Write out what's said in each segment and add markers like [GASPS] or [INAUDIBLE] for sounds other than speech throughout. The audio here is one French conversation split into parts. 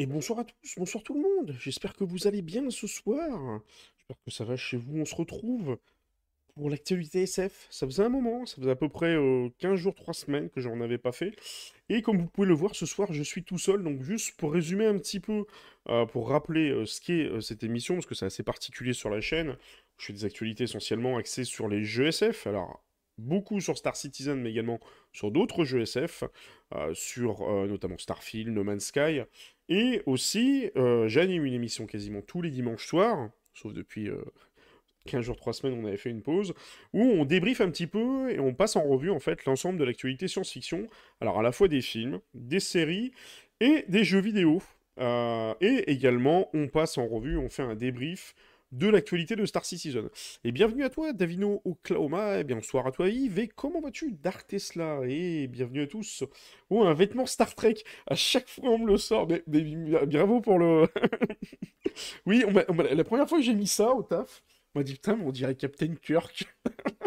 Et bonsoir à tous, bonsoir tout le monde. J'espère que vous allez bien ce soir. J'espère que ça va chez vous. On se retrouve pour l'actualité SF. Ça faisait un moment, ça faisait à peu près 15 jours, 3 semaines que j'en avais pas fait. Et comme vous pouvez le voir ce soir, je suis tout seul. Donc juste pour résumer un petit peu, euh, pour rappeler euh, ce qu'est euh, cette émission, parce que c'est assez particulier sur la chaîne. Je fais des actualités essentiellement axées sur les jeux SF. Alors beaucoup sur Star Citizen, mais également sur d'autres jeux SF, sur notamment Starfield, No Man's Sky. Et aussi, j'anime une émission quasiment tous les dimanches soirs, sauf depuis 15 jours, 3 semaines, on avait fait une pause, où on débriefe un petit peu et on passe en revue en fait l'ensemble de l'actualité science-fiction. Alors à la fois des films, des séries et des jeux vidéo. et également, on passe en revue, on fait un débrief de l'actualité de Star Citizen. Et bienvenue à toi, Davino Oklahoma, et bien bonsoir à toi Yves, et comment vas-tu, Dark Tesla, et bienvenue à tous. Oh, un vêtement Star Trek, à chaque fois on me le sort, mais, bravo pour le... [LAUGHS] oui, la première fois que j'ai mis ça au taf, on m'a dit putain, on dirait Captain Kirk. [LAUGHS]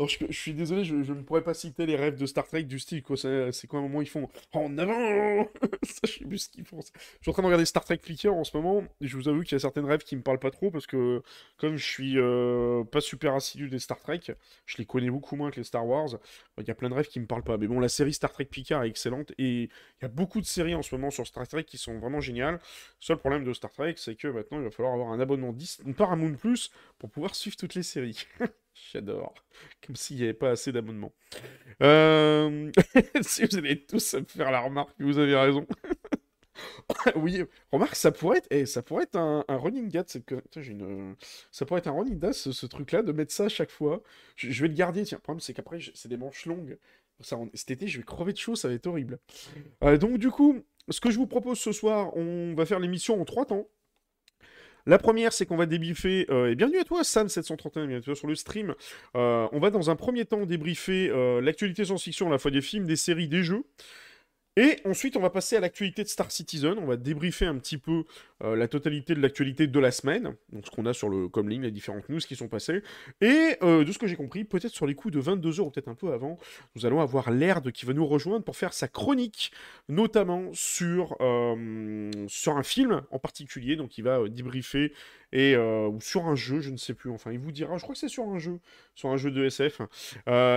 Alors, je, suis désolé, je, ne pourrais pas citer les rêves de Star Trek du style, quoi. C'est quoi un moment ils font en avant [LAUGHS] Ça, je sais plus ce qu'ils font. Je suis en train de regarder Star Trek Flicker en ce moment, et je vous avoue qu'il y a certaines rêves qui me parlent pas trop, parce que comme je suis euh, pas super assidu des Star Trek, je les connais beaucoup moins que les Star Wars, il y a plein de rêves qui me parlent pas. Mais bon, la série Star Trek Picard est excellente, et il y a beaucoup de séries en ce moment sur Star Trek qui sont vraiment géniales. Le seul problème de Star Trek, c'est que maintenant, il va falloir avoir un abonnement 10, une Paramount Plus pour pouvoir suivre toutes les séries. [LAUGHS] J'adore. [LAUGHS] Comme s'il n'y avait pas assez d'abonnements. Euh, [LAUGHS] si vous allez tous me faire la remarque, vous avez raison. [LAUGHS] oui, remarque, ça pourrait être, eh, ça pourrait être un, running gag. Une... Ça pourrait être un running gag, ce, truc-là, de mettre ça à chaque fois. Je, vais le garder. Tiens, le problème, c'est qu'après, c'est des manches longues. Ça, cet été, je vais crever de chaud, ça va être horrible. Euh, donc, du coup, ce que je vous propose ce soir, on va faire l'émission en trois temps. La première, c'est qu'on va débriefer, euh, et bienvenue à toi Sam731, bienvenue à sur le stream. Euh, on va dans un premier temps débriefer euh, l'actualité science-fiction, à la fois des films, des séries, des jeux. Et ensuite, on va passer à l'actualité de Star Citizen. On va débriefer un petit peu euh, la totalité de l'actualité de la semaine. Donc, ce qu'on a sur le Comlink, les différentes news qui sont passées. Et euh, de ce que j'ai compris, peut-être sur les coups de 22h ou peut-être un peu avant, nous allons avoir Laird qui va nous rejoindre pour faire sa chronique, notamment sur, euh, sur un film en particulier. Donc, il va débriefer et ou sur un jeu, je ne sais plus. Enfin, il vous dira, je crois que c'est sur un jeu, sur un jeu de SF,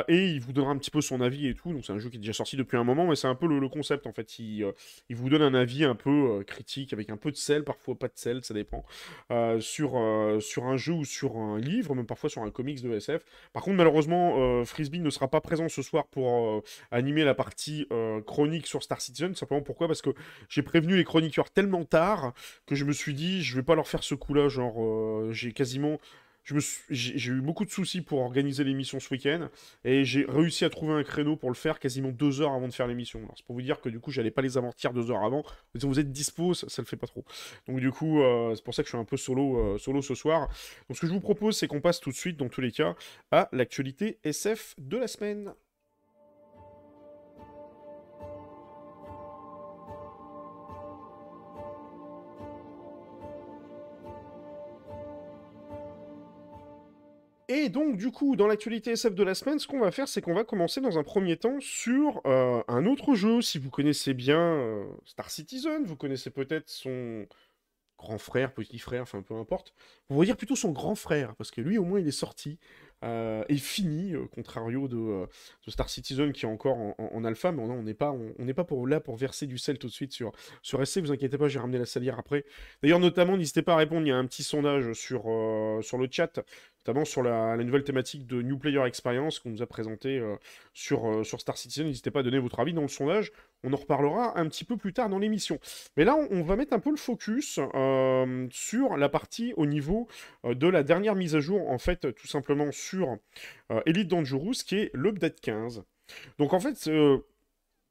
et il vous donnera un petit peu son avis et tout. Donc, c'est un jeu qui est déjà sorti depuis un moment, mais c'est un peu le, concept en fait. Il, il, vous donne un avis un peu critique avec un peu de sel, parfois pas de sel, ça dépend, sur, sur un jeu ou sur un livre, même parfois sur un comics de SF. Par contre, malheureusement, Frisbee ne sera pas présent ce soir pour animer la partie chronique sur Star Citizen. Simplement pourquoi? Parce que j'ai prévenu les chroniqueurs tellement tard que je me suis dit, je vais pas leur faire ce coup-là. Genre, j'ai quasiment j'ai eu beaucoup de soucis pour organiser l'émission ce week-end et j'ai réussi à trouver un créneau pour le faire quasiment deux heures avant de faire l'émission. C'est pour vous dire que du coup, j'allais pas les avertir deux heures avant. Si vous êtes dispo, ça, le fait pas trop. Donc du coup, euh, c'est pour ça que je suis un peu euh, solo ce soir. Donc ce que je vous propose, c'est qu'on passe tout de suite, dans tous les cas, à l'actualité SF de la semaine. Et donc, du coup, dans l'actualité SF de la semaine, ce qu'on va faire, c'est qu'on va commencer dans un premier temps sur euh, un autre jeu. Si vous connaissez bien euh, Star Citizen, vous connaissez peut-être son grand frère, petit frère, enfin peu importe. On va dire plutôt son grand frère, parce que lui, au moins, il est sorti euh, et fini, contrario de, Star Citizen qui est encore en, alpha, mais on n'est pas, pour, là pour verser du sel tout de suite sur, sur SC, vous inquiétez pas, j'ai ramené la salière après. D'ailleurs, notamment, n'hésitez pas à répondre, il y a un petit sondage sur, sur le chat notamment sur la, nouvelle thématique de New Player Experience qu'on nous a présenté euh, sur, euh, sur Star Citizen. N'hésitez pas à donner votre avis dans le sondage. On en reparlera un petit peu plus tard dans l'émission. Mais là, on, va mettre un peu le focus euh, sur la partie au niveau de la dernière mise à jour, en fait, tout simplement sur Elite Dangerous, qui est l'update 15. Donc en fait,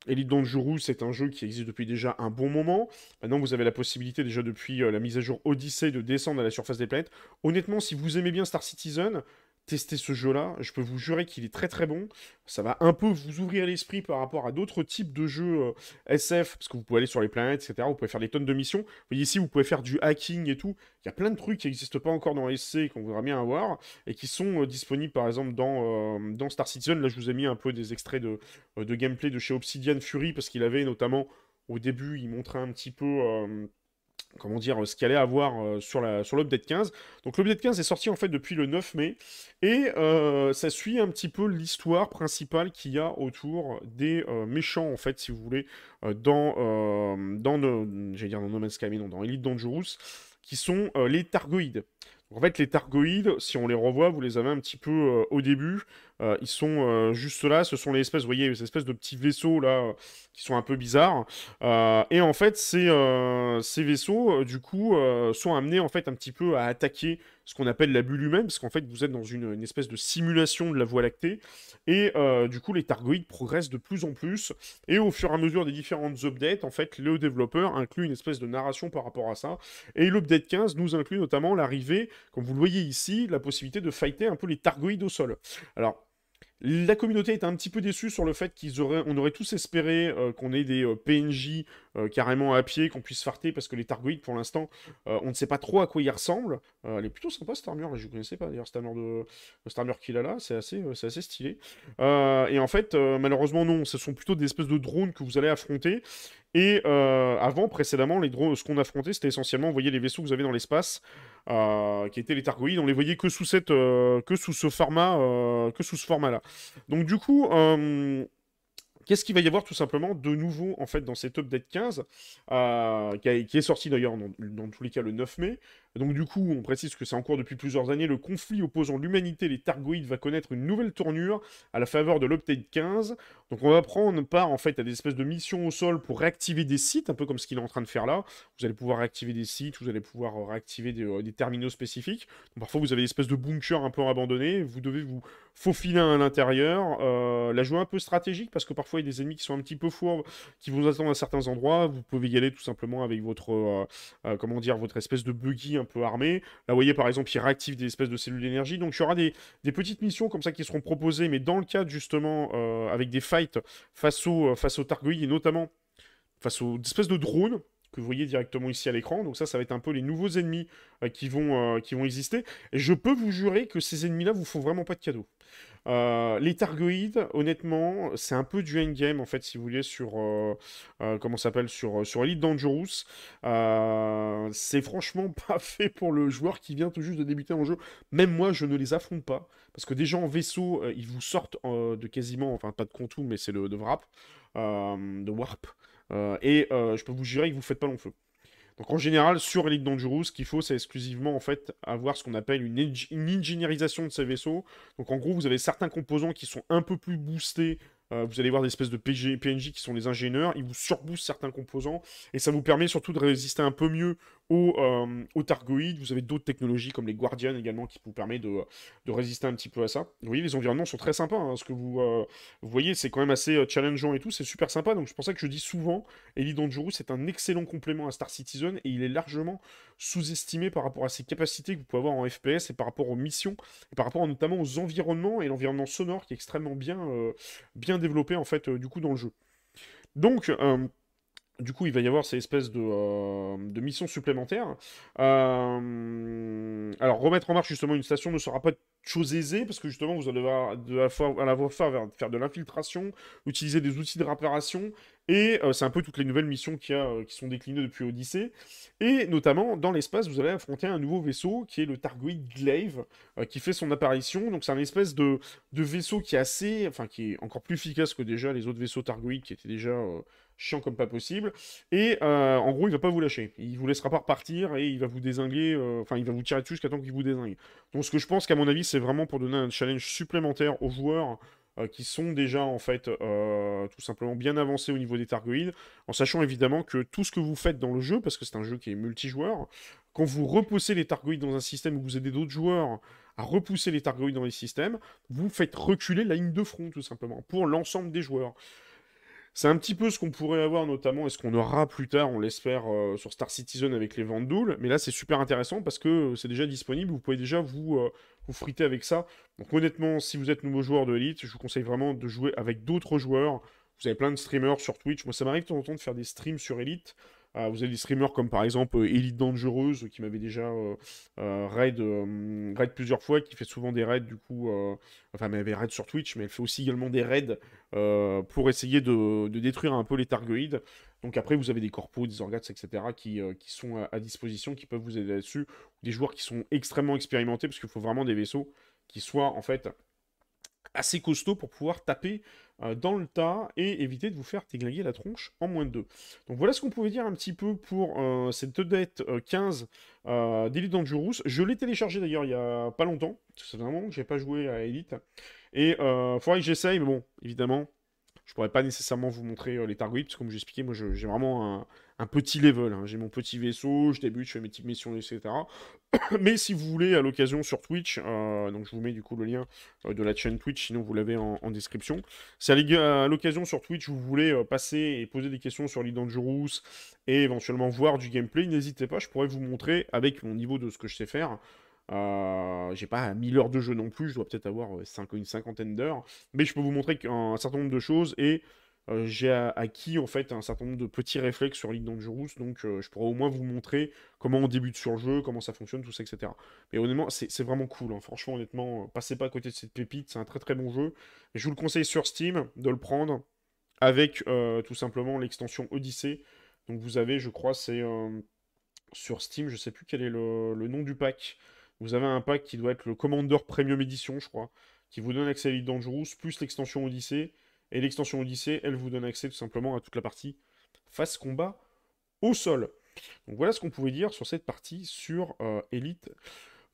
Elite Dangerous, c'est un jeu qui existe depuis déjà un bon moment. Maintenant, vous avez la possibilité déjà depuis euh, la mise à jour Odyssey de descendre à la surface des planètes. Honnêtement, si vous aimez bien Star Citizen, tester ce jeu-là. Je peux vous jurer qu'il est très très bon. Ça va un peu vous ouvrir l'esprit par rapport à d'autres types de jeux euh, SF, parce que vous pouvez aller sur les planètes, etc. Vous pouvez faire des tonnes de missions. Voyez ici, vous pouvez faire du hacking et tout. Il y a plein de trucs qui n'existent pas encore dans SC qu'on voudrait bien avoir, et qui sont euh, disponibles par exemple dans, euh, dans Star Citizen. Là, je vous ai mis un peu des extraits de gameplay de chez Obsidian Fury, parce qu'il avait notamment au début, il montrait un petit peu comment dire, ce qu'il allait avoir euh, sur la sur l'update 15. Donc l'update 15 est sorti en fait depuis le 9 mai et euh, ça suit un petit peu l'histoire principale qu'il y a autour des euh, méchants en fait, si vous voulez, dans dans Man's Sky, non, dans Elite Dangerous, qui sont les Targoïdes. En fait, les Targoïdes, si on les revoit, vous les avez un petit peu au début. Euh, ils sont euh, juste là, ce sont les espèces, voyez, ces espèces de petits vaisseaux là euh, qui sont un peu bizarres. et en fait, ces, vaisseaux, du coup, sont amenés en fait un petit peu à attaquer ce qu'on appelle la bulle humaine, parce qu'en fait, vous êtes dans une, une, espèce de simulation de la Voie lactée. Et du coup, les Targoïdes progressent de plus en plus. Et au fur et à mesure des différentes updates, en fait, le développeur inclut une espèce de narration par rapport à ça. Et l'update 15 nous inclut notamment l'arrivée, comme vous le voyez ici, la possibilité de fighter un peu les Targoïdes au sol. Alors, la communauté est un petit peu déçue sur le fait qu'ils auraient, on aurait tous espéré euh, qu'on ait des euh, PNJ euh, carrément à pied, qu'on puisse farter, parce que les Targoïdes, pour l'instant, on ne sait pas trop à quoi ils ressemblent. elle est plutôt sympa cette armure, je ne connaissais pas d'ailleurs cette armure, de... armure qu'il a là, c'est assez, c'est assez stylé. et en fait, malheureusement non, ce sont plutôt des espèces de drones que vous allez affronter, et euh, avant, précédemment, les drones, ce qu'on affrontait, c'était essentiellement, vous voyez les vaisseaux que vous avez dans l'espace, euh, qui étaient les Targoïdes, on les voyait que sous cette, euh, que sous ce format, que sous ce format-là. Donc du coup, Qu'est-ce qu'il va y avoir tout simplement de nouveau en fait dans cette update 15 qui, est sorti d'ailleurs dans, tous les cas le 9 mai donc du coup, on précise que c'est en cours depuis plusieurs années, le conflit opposant l'humanité les Targoïdes va connaître une nouvelle tournure à la faveur de l'Update 15. Donc on va prendre part en fait à des espèces de missions au sol pour réactiver des sites, un peu comme ce qu'il est en train de faire là. Vous allez pouvoir réactiver des sites, vous allez pouvoir euh, réactiver des, euh, terminaux spécifiques. parfois vous avez des espèces de bunkers un peu abandonnés, vous devez vous faufiler à l'intérieur. Euh, la jouer un peu stratégique parce que parfois il y a des ennemis qui sont un petit peu fourbes, qui vous attendent à certains endroits. Vous pouvez y aller tout simplement avec votre, comment dire, votre espèce de buggy un peu armé. Là, vous voyez, par exemple, il réactive des espèces de cellules d'énergie. Donc, il y aura des, petites missions comme ça qui seront proposées, mais dans le cadre, justement, euh, avec des fights face aux, euh, face aux Targoïdes, et notamment face aux espèces de drones que vous voyez directement ici à l'écran. Donc ça, ça va être un peu les nouveaux ennemis euh, qui, vont, qui vont exister. Et je peux vous jurer que ces ennemis-là vous font vraiment pas de cadeaux. Euh, les Targoïdes, honnêtement, c'est un peu du endgame, en fait, si vous voulez, sur... Euh, euh, comment s'appelle sur, sur Elite Dangerous. c'est franchement [LAUGHS] pas fait pour le joueur qui vient tout juste de débuter en jeu. Même moi, je ne les affronte pas. Parce que déjà en vaisseau, ils vous sortent de quasiment... Enfin, pas de contour, mais c'est le de wrap. de warp. et je peux vous jurer que vous faites pas long feu. Donc en général, sur Elite Dangerous, ce qu'il faut, c'est exclusivement en fait avoir ce qu'on appelle une, ingénierisation de ces vaisseaux. Donc en gros, vous avez certains composants qui sont un peu plus boostés. Euh, vous allez voir des espèces de PNJ qui sont les ingénieurs, ils vous surboostent certains composants, et ça vous permet surtout de résister un peu mieux euh, Targoïdes. Vous avez d'autres technologies comme les Guardians également qui vous permettent de, résister un petit peu à ça. Vous voyez, les environnements sont très sympas. Hein, ce que vous, euh, vous voyez, c'est quand même assez challengeant et tout, c'est super sympa. Donc c'est pour ça que je dis souvent, Elite Dangerous c'est un excellent complément à Star Citizen, et il est largement sous-estimé par rapport à ses capacités que vous pouvez avoir en FPS et par rapport aux missions, et par rapport notamment aux environnements et l'environnement sonore qui est extrêmement bien, bien développé en fait euh, du coup dans le jeu. Donc euh, du coup, il va y avoir ces espèces de, euh, missions supplémentaires. alors, remettre en marche justement une station ne sera pas chose aisée, parce que justement, vous allez avoir de la fois, à la fois faire de l'infiltration, utiliser des outils de réparation, et c'est un peu toutes les nouvelles missions qui, a, qui sont déclinées depuis Odyssey. Et notamment, dans l'espace, vous allez affronter un nouveau vaisseau, qui est le Targoid Glaive, qui fait son apparition. Donc c'est un espèce de, vaisseau qui est assez, enfin qui est encore plus efficace que déjà les autres vaisseaux Targoïdes, qui étaient déjà chiant comme pas possible. Et euh, en gros, il va pas vous lâcher. Il vous laissera pas repartir et il va vous désinguer. Euh, enfin, il va vous tirer dessus jusqu'à temps qu'il vous désingue. Donc, ce que je pense qu'à mon avis, c'est vraiment pour donner un challenge supplémentaire aux joueurs. Euh, qui sont déjà en fait tout simplement bien avancés au niveau des Targoïdes, en sachant évidemment que tout ce que vous faites dans le jeu, parce que c'est un jeu qui est multijoueur, quand vous repoussez les Targoïdes dans un système où vous aidez d'autres joueurs à repousser les Targoïdes dans les systèmes, vous faites reculer la ligne de front tout simplement pour l'ensemble des joueurs. C'est un petit peu ce qu'on pourrait avoir notamment et ce qu'on aura plus tard, on l'espère, euh, sur Star Citizen avec les Vandoul. Mais là, c'est super intéressant parce que c'est déjà disponible. Vous pouvez déjà vous, euh, vous friter avec ça. Donc honnêtement, si vous êtes nouveau joueur de Elite, je vous conseille vraiment de jouer avec d'autres joueurs. Vous avez plein de streamers sur Twitch. Moi, ça m'arrive de temps en temps de faire des streams sur Elite. Euh, vous avez des streamers comme par exemple euh, Elite Dangereuse qui m'avait déjà euh, raid, raid, plusieurs fois, qui fait souvent des raids du coup, enfin elle avait raid sur Twitch, mais elle fait aussi également des raids pour essayer de, détruire un peu les Targoïdes. Donc après, vous avez des corpos, des orgats, etc. qui, sont à, disposition, qui peuvent vous aider là-dessus. Des joueurs qui sont extrêmement expérimentés, parce qu'il faut vraiment des vaisseaux qui soient en fait assez costauds pour pouvoir taper euh, dans le tas et éviter de vous faire déglinguer la tronche en moins de 2. Donc voilà ce qu'on pouvait dire un petit peu pour euh, cette dette 15 euh, d'Elite Dangerous. Je l'ai téléchargé d'ailleurs il y a pas longtemps, c'est vraiment que j'ai pas joué à Elite. Et il faudrait que j'essaye, mais bon, évidemment, je pourrais pas nécessairement vous montrer les targets, parce que comme j'ai expliqué, moi j'ai vraiment un, un petit level. Hein. J'ai mon petit vaisseau, je débute, je fais mes petites missions, etc. [COUGHS] Mais si vous voulez, à l'occasion sur Twitch, euh, donc je vous mets du coup le lien euh, de la chaîne Twitch, sinon vous l'avez en, description. Si à l'occasion sur Twitch, vous voulez euh, passer et poser des questions sur Lead Dangerous et éventuellement voir du gameplay, n'hésitez pas, je pourrais vous montrer avec mon niveau de ce que je sais faire. j'ai pas 1000 heures de jeu non plus, je dois peut-être avoir une cinquantaine d'heures, mais je peux vous montrer un certain nombre de choses et euh, j'ai acquis en fait un certain nombre de petits réflexes sur League Dangerous, donc euh, je pourrais au moins vous montrer comment on débute sur le jeu, comment ça fonctionne, tout ça, etc. Mais honnêtement, c'est vraiment cool, hein. franchement, honnêtement, euh, passez pas à côté de cette pépite, c'est un très très bon jeu. je vous le conseille sur Steam de le prendre avec tout simplement l'extension Odyssey. Donc vous avez, je crois, c'est sur Steam, je sais plus quel est le, le, nom du pack. Vous avez un pack qui doit être le Commander Premium Edition, je crois, qui vous donne accès à League Dangerous, plus l'extension Odyssey. Et l'extension Odyssey, elle vous donne accès tout simplement à toute la partie face combat au sol. Donc voilà ce qu'on pouvait dire sur cette partie sur euh, Elite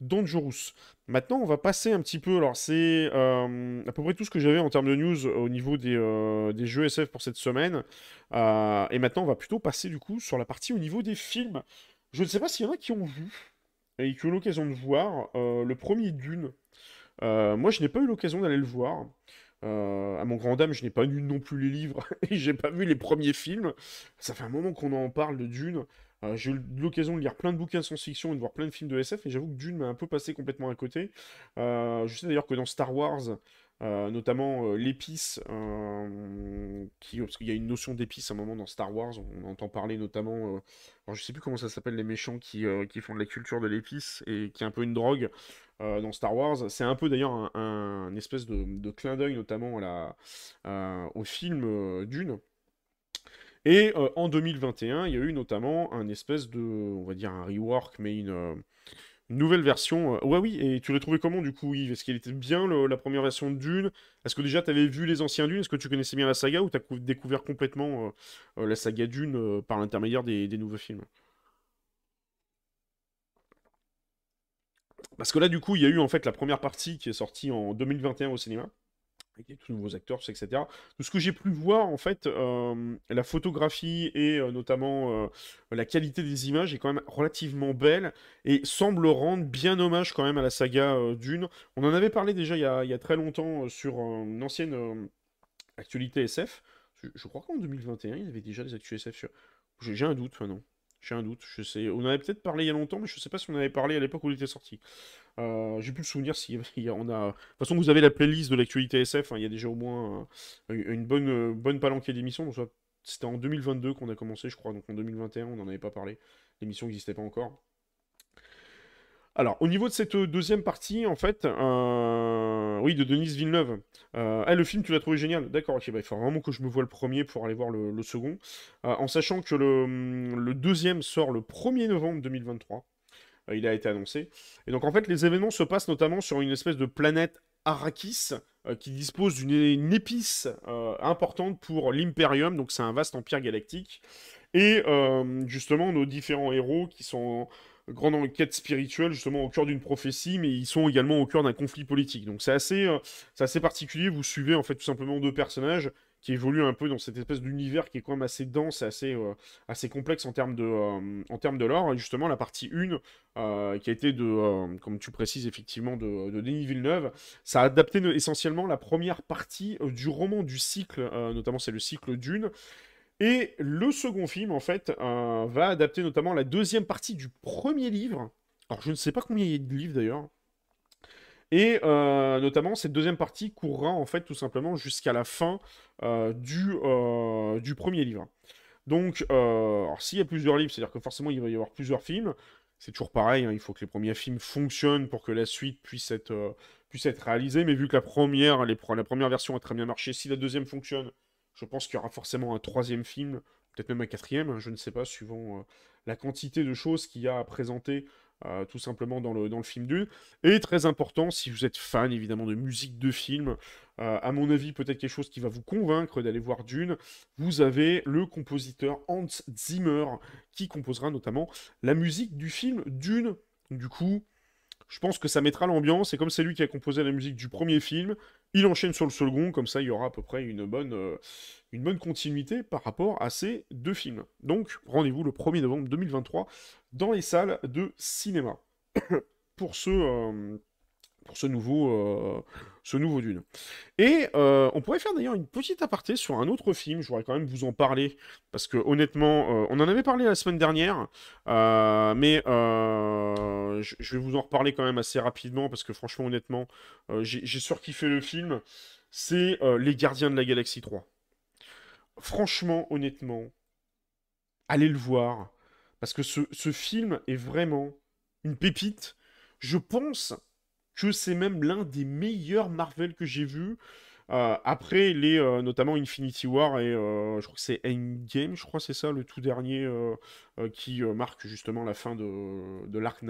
Dangerous. Maintenant, on va passer un petit peu. Alors, c'est euh, à peu près tout ce que j'avais en termes de news au niveau des, euh, des jeux SF pour cette semaine. et maintenant, on va plutôt passer du coup sur la partie au niveau des films. Je ne sais pas s'il y en a qui ont vu et qui ont l'occasion de voir le premier Dune. moi, je n'ai pas eu l'occasion d'aller le voir. Euh, à mon grand dame, je n'ai pas lu non plus les livres [LAUGHS] et j'ai pas vu les premiers films. Ça fait un moment qu'on en parle de Dune. Euh, j'ai eu l'occasion de lire plein de bouquins de science-fiction et de voir plein de films de SF, et j'avoue que Dune m'a un peu passé complètement à côté. Euh, je sais d'ailleurs que dans Star Wars, notamment l'épice, qui, parce qu'il y a une notion d'épice à un moment dans Star Wars, on, entend parler notamment, alors je sais plus comment ça s'appelle, les méchants qui, qui font de la culture de l'épice, et qui est un peu une drogue. Euh, dans Star Wars. C'est un peu d'ailleurs un, espèce de, clin d'œil notamment euh, au film euh, Dune. Et en 2021, il y a eu notamment un espèce de, on va dire un rework, mais une, nouvelle version. Ouais, oui, et tu l'as trouvé comment du coup, Yves? Est-ce qu'elle était bien la première version de Dune? Est-ce que déjà tu avais vu les anciens Dune Est-ce que tu connaissais bien la saga ou tu as découvert complètement la saga Dune par l'intermédiaire des, nouveaux films? Parce que là, du coup, il y a eu en fait la première partie qui est sortie en 2021 au cinéma, avec tous nouveaux acteurs, etc. Tout ce que j'ai pu voir, en fait, euh, la photographie et euh, notamment euh, la qualité des images est quand même relativement belle et semble rendre bien hommage quand même à la saga Dune. On en avait parlé déjà il y a, très longtemps sur une ancienne actualité SF. Je, crois qu'en 2021, il y avait déjà des actualités SF sur... J'ai un doute maintenant. J'ai un doute. Je sais. On avait peut-être parlé il y a longtemps, mais je sais pas si on avait parlé à l'époque où il était sorti. Euh, J'ai plus le souvenir si [LAUGHS] on a. De toute façon, vous avez la playlist de l'actualité SF. Hein, il y a déjà au moins une bonne, euh, bonne palanquée d'émissions. C'était en 2022 qu'on a commencé, je crois. Donc en 2021, on n'en avait pas parlé. L'émission n'existait pas encore. Alors, au niveau de cette euh, deuxième partie, en fait, euh, oui, de Denise Villeneuve. Euh, le film, tu l'as trouvé génial. D'accord, ok, bah, il faut vraiment que je me voie le premier pour aller voir le, second. en sachant que hum, le, deuxième sort le 1er novembre 2023. il a été annoncé. Et donc, en fait, les événements se passent notamment sur une espèce de planète Arrakis qui dispose d'une épice importante pour l'Imperium. Donc, c'est un vaste empire galactique. Et justement, nos différents héros qui sont grande enquête spirituelle, justement au cœur d'une prophétie, mais ils sont également au cœur d'un conflit politique. Donc c'est assez, euh, assez particulier. Vous suivez en fait tout simplement deux personnages qui évoluent un peu dans cette espèce d'univers qui est quand même assez dense et assez, euh, assez complexe en termes de, euh, en termes de lore. Et justement, la partie 1, qui a été de, comme tu précises effectivement, de, Denis Villeneuve, ça a adapté essentiellement la première partie du roman du cycle, notamment c'est le cycle Dune, et le second film, en fait, euh, va adapter notamment la deuxième partie du premier livre. Alors, je ne sais pas combien il y a de livres d'ailleurs. Et euh, notamment, cette deuxième partie courra en fait tout simplement jusqu'à la fin euh, du, premier livre. Donc, s'il y a plusieurs livres, c'est-à-dire que forcément il va y avoir plusieurs films. C'est toujours pareil, hein, il faut que les premiers films fonctionnent pour que la suite puisse être, puisse être réalisée. Mais vu que la première, la première version a très bien marché, si la deuxième fonctionne, je pense qu'il y aura forcément un troisième film, peut-être même un quatrième, hein, je ne sais pas, suivant la quantité de choses qu'il y a à présenter euh, tout simplement dans le, dans le film Dune. Et très important, si vous êtes fan évidemment de musique de film, euh, à mon avis peut-être quelque chose qui va vous convaincre d'aller voir Dune, vous avez le compositeur Hans Zimmer qui composera notamment la musique du film Dune. Du coup, je pense que ça mettra l'ambiance, et comme c'est lui qui a composé la musique du premier film, il enchaîne sur le second, comme ça il y aura à peu près une bonne, euh, une bonne continuité par rapport à ces deux films. Donc rendez-vous le 1er novembre 2023 dans les salles de cinéma [COUGHS] pour ce, euh, pour ce nouveau, euh, ce nouveau Dune. Et euh, on pourrait faire d'ailleurs une petite aparté sur un autre film, je voudrais quand même vous en parler, parce que honnêtement, on en avait parlé la semaine dernière, mais je vais vous en reparler quand même assez rapidement, parce que franchement, honnêtement, j'ai surkiffé le film, c'est Les Gardiens de la Galaxie 3. Franchement, honnêtement, allez le voir. Parce que ce, film est vraiment une pépite. Je pense que c'est même l'un des meilleurs Marvel que j'ai vu. Euh, après les euh, notamment Infinity War et euh, je crois que c'est Endgame, je crois c'est ça le tout dernier qui marque justement la fin de, de l'arc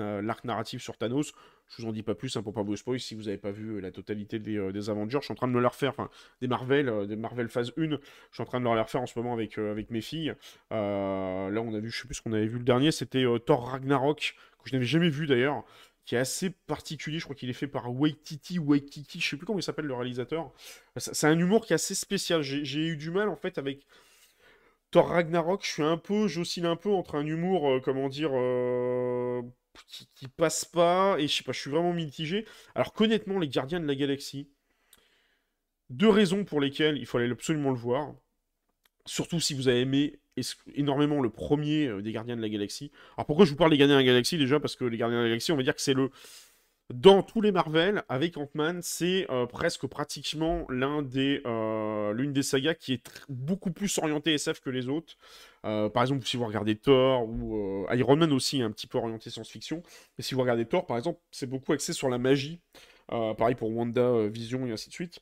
narratif sur Thanos. Je vous en dis pas plus hein, pour pas vous spoiler si vous n'avez pas vu la totalité des, des, Avengers. Je suis en train de me le refaire, enfin des Marvel, des Marvel phase 1. Je suis en train de me le refaire en ce moment avec, avec mes filles. là on a vu, je sais plus ce qu'on avait vu le dernier, c'était Thor Ragnarok que je n'avais jamais vu d'ailleurs qui est assez particulier. Je crois qu'il est fait par Waititi, Waititi, je sais plus comment il s'appelle le réalisateur. C'est un humour qui est assez spécial. J'ai eu du mal en fait avec Thor Ragnarok. Je suis un peu, j'oscille un peu entre un humour, euh, comment dire, euh, qui, passe pas et je sais pas, je suis vraiment mitigé. Alors qu'honnêtement, les Gardiens de la Galaxie, deux raisons pour lesquelles il aller absolument le voir. Surtout si vous avez aimé énormément le premier euh, des Gardiens de la Galaxie. Alors pourquoi je vous parle des Gardiens de la Galaxie déjà? Parce que les Gardiens de la Galaxie, on va dire que c'est le... Dans tous les Marvel, avec Ant-Man, c'est euh, presque pratiquement l'un des, euh, l'une des sagas qui est beaucoup plus orientée SF que les autres. par exemple, si vous regardez Thor ou Iron Man aussi, un petit peu orienté science-fiction. Mais si vous regardez Thor, par exemple, c'est beaucoup axé sur la magie. pareil pour Wanda, Vision et ainsi de suite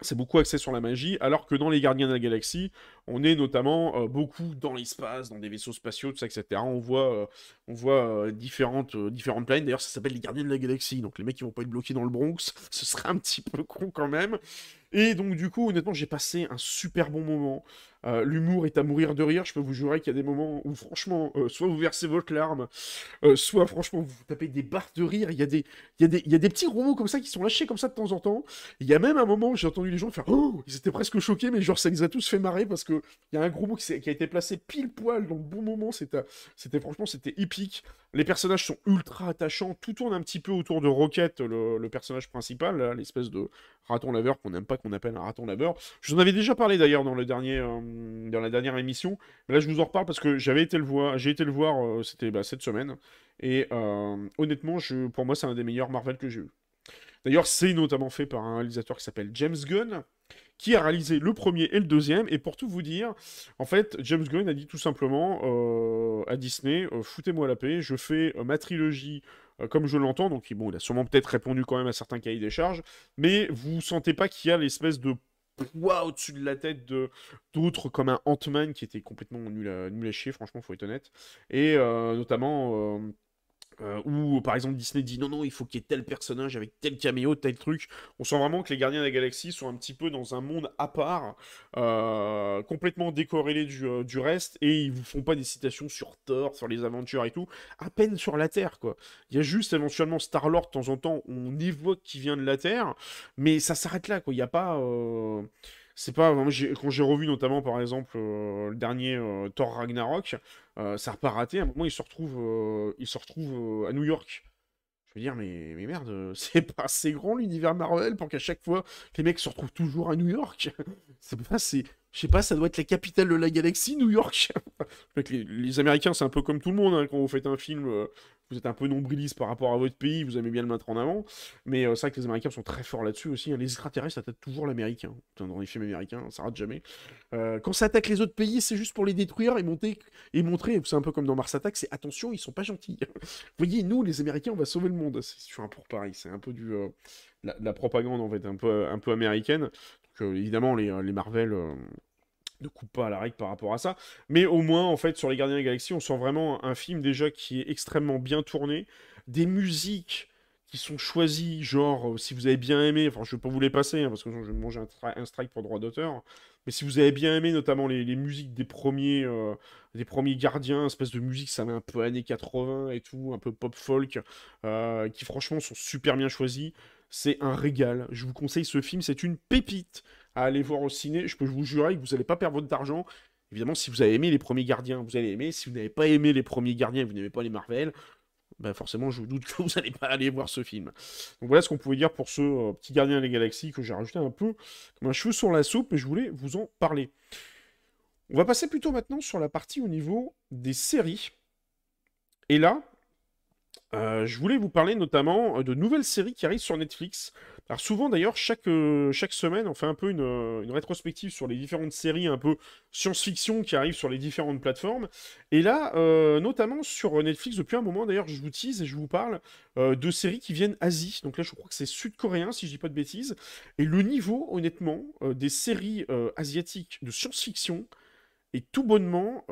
c'est beaucoup axé sur la magie, alors que dans les Gardiens de la Galaxie, on est notamment euh, beaucoup dans l'espace, dans des vaisseaux spatiaux, tout ça, etc. On voit, euh, on euh, différentes, différentes planètes. D'ailleurs, ça s'appelle les Gardiens de la Galaxie, donc les mecs qui vont pas être bloqués dans le Bronx, [LAUGHS] ce serait un petit peu con quand même. Et donc, du coup, honnêtement, j'ai passé un super bon moment. Euh, l'humour est à mourir de rire. Je peux vous jurer qu'il y a des moments où, franchement, euh, soit vous versez votre larme, euh, soit, franchement, vous tapez des barres de rire. Il y, a des, il, y a des, il y a des petits gros mots comme ça qui sont lâchés comme ça de temps en temps. Il y a même un moment où j'ai entendu les gens faire Oh Ils étaient presque choqués, mais genre, ça les a tous fait marrer parce qu'il y a un gros mot qui, a été placé pile poil dans le bon moment. C'était, franchement, c'était épique. Les personnages sont ultra attachants. Tout tourne un petit peu autour de Rocket, le, personnage principal, l'espèce de raton laveur qu'on n'aime pas qu'on appelle un raton laveur. Je vous en avais déjà parlé d'ailleurs dans euh, la dernière émission. Mais là, je vous en reparle parce que j'avais été le voir, j'ai été le voir, euh, c'était bah, cette semaine. Et euh, honnêtement, pour moi, c'est un des meilleurs Marvel que j'ai eu. D'ailleurs, c'est notamment fait par un réalisateur qui s'appelle James Gunn, qui a réalisé le premier et le deuxième. Et pour tout vous dire, en fait, James Gunn a dit tout simplement à Disney foutez-moi la paix, je fais ma trilogie comme je l'entends. Donc, bon, il a sûrement peut-être répondu quand même à certains cahiers des charges, mais vous sentez pas qu'il y a l'espèce de poids au-dessus de la tête d'autres comme un Ant-Man qui était complètement nul à, nul à chier, franchement, faut être honnête. Et euh, notamment. Euh, euh, où par exemple Disney dit non non il faut qu'il y ait tel personnage avec tel caméo, tel truc. On sent vraiment que les Gardiens de la Galaxie sont un petit peu dans un monde à part, euh, complètement décorrélé du, euh, du, reste, et ils vous font pas des citations sur Thor, sur les aventures et tout, à peine sur la Terre quoi. Il y a juste éventuellement Star Lord de temps en temps, on évoque qui vient de la Terre, mais ça s'arrête là quoi. Il n'y a pas c'est pas quand j'ai revu notamment par exemple le dernier Thor Ragnarok euh, ça n'a pas raté. À un moment, il se retrouve, euh, il se retrouve euh, à New York. Je veux dire, mais, mais merde, [LAUGHS] c'est pas assez grand l'univers Marvel pour qu'à chaque fois, les mecs se retrouvent toujours à New York. [LAUGHS] c'est pas, c'est, je sais pas, ça doit être la capitale de la galaxie, New York. [LAUGHS] les, Américains, c'est un peu comme tout le monde. Hein, quand vous faites un film, euh, vous êtes un peu nombriliste par rapport à votre pays, vous aimez bien le mettre en avant. Mais euh, c'est vrai que les Américains sont très forts là-dessus aussi. Hein. Les extraterrestres attaquent toujours l'Américain. Dans les films américains, ça rate jamais. Euh, quand ça attaque les autres pays, c'est juste pour les détruire et, et montrer. C'est un peu comme dans Mars Attack, c'est attention, ils sont pas gentils. [LAUGHS] vous voyez, nous, les Américains, on va sauver le monde. C'est un pour pareil. C'est un peu du. La, la, propagande en fait un peu, un peu américaine. Évidemment, les, les Marvel ne coupe pas à la règle par rapport à ça. Mais au moins, en fait, sur les Gardiens de la Galaxie, on sent vraiment un film déjà qui est extrêmement bien tourné. Des musiques qui sont choisies, genre, euh, si vous avez bien aimé, enfin, je ne vais pas vous les passer, hein, parce que je vais manger un, strike pour droit d'auteur, mais si vous avez bien aimé notamment les, musiques des premiers, euh, gardiens, espèce de musique, ça met un peu années 80 et tout, un peu pop folk, euh, qui franchement sont super bien choisis. C'est un régal. Je vous conseille ce film, c'est une pépite à aller voir au ciné. Je peux vous jurer que vous n'allez pas perdre votre argent. Évidemment, si vous avez aimé les premiers gardiens, vous allez aimer. Si vous n'avez pas aimé les premiers gardiens et vous n'aimez pas les Marvel, ben forcément, je vous doute [LAUGHS] que vous n'allez pas aller voir ce film. Donc voilà ce qu'on pouvait dire pour ce euh, petit gardien des galaxies que j'ai rajouté un peu comme un cheveu sur la soupe, mais je voulais vous en parler. On va passer plutôt maintenant sur la partie au niveau des séries. Et là, euh, je voulais vous parler notamment euh, de nouvelles séries qui arrivent sur Netflix. Alors souvent d'ailleurs, chaque, euh, chaque semaine, on fait un peu une, une, rétrospective sur les différentes séries un peu science-fiction qui arrivent sur les différentes plateformes. Et là, notamment sur Netflix, depuis un moment d'ailleurs, je vous tease et je vous parle de séries qui viennent Asie. Donc là, je crois que c'est sud-coréen, si je dis pas de bêtises. Et le niveau, honnêtement, des séries asiatiques de science-fiction est tout bonnement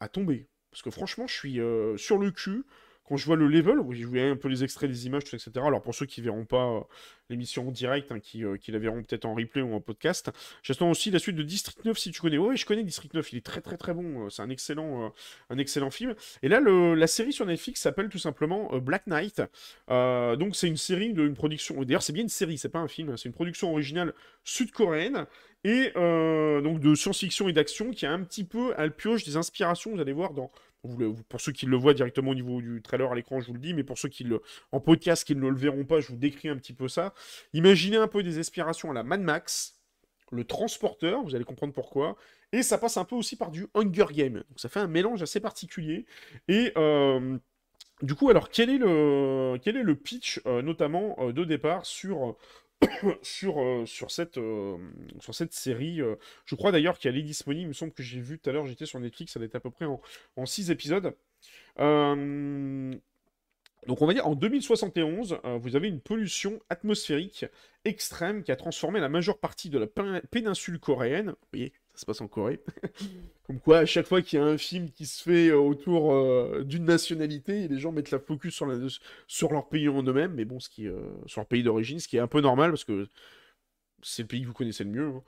à tomber. Parce que franchement, je suis sur le cul quand je vois le level, je voyais un peu les extraits des images, etc. Alors pour ceux qui verront pas euh, l'émission en direct, hein, euh, qui, la verront peut-être en replay ou en podcast, j'attends aussi la suite de District 9 si tu connais. Oui, je connais District 9, il est très très très bon, euh, c'est un excellent, un excellent film. Et là, la série sur Netflix s'appelle tout simplement Black Knight. donc c'est une série de une production, d'ailleurs c'est bien une série, c'est pas un film, c'est une production originale sud-coréenne et donc de science-fiction et d'action qui a un petit peu, elle pioche des inspirations, vous allez voir, dans pour ceux qui le voient directement au niveau du trailer à l'écran, je vous le dis, mais pour ceux qui le, en podcast qui ne le verront pas, je vous décris un petit peu ça. Imaginez un peu des aspirations à la Mad Max, le transporteur, vous allez comprendre pourquoi, et ça passe un peu aussi par du Hunger Game. Donc ça fait un mélange assez particulier. Et euh, du coup, alors quel est le, pitch, euh, notamment euh, de départ sur [COUGHS] sur, euh, sur, cette, euh, sur cette série. Euh, je crois d'ailleurs qu'elle est disponible. Il me semble que j'ai vu tout à l'heure, j'étais sur Netflix, elle est à peu près en 6 épisodes. donc on va dire en 2071, vous avez une pollution atmosphérique extrême qui a transformé la majeure partie de la péninsule coréenne. Voyez, se passe en Corée. [LAUGHS] Comme quoi, à chaque fois qu'il y a un film qui se fait euh, autour euh, d'une nationalité, les gens mettent la focus sur, leur pays en eux-mêmes, mais bon, euh, sur leur pays d'origine, ce qui est un peu normal parce que c'est le pays que vous connaissez le mieux. Hein.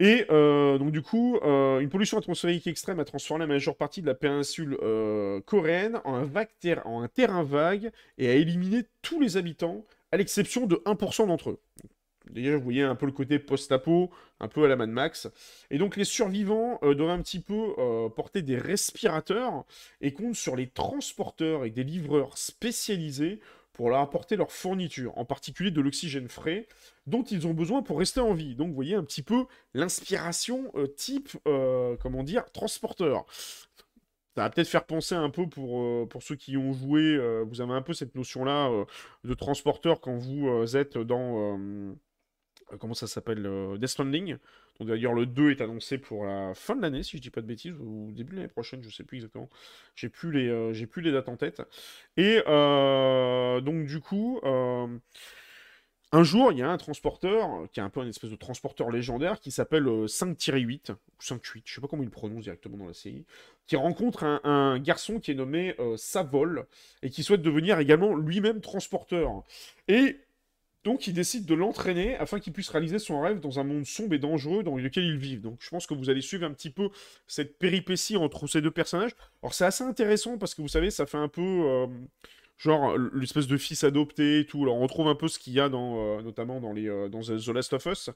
Et donc du coup, une pollution atmosphérique extrême a transformé la majeure partie de la péninsule coréenne en un, en un terrain vague et a éliminé tous les habitants, à l'exception de 1% d'entre eux. Déjà, vous voyez un peu le côté post-apo, un peu à la Mad Max. Et donc, les survivants euh, doivent un petit peu euh, porter des respirateurs et comptent sur les transporteurs et des livreurs spécialisés pour leur apporter leur fourniture, en particulier de l'oxygène frais, dont ils ont besoin pour rester en vie. Donc, vous voyez un petit peu l'inspiration euh, type, comment dire, transporteur. Ça va peut-être faire penser un peu pour, pour ceux qui ont joué, vous avez un peu cette notion-là de transporteur quand vous êtes dans comment ça s'appelle euh, Death Stranding. Donc d'ailleurs le 2 est annoncé pour la fin de l'année si je dis pas de bêtises ou début de l'année prochaine, je sais plus exactement. J'ai plus les euh, j'ai plus les dates en tête. Et donc du coup un jour, il y a un transporteur, qui est un peu un espèce de transporteur légendaire, qui s'appelle 5-8, ou 5-8, je sais pas comment il le prononce directement dans la série, qui rencontre un, garçon qui est nommé Savol, et qui souhaite devenir également lui-même transporteur. Et donc il décide de l'entraîner afin qu'il puisse réaliser son rêve dans un monde sombre et dangereux dans lequel il vit. Donc je pense que vous allez suivre un petit peu cette péripétie entre ces deux personnages. Alors c'est assez intéressant parce que vous savez, ça fait un peu... Euh, genre l'espèce de fils adopté et tout. Alors on retrouve un peu ce qu'il y a dans, euh, notamment dans, euh, dans The Last of Us,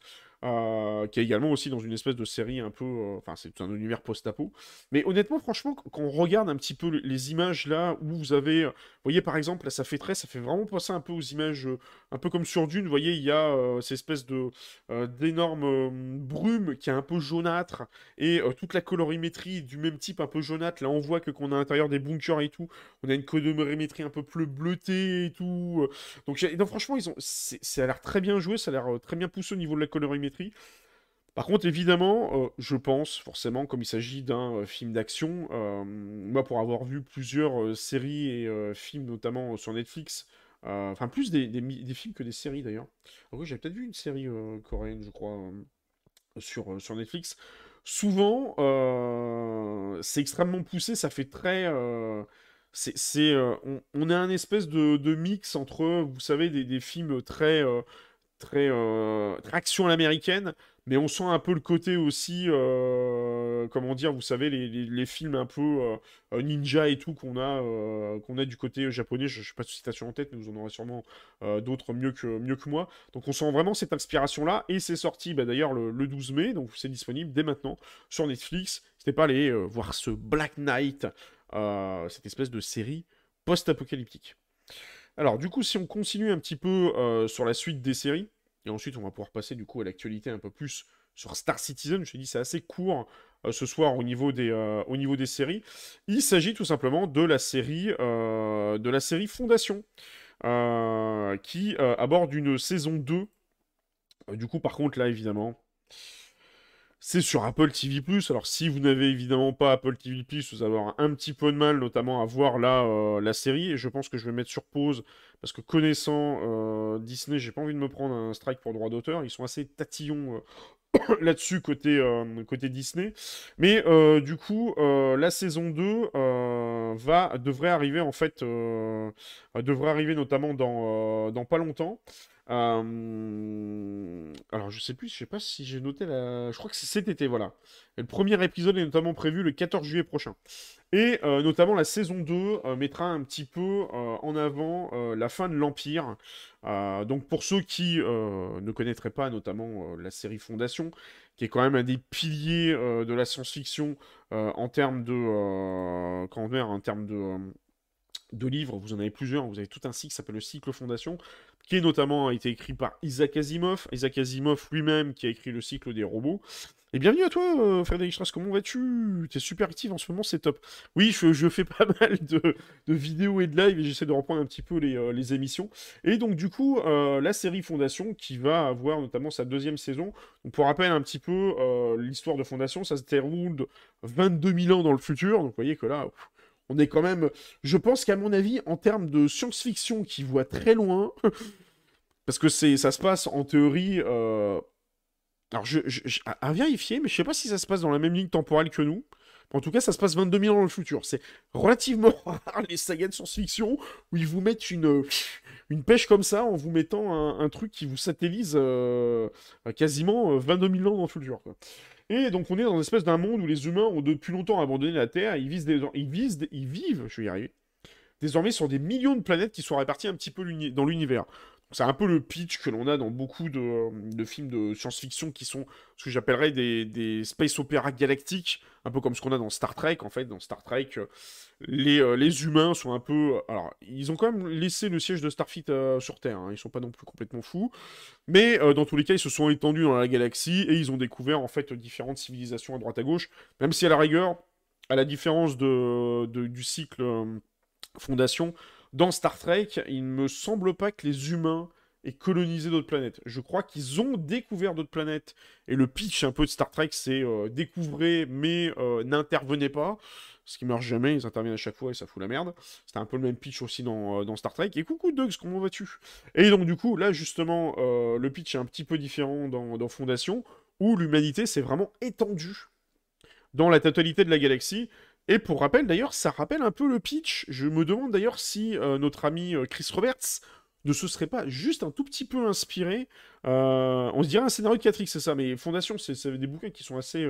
euh, qui est également aussi dans une espèce de série un peu... Enfin c'est un univers post-apo. Mais honnêtement, franchement, quand on regarde un petit peu les images là, où vous avez... Vous voyez par exemple, là ça fait très... Ça fait vraiment passer un peu aux images, un peu comme sur Dune, vous voyez, il y a cette espèce de d'énorme brume qui est un peu jaunâtre, et toute la colorimétrie du même type, un peu jaunâtre. Là on voit que qu'on a à l'intérieur des bunkers et tout, on a une colorimétrie un peu plus le bleuté et tout. Euh. Donc, franchement, ils ont, ça a l'air très bien joué, ça a l'air euh, très bien poussé au niveau de la colorimétrie. Par contre, évidemment, euh, je pense forcément, comme il s'agit d'un film d'action, moi pour avoir vu plusieurs séries et films, notamment sur Netflix, enfin plus des, films que des séries d'ailleurs. oui, j'avais peut-être vu une série coréenne, je crois. sur, sur Netflix, souvent, c'est extrêmement poussé, ça fait très... c'est, on, on, a un espèce de, mix entre, vous savez, des films très très, euh, action à l'américaine, mais on sent un peu le côté aussi, euh, comment dire, vous savez, les, films un peu euh, ninja et tout qu'on a, qu'on a du côté japonais. Je ne sais pas si citation en tête, mais vous en aurez sûrement d'autres mieux que, mieux que moi. Donc on sent vraiment cette inspiration-là, et c'est sorti bah, d'ailleurs le, 12 mai, donc c'est disponible dès maintenant sur Netflix. N'hésitez pas aller voir ce Black Knight, cette espèce de série post-apocalyptique. Alors, du coup, si on continue un petit peu euh, sur la suite des séries, et ensuite on va pouvoir passer du coup à l'actualité un peu plus sur Star Citizen, je te dis c'est assez court euh, ce soir au niveau, des, euh, au niveau des séries. Il s'agit tout simplement de la série, de la série Fondation, qui aborde une saison 2. du coup, par contre, là, évidemment, c'est sur Apple TV+. Alors si vous n'avez évidemment pas Apple TV+, vous allez avoir un petit peu de mal notamment à voir la, euh, la série. Et je pense que je vais mettre sur pause parce que connaissant euh, Disney, j'ai pas envie de me prendre un strike pour droit d'auteur. Ils sont assez tatillons euh, [COUGHS] là-dessus côté, Disney. Mais du coup, la saison 2 va, devrait arriver en fait, devrait arriver notamment dans pas longtemps. Euh, alors, je sais plus, je sais pas si j'ai noté la. Je crois que c'est cet été, voilà. le premier épisode est notamment prévu le 14 juillet prochain. Et euh, notamment la saison 2 euh, mettra un petit peu en avant la fin de l'Empire. donc, pour ceux qui ne connaîtraient pas notamment la série Fondation, qui est quand même un des piliers de la science-fiction en termes de. dire, en termes de de livres, vous en avez plusieurs, vous avez tout un cycle qui s'appelle le cycle Fondation, qui notamment a été écrit par Isaac Asimov, Isaac Asimov lui-même qui a écrit le cycle des robots. Et bienvenue à toi, euh, Frédéric Strass, comment vas-tu? T'es super actif en ce moment, c'est top. Oui, je, fais [LAUGHS] pas mal de, vidéos et de live et j'essaie de reprendre un petit peu les, euh, émissions. Et donc du coup, euh, la série Fondation qui va avoir notamment sa deuxième saison. Donc pour rappel un petit peu l'histoire de Fondation, ça se déroule 22 000 ans dans le futur. Donc vous voyez que là, on est quand même. Je pense qu'à mon avis, en termes de science-fiction qui voit très loin, [LAUGHS] parce que ça se passe en théorie. Euh, alors, je, à vérifier, mais je sais pas si ça se passe dans la même ligne temporelle que nous. En tout cas, ça se passe 22 000 ans dans le futur. C'est relativement [LAUGHS] rare les sagas de science-fiction où ils vous mettent une, une pêche comme ça en vous mettant un, truc qui vous satellise euh, quasiment 22 euh, 000 ans dans le futur. Et donc on est dans une espèce d'un monde où les humains ont depuis longtemps abandonné la Terre, ils, visent ils, visent ils vivent, je vais y arriver, désormais sur des millions de planètes qui sont réparties un petit peu dans l'univers. C'est un peu le pitch que l'on a dans beaucoup de, films de science-fiction qui sont ce que j'appellerais des, space opéras galactiques, un peu comme ce qu'on a dans Star Trek. En fait, dans Star Trek, euh, les, euh, les humains sont un peu. Alors, ils ont quand même laissé le siège de Starfleet euh, sur Terre, hein. ils sont pas non plus complètement fous. Mais dans tous les cas, ils se sont étendus dans la galaxie et ils ont découvert en fait différentes civilisations à droite à gauche, même si à la rigueur, à la différence de, du cycle Fondation, dans Star Trek, il ne me semble pas que les humains aient colonisé d'autres planètes. Je crois qu'ils ont découvert d'autres planètes. Et le pitch un peu de Star Trek, c'est euh, découvrez, mais euh, n'intervenez pas. Ce qui marche jamais, ils interviennent à chaque fois et ça fout la merde. C'était un peu le même pitch aussi dans, euh, Star Trek. Et coucou Dogs, comment vas-tu? Et donc du coup, là justement, le pitch est un petit peu différent dans Fondation, où l'humanité s'est vraiment étendue dans la totalité de la galaxie. Et pour rappel, d'ailleurs, ça rappelle un peu le pitch. Je me demande d'ailleurs si euh, notre ami euh, Chris Roberts ne se serait pas juste un tout petit peu inspiré. Euh, on se dirait un scénario de 4X, c'est ça, mais Fondation, c'est des bouquins qui sont assez,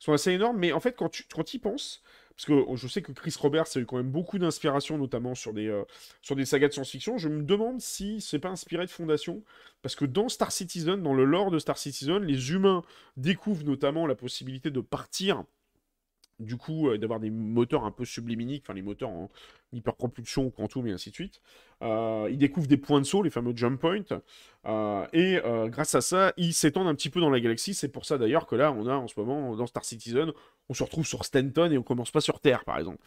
sont assez énormes. Mais en fait, quand tu quand y penses, parce que je sais que Chris Roberts a eu quand même beaucoup d'inspiration, notamment sur des, sur des sagas de science-fiction, je me demande si c'est pas inspiré de Fondation, parce que dans Star Citizen, dans le lore de Star Citizen, les humains découvrent notamment la possibilité de partir du coup, euh, d'avoir des moteurs un peu subliminiques, enfin les moteurs en hyperpropulsion, quantum et ainsi de suite. Euh, ils découvrent des points de saut, les fameux jump points, euh, et grâce à ça, ils s'étendent un petit peu dans la galaxie. C'est pour ça d'ailleurs que là, on a en ce moment, dans Star Citizen, on se retrouve sur Stanton et on commence pas sur Terre, par exemple.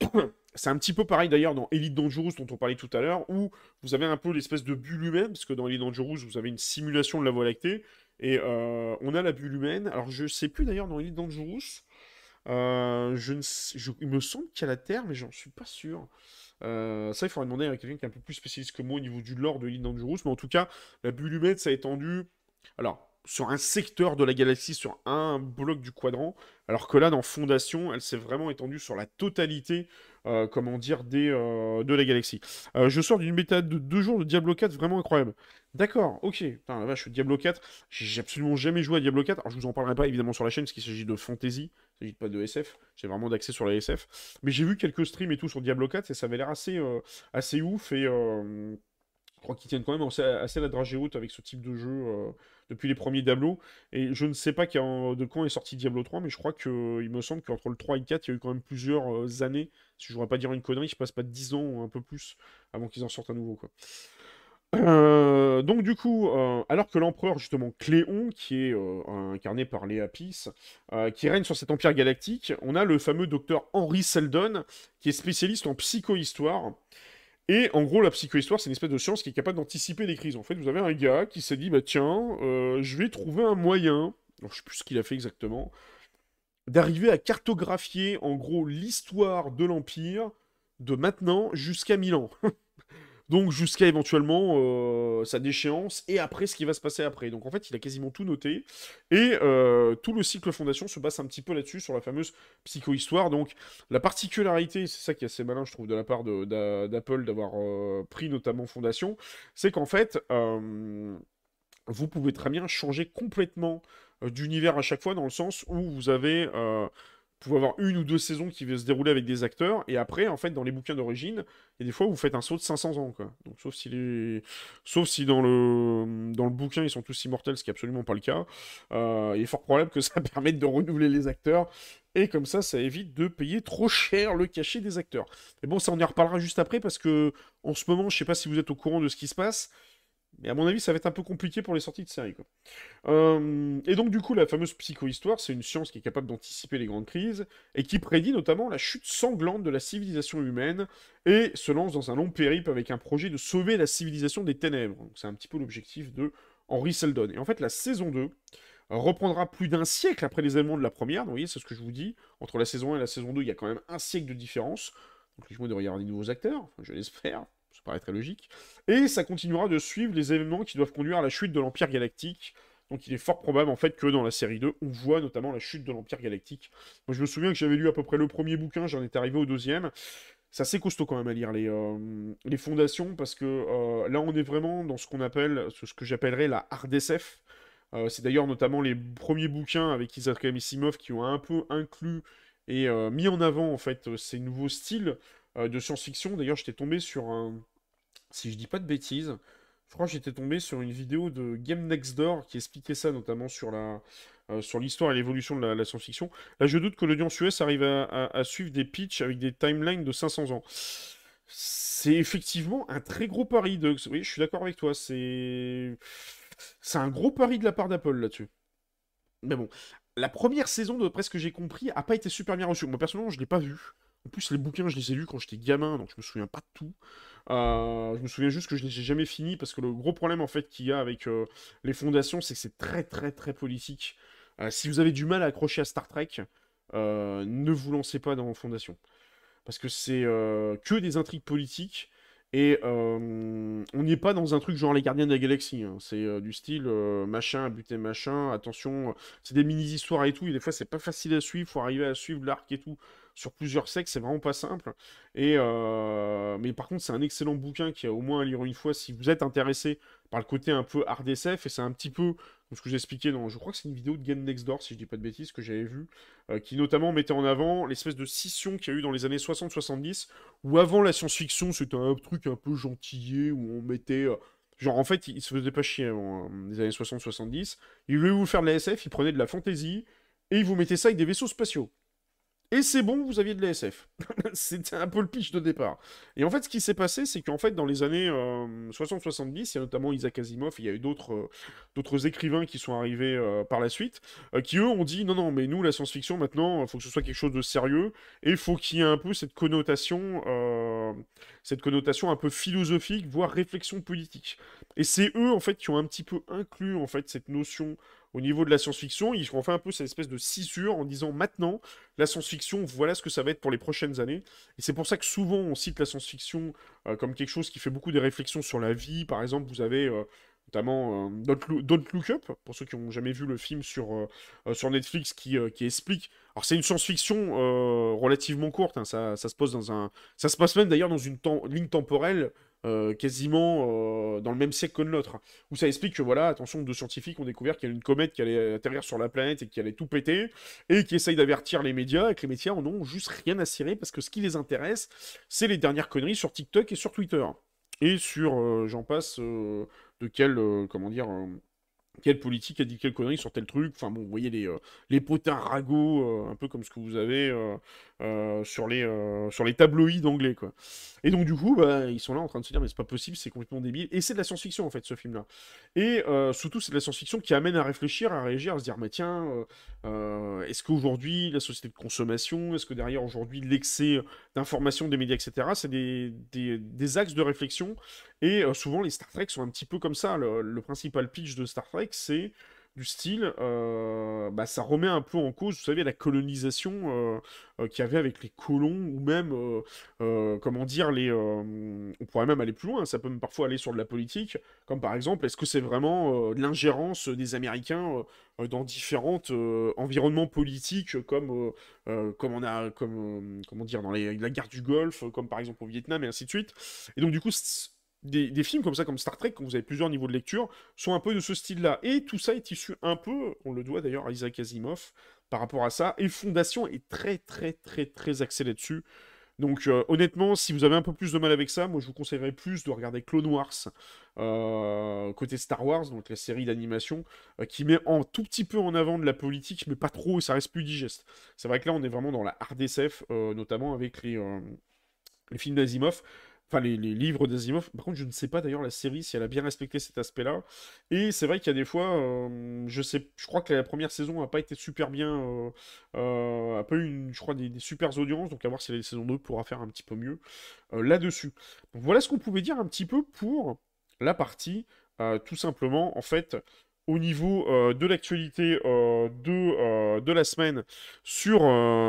[COUGHS] C'est un petit peu pareil d'ailleurs dans Elite Dangerous dont on parlait tout à l'heure, où vous avez un peu l'espèce de bulle humaine, parce que dans Elite Dangerous, vous avez une simulation de la Voie lactée, et on a la bulle humaine. Alors je sais plus d'ailleurs dans Elite Dangerous, euh, je, ne il me semble qu'il y a la Terre, mais j'en suis pas sûr. Euh, ça, il faudrait demander à quelqu'un qui est un peu plus spécialiste que moi au niveau du lore de l'île Dangerous. Mais en tout cas, la bulle humaine, ça a étendu. Alors, sur un secteur de la galaxie, sur un bloc du quadrant, alors que là, dans Fondation, elle s'est vraiment étendue sur la totalité, euh, comment dire, des, euh, de la galaxie. Euh, je sors d'une bêta de deux jours de Diablo 4, vraiment incroyable. D'accord, ok. Putain, la vache, Diablo 4, j'ai absolument jamais joué à Diablo 4. Alors, je vous en parlerai pas évidemment sur la chaîne, parce qu'il s'agit de fantasy, il s'agit pas de SF. J'ai vraiment d'accès sur la SF. Mais j'ai vu quelques streams et tout sur Diablo 4, et ça avait l'air assez, assez ouf, et crois qu'ils tiennent quand même assez, la dragée haute avec ce type de jeu euh, depuis les premiers Diablo. Et je ne sais pas de quand est sorti Diablo 3, mais je crois qu'il me semble qu'entre le 3 et le 4, il y a eu quand même plusieurs euh, années. Si je ne voudrais pas dire une connerie, je passe pas 10 ans ou un peu plus avant qu'ils en sortent à nouveau. Quoi. Euh, donc du coup, alors que l'empereur justement Cléon, qui est incarné par Léa Peace, qui règne sur cet empire galactique, on a le fameux docteur Henry Seldon, qui est spécialiste en psychohistoire, et en gros, la psychohistoire, c'est une espèce de science qui est capable d'anticiper les crises. En fait, vous avez un gars qui s'est dit, bah tiens, euh, je vais trouver un moyen, alors, je sais plus ce qu'il a fait exactement, d'arriver à cartographier en gros l'histoire de l'Empire de maintenant jusqu'à Milan. [LAUGHS] Donc jusqu'à éventuellement euh, sa déchéance et après ce qui va se passer après. Donc en fait, il a quasiment tout noté. Et euh, tout le cycle Fondation se base un petit peu là-dessus, sur la fameuse psychohistoire. Donc la particularité, c'est ça qui est assez malin, je trouve, de la part d'Apple d'avoir euh, pris notamment Fondation, c'est qu'en fait, vous pouvez très bien changer complètement d'univers à chaque fois, dans le sens où vous avez pouvez avoir une ou deux saisons qui vont se dérouler avec des acteurs, et après, en fait, dans les bouquins d'origine, il y a des fois où vous faites un saut de 500 ans, quoi. Donc, sauf si, les... sauf si dans, le... dans le bouquin, ils sont tous immortels, ce qui n'est absolument pas le cas, euh, il est fort probable que ça [LAUGHS] permette de renouveler les acteurs, et comme ça, ça évite de payer trop cher le cachet des acteurs. Mais bon, ça, on y reparlera juste après, parce que, en ce moment, je sais pas si vous êtes au courant de ce qui se passe, mais à mon avis, ça va être un peu compliqué pour les sorties de série. Euh, et donc, du coup, la fameuse psychohistoire, c'est une science qui est capable d'anticiper les grandes crises et qui prédit notamment la chute sanglante de la civilisation humaine et se lance dans un long périple avec un projet de sauver la civilisation des ténèbres. C'est un petit peu l'objectif de Henry Seldon. Et en fait, la saison 2 reprendra plus d'un siècle après les événements de la première. Donc, vous voyez, c'est ce que je vous dis. Entre la saison 1 et la saison 2, il y a quand même un siècle de différence. Donc, les gens devraient y avoir des nouveaux acteurs, je l'espère paraît très logique. Et ça continuera de suivre les événements qui doivent conduire à la chute de l'Empire Galactique. Donc il est fort probable en fait que dans la série 2, on voit notamment la chute de l'Empire Galactique. Moi je me souviens que j'avais lu à peu près le premier bouquin, j'en étais arrivé au deuxième. C'est assez costaud quand même à lire les, euh, les fondations parce que euh, là on est vraiment dans ce qu'on appelle, ce que j'appellerais la hard SF. Euh, c'est d'ailleurs notamment les premiers bouquins avec Isaac Asimov qui ont un peu inclus et mis en avant en fait ces nouveaux styles de science-fiction. D'ailleurs, j'étais tombé sur un. Si je dis pas de bêtises, je crois que j'étais tombé sur une vidéo de Game Next Door qui expliquait ça, notamment sur la. Euh, sur l'histoire et l'évolution de la, science-fiction. Là, je doute que l'audience US arrive à, suivre des pitchs avec des timelines de 500 ans. C'est effectivement un très gros pari, de... Oui, je suis d'accord avec toi. C'est c'est un gros pari de la part d'Apple là-dessus. Mais bon, la première saison, de presque j'ai compris, a pas été super bien reçue. Moi, personnellement, je l'ai pas vue. En plus, les bouquins, je les ai lus quand j'étais gamin, donc je me souviens pas de tout. Euh, je me souviens juste que je les ai jamais finis, parce que le gros problème, en fait, qu'il y a avec euh, les fondations, c'est que c'est très, très, très politique. Euh, si vous avez du mal à accrocher à Star Trek, ne vous lancez pas dans Fondation. Parce que c'est que des intrigues politiques, et on n'est pas dans un truc genre les gardiens de la galaxie. Hein. C'est du style machin, buter machin, attention, c'est des mini-histoires et tout, et des fois c'est pas facile à suivre, faut arriver à suivre l'arc et tout sur plusieurs sexes, c'est vraiment pas simple. Et, euh, mais par contre, c'est un excellent bouquin qui a au moins à lire une fois si vous êtes intéressé par le côté un peu hard SF, et c'est un petit peu ce que j'expliquais dans, je crois que c'est une vidéo de Game Next Door, si je dis pas de bêtises, que j'avais vu, euh, qui notamment mettait en avant l'espèce de scission qu'il y a eu dans les années 60-70, où avant la science-fiction, c'était un truc un peu gentillé, où on mettait... Euh, genre, en fait, il se faisait pas chier dans les années 60-70. Il voulait vous faire de la SF, il prenait de la fantasy, et il vous mettait ça avec des vaisseaux spatiaux. Et c'est bon, vous aviez de l'ASF. [LAUGHS] C'était un peu le pitch de départ. Et en fait, ce qui s'est passé, c'est qu'en fait, dans les années 60-70, euh, il y a notamment Isaac Asimov, il y a eu d'autres euh, écrivains qui sont arrivés euh, par la suite, qui eux ont dit non, non, mais nous, la science-fiction, maintenant, il faut que ce soit quelque chose de sérieux, et il faut qu'il y ait un peu cette connotation, cette connotation un peu philosophique, voire réflexion politique. Et c'est eux, en fait, qui ont un petit peu inclus, en fait, cette notion au niveau de la science-fiction, ils ont fait un peu cette espèce de scissure en disant maintenant, la science-fiction, voilà ce que ça va être pour les prochaines années. Et c'est pour ça que souvent on cite la science-fiction euh, comme quelque chose qui fait beaucoup des réflexions sur la vie. Par exemple, vous avez euh, notamment Don't, Look Up, pour ceux qui n'ont jamais vu le film sur, sur Netflix qui, qui explique. Alors c'est une science-fiction relativement courte, hein, ça, ça, se pose dans un, ça se passe même d'ailleurs dans une ligne temporelle euh, quasiment euh, dans le même siècle que le nôtre, où ça explique que voilà, attention, deux scientifiques ont découvert qu'il y a une comète qui allait atterrir sur la planète et qui allait tout péter, et qui essayent d'avertir les médias, et que les médias en ont juste rien à cirer, parce que ce qui les intéresse, c'est les dernières conneries sur TikTok et sur Twitter. Et sur, euh, j'en passe, de quel, comment dire, quelle politique a dit quelle connerie sur tel truc. Enfin bon, vous voyez les, les potins ragots, un peu comme ce que vous avez euh, sur, les, euh, sur les tabloïds anglais, quoi. Et donc, du coup, bah, ils sont là en train de se dire, mais c'est pas possible, c'est complètement débile. Et c'est de la science-fiction, en fait, ce film-là. Et euh, surtout, c'est de la science-fiction qui amène à réfléchir, à réagir, à se dire, mais tiens, est-ce qu'aujourd'hui, la société de consommation, est-ce que derrière, aujourd'hui, l'excès d'information des médias, etc., c'est des, des, axes de réflexion. Et souvent, les Star Trek sont un petit peu comme ça. Le, principal pitch de Star Trek, c'est du style, euh, bah, ça remet un peu en cause, vous savez, la colonisation euh, euh, qu'il y avait avec les colons, ou même, comment dire, les... on pourrait même aller plus loin, ça peut parfois aller sur de la politique, comme par exemple, est-ce que c'est vraiment l'ingérence des Américains dans différents environnements politiques, comme, comme on a, comme, comment dire, dans la guerre du Golfe, comme par exemple au Vietnam, et ainsi de suite. Et donc du coup, des, films comme ça, comme Star Trek, quand vous avez plusieurs niveaux de lecture, sont un peu de ce style-là. Et tout ça est issu un peu, on le doit d'ailleurs à Isaac Asimov, par rapport à ça. Et Fondation est très, très, très, très axé là-dessus. Donc euh, honnêtement, si vous avez un peu plus de mal avec ça, moi je vous conseillerais plus de regarder Clone Wars euh, côté Star Wars, donc la série d'animation, euh, qui met en tout petit peu en avant de la politique, mais pas trop, et ça reste plus digeste. C'est vrai que là on est vraiment dans la hard SF, notamment avec les, les films d'Asimov. Enfin, les, livres d'Asimov. Par contre, je ne sais pas d'ailleurs la série si elle a bien respecté cet aspect-là. Et c'est vrai qu'il y a des fois, euh, je crois que la première saison n'a pas été super bien, euh, euh, a pas eu, je crois, des, super audiences. Donc à voir si la saison 2 pourra faire un petit peu mieux là-dessus. Voilà ce qu'on pouvait dire un petit peu pour la partie, tout simplement, en fait, au niveau euh, de l'actualité euh, de, euh, de la semaine sur,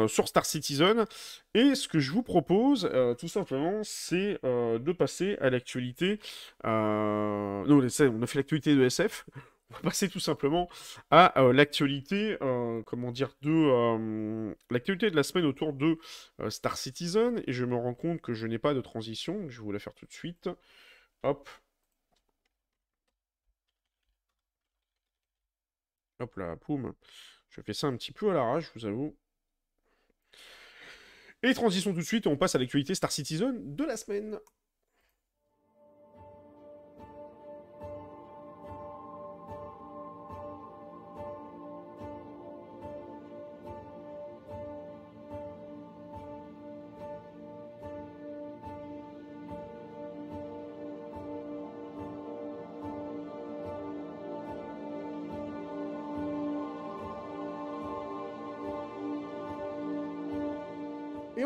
sur Star Citizen. Et ce que je vous propose, tout simplement, c'est de passer à l'actualité. Non, on a fait l'actualité de SF. On va passer tout simplement à l'actualité, comment dire, de l'actualité de la semaine autour de Star Citizen. Et je me rends compte que je n'ai pas de transition. Je vais vous la faire tout de suite. Hop, Hop là, poum. Je fais ça un petit peu à l'arrache, je vous avoue. Et transition tout de suite, on passe à l'actualité Star Citizen de la semaine.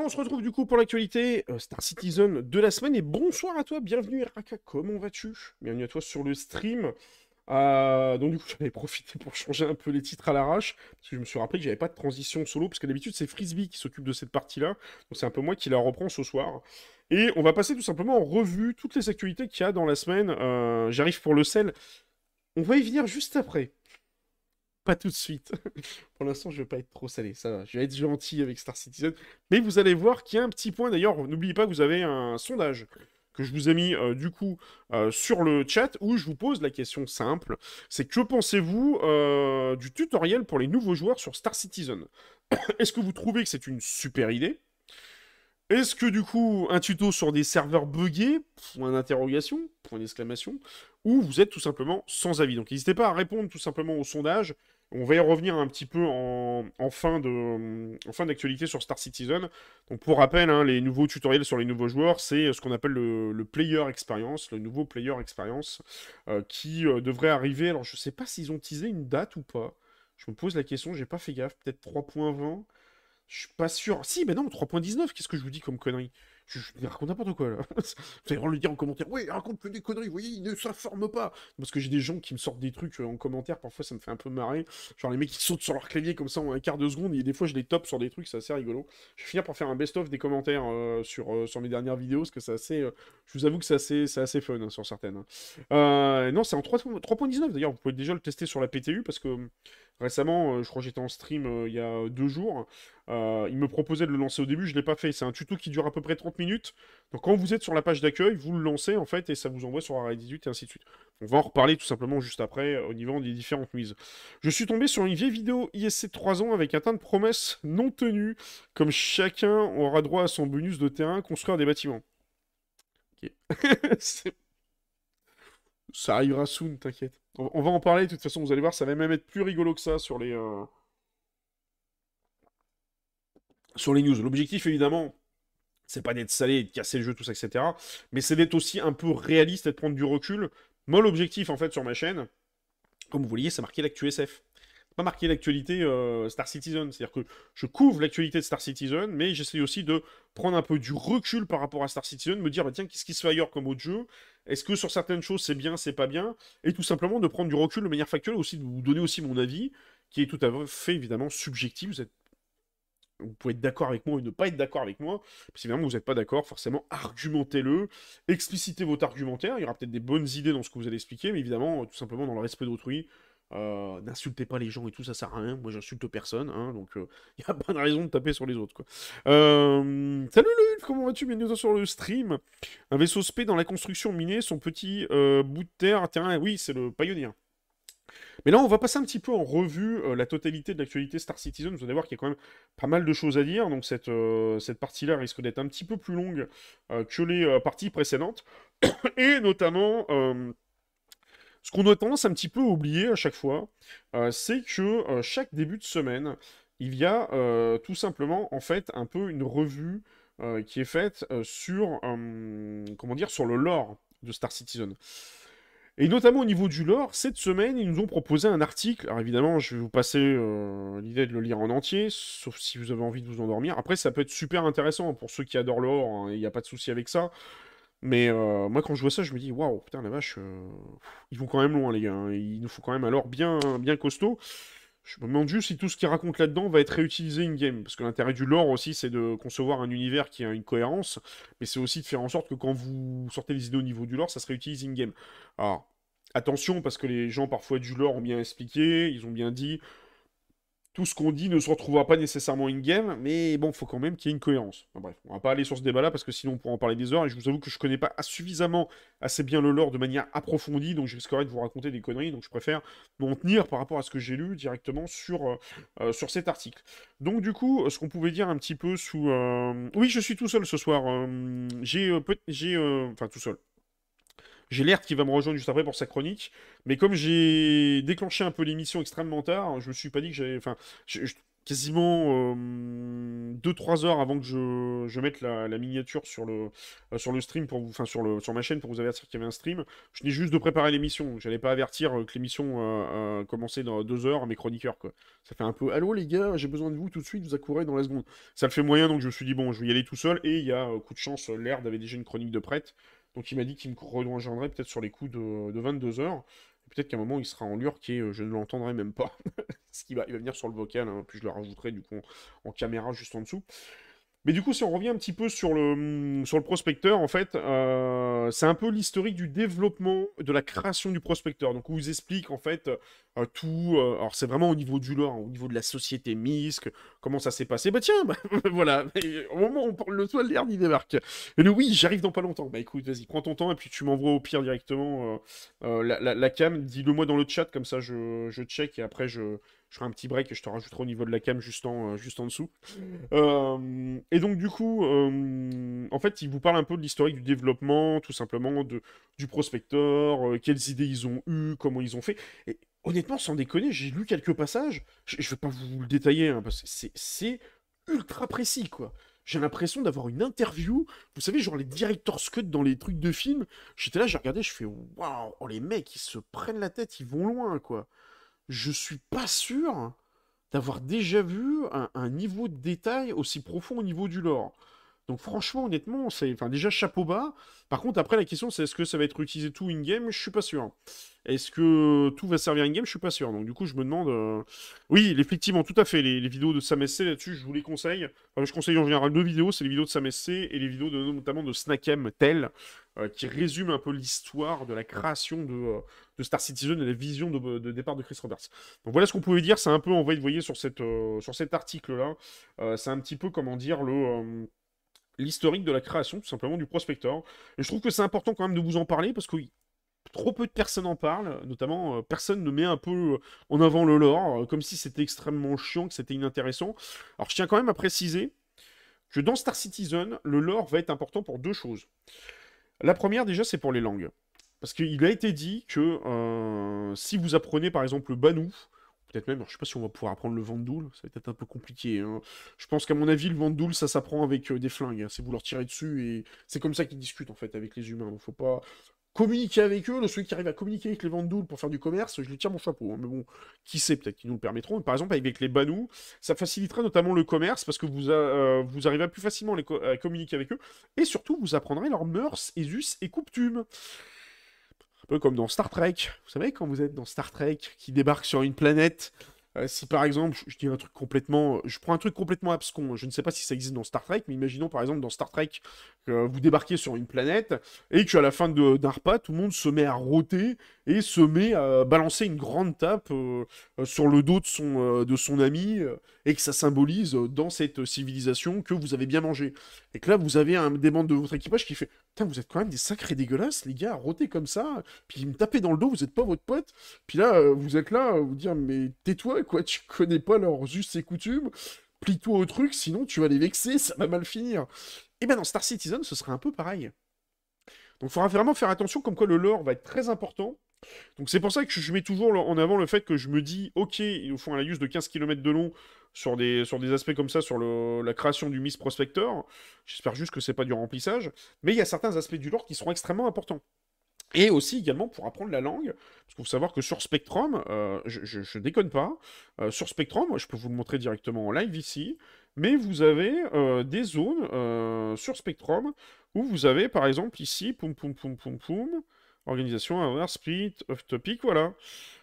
On se retrouve du coup pour l'actualité euh, Star Citizen de la semaine. Et bonsoir à toi, bienvenue Raka, comment vas-tu? Bienvenue à toi sur le stream. Euh, donc du coup [LAUGHS] j'avais profité pour changer un peu les titres à l'arrache, parce que je me suis rappelé que j'avais pas de transition solo, parce que d'habitude c'est Frisbee qui s'occupe de cette partie-là, donc c'est un peu moi qui la reprend ce soir. Et on va passer tout simplement en revue toutes les actualités qu'il y a dans la semaine. Euh, j'arrive pour le sel. On va y venir juste après. Pas tout de suite. [LAUGHS] Pour l'instant, je vais pas être trop salé, ça va. Je vais être gentil avec Star Citizen. Mais vous allez voir qu'il y a un petit point. D'ailleurs, n'oubliez pas que vous avez un sondage que je vous ai mis euh, du coup euh, sur le chat où je vous pose la question simple. C'est que pensez-vous euh, du tutoriel pour les nouveaux joueurs sur Star Citizen? [COUGHS] Est-ce que vous trouvez que c'est une super idée? Est-ce que du coup, un tuto sur des serveurs buggés, point d'interrogation, point d'exclamation, ou vous êtes tout simplement sans avis Donc n'hésitez pas à répondre tout simplement au sondage. On va y revenir un petit peu en, fin d'actualité sur Star Citizen. Donc pour rappel, hein, les nouveaux tutoriels sur les nouveaux joueurs, c'est ce qu'on appelle le, Player Experience, le nouveau Player Experience, euh, qui euh, devrait arriver. Alors je sais pas s'ils ont teasé une date ou pas. Je me pose la question, j'ai pas fait gaffe. Peut-être 3.20 Je suis pas sûr. Si, ben non, 3.19, qu'est-ce que je vous dis comme connerie? Je, raconte n'importe quoi là. [LAUGHS] Vous allez le dire en commentaire. Oui, il raconte que des conneries, vous voyez, il ne s'informe pas. Parce que j'ai des gens qui me sortent des trucs euh, en commentaire, parfois ça me fait un peu marrer. Genre les mecs qui sautent sur leur clavier comme ça en un quart de seconde, et des fois je les top sur des trucs, c'est assez rigolo. Je vais finir par faire un best-of des commentaires euh, sur, euh, sur mes dernières vidéos, parce que c'est assez. Je vous avoue que c'est assez, assez fun hein, sur certaines. Hein. Non, c'est en 3.19 d'ailleurs, vous pouvez déjà le tester sur la PTU, parce que récemment, euh, je crois que j'étais en stream il y a deux jours. Euh, il me proposait de le lancer au début, je ne l'ai pas fait. C'est un tuto qui dure à peu près 30 minutes. Donc quand vous êtes sur la page d'accueil, vous le lancez en fait et ça vous envoie sur Arrêt 18 et ainsi de suite. On va en reparler tout simplement juste après au niveau des différentes mises. Je suis tombé sur une vieille vidéo ISC de 3 ans avec un tas de promesses non tenues, comme chacun aura droit à son bonus de terrain, construire des bâtiments. Ok. [LAUGHS] ça arrivera soon, t'inquiète. On, va en parler, de toute façon, vous allez voir, ça va même être plus rigolo que ça sur les... Euh sur les news. L'objectif, évidemment, c'est pas d'être salé, de casser le jeu, tout ça, etc. Mais c'est d'être aussi un peu réaliste et de prendre du recul. Moi, l'objectif, en fait, sur ma chaîne, comme vous voyez, c'est marqué l'actu SF. Pas marqué l'actualité euh, Star Citizen. C'est-à-dire que je couvre l'actualité de Star Citizen, mais j'essaie aussi de prendre un peu du recul par rapport à Star Citizen, me dire, bah, tiens, qu'est-ce qui se fait ailleurs comme autre jeu? Est-ce que sur certaines choses, c'est bien, c'est pas bien? Et tout simplement de prendre du recul de manière factuelle, aussi de vous donner aussi mon avis, qui est tout à fait, évidemment, subjectif. Vous êtes vous pouvez être d'accord avec moi ou ne pas être d'accord avec moi. Si vraiment vous n'êtes pas d'accord, forcément, argumentez-le, explicitez votre argumentaire. Il y aura peut-être des bonnes idées dans ce que vous allez expliquer, mais évidemment, tout simplement dans le respect d'autrui. Euh, N'insultez pas les gens et tout, ça sert à rien. Moi, j'insulte personne, hein, donc il euh, [LAUGHS] n'y a pas de raison de taper sur les autres. Quoi. Euh... Salut Lul, comment vas-tu? Bienvenue sur le stream. Un vaisseau spé dans la construction minée, son petit euh, bout de terre, terrain, oui, c'est le Pioneer. Mais là, on va passer un petit peu en revue euh, la totalité de l'actualité Star Citizen. Vous allez voir qu'il y a quand même pas mal de choses à dire. Donc cette, cette partie-là risque d'être un petit peu plus longue que les parties précédentes. [COUGHS] Et notamment, ce qu'on a tendance un petit peu à oublier à chaque fois, euh, c'est que chaque début de semaine, il y a tout simplement en fait un peu une revue qui est faite sur, comment dire, sur le lore de Star Citizen. Et notamment au niveau du lore, cette semaine, ils nous ont proposé un article. Alors évidemment, je vais vous passer euh, l'idée de le lire en entier, sauf si vous avez envie de vous endormir. Après, ça peut être super intéressant pour ceux qui adorent le lore, il hein, n'y a pas de souci avec ça. Mais euh, moi, quand je vois ça, je me dis, waouh, putain, la vache, euh, ils vont quand même loin, les gars. Hein. Il nous faut quand même un lore bien, bien costaud. Je me demande juste si tout ce qu'ils racontent là-dedans va être réutilisé in-game. Parce que l'intérêt du lore aussi, c'est de concevoir un univers qui a une cohérence. Mais c'est aussi de faire en sorte que quand vous sortez les idées au niveau du lore, ça se réutilise in-game. Alors, attention, parce que les gens parfois du lore ont bien expliqué, ils ont bien dit, tout ce qu'on dit ne se retrouvera pas nécessairement in-game, mais bon, faut quand même qu'il y ait une cohérence. Bref, on va pas aller sur ce débat-là, parce que sinon on pourra en parler des heures, et je vous avoue que je connais pas suffisamment assez bien le lore de manière approfondie, donc je risquerais de vous raconter des conneries, donc je préfère m'en tenir par rapport à ce que j'ai lu directement sur, euh, euh, cet article. Donc du coup, ce qu'on pouvait dire un petit peu sous... Euh... Oui, je suis tout seul ce soir. Euh, j'ai... Euh, j'ai... Enfin, tout seul. J'ai l'air qui va me rejoindre juste après pour sa chronique. Mais comme j'ai déclenché un peu l'émission extrêmement tard, je me suis pas dit que j'avais. Enfin, je, je, quasiment 2-3 euh, heures avant que je, je mette la, la, miniature sur le, euh, sur le stream, pour vous, enfin sur, le, sur ma chaîne pour vous avertir qu'il y avait un stream. Je venais juste de préparer l'émission. J'allais pas avertir que l'émission euh, commençait dans 2 heures à mes chroniqueurs. Quoi. Ça fait un peu Allô les gars, j'ai besoin de vous tout de suite, vous accourez dans la seconde. Ça le fait moyen, donc je me suis dit Bon, je vais y aller tout seul. Et il y a, coup de chance, l'air avait déjà une chronique de prête. Donc il m'a dit qu'il me rejoindrait peut-être sur les coups de, de 22 heures. Peut-être qu'à un moment il sera en lurk et euh, je ne l'entendrai même pas. [LAUGHS] Ce qui va, il va venir sur le vocal, hein, puis je le rajouterai du coup en, caméra juste en dessous. Mais du coup, si on revient un petit peu sur le, le prospecteur, en fait, euh, c'est un peu l'historique du développement, de la création du prospecteur. Donc, on vous explique, en fait, euh, tout. Euh, alors, c'est vraiment au niveau du lore, au niveau de la société MISC, comment ça s'est passé. Bah, tiens, bah, [LAUGHS] voilà, au moment où on parle le toit, l'air il débarque. Et le oui, j'arrive dans pas longtemps. Bah, écoute, vas-y, prends ton temps, et puis tu m'envoies au pire directement la, cam. Dis-le moi dans le chat, comme ça, je, je check, et après, je je ferai un petit break et je te rajouterai au niveau de la cam juste en, euh, juste en dessous. Euh, et donc du coup, euh, en fait, il vous parle un peu de l'historique du développement, tout simplement, de, du prospecteur, euh, quelles idées ils ont eues, comment ils ont fait. Et honnêtement, sans déconner, j'ai lu quelques passages, je, je vais pas vous le détailler, hein, parce que c'est ultra précis, quoi. J'ai l'impression d'avoir une interview, vous savez, genre les director's cut dans les trucs de films. J'étais là, j'ai regardé, je fais waouh, les mecs, ils se prennent la tête, ils vont loin, quoi je suis pas sûr d'avoir déjà vu un, niveau de détail aussi profond au niveau du lore. Donc franchement, honnêtement, c'est enfin, déjà chapeau bas. Par contre, après, la question, c'est est-ce que ça va être utilisé tout in-game? Je suis pas sûr. Est-ce que tout va servir in-game? Je suis pas sûr. Donc du coup, je me demande... Euh, oui, effectivement, tout à fait. Les, vidéos de SamSC là-dessus, je vous les conseille. je conseille en général deux vidéos. C'est les vidéos de SamSC et les vidéos de, notamment de Snakem Tel, euh, qui résument un peu l'histoire de la création de, euh, de, Star Citizen et la vision de, départ de Chris Roberts. Donc voilà ce qu'on pouvait dire. C'est un peu, va vous voyez, sur, cette, sur cet article-là. c'est un petit peu, comment dire, le l'historique de la création, tout simplement, du prospector. Et je trouve que c'est important quand même de vous en parler, parce que trop peu de personnes en parlent, notamment euh, personne ne met un peu euh, en avant le lore, euh, comme si c'était extrêmement chiant, que c'était inintéressant. Alors je tiens quand même à préciser que dans Star Citizen, le lore va être important pour deux choses. La première déjà c'est pour les langues. Parce qu'il a été dit que si vous apprenez par exemple le Banou, peut-être même, je sais pas si on va pouvoir apprendre le Vandoul, ça va être un peu compliqué. Hein. Je pense qu'à mon avis, le Vandoul, ça s'apprend avec des flingues. Hein. C'est vous leur tirez dessus et c'est comme ça qu'ils discutent en fait avec les humains. Donc faut pas, communiquer avec eux, le celui qui arrive à communiquer avec les Vandouls pour faire du commerce, je lui tire mon chapeau. Hein. Mais bon, qui sait, peut-être qu'ils nous le permettront. Par exemple, avec les Banous, ça facilitera notamment le commerce parce que vous, euh, vous arriverez plus facilement à, communiquer avec eux. Et surtout, vous apprendrez leurs mœurs, et us et coutumes. Peu comme dans Star Trek. Vous savez, quand vous êtes dans Star Trek, qui débarque sur une planète euh, si par exemple, je, dis un truc complètement, je prends un truc complètement abscon, je ne sais pas si ça existe dans Star Trek, mais imaginons par exemple dans Star Trek que vous débarquez sur une planète et qu'à la fin d'un repas, tout le monde se met à rôter et se met à balancer une grande tape euh, euh, sur le dos de son ami et que ça symbolise dans cette civilisation que vous avez bien mangé. Et que là, vous avez un des membres de votre équipage qui fait Putain, vous êtes quand même des sacrés dégueulasses, les gars, à rôter comme ça, puis me taper dans le dos, vous êtes pas votre pote, puis là, vous êtes là, vous dire Mais tais-toi, quoi, tu connais pas leurs us et coutumes, plie-toi au truc, sinon tu vas les vexer, ça va mal finir. Et bien dans Star Citizen, ce sera un peu pareil. Donc il faudra vraiment faire attention, comme quoi le lore va être très important. Donc c'est pour ça que je mets toujours en avant le fait que je me dis, ok, il nous faut un radius de 15 km de long sur des, sur des aspects comme ça, sur la création du Miss Prospector. J'espère juste que c'est pas du remplissage. Mais il y a certains aspects du lore qui seront extrêmement importants. Et aussi également pour apprendre la langue, parce qu'il faut savoir que sur Spectrum, euh, je, je, déconne pas, euh, sur Spectrum, je peux vous le montrer directement en live ici, mais vous avez euh, des zones sur Spectrum où vous avez par exemple ici, poum poum poum poum poum, organisation, hour, split, off topic, voilà.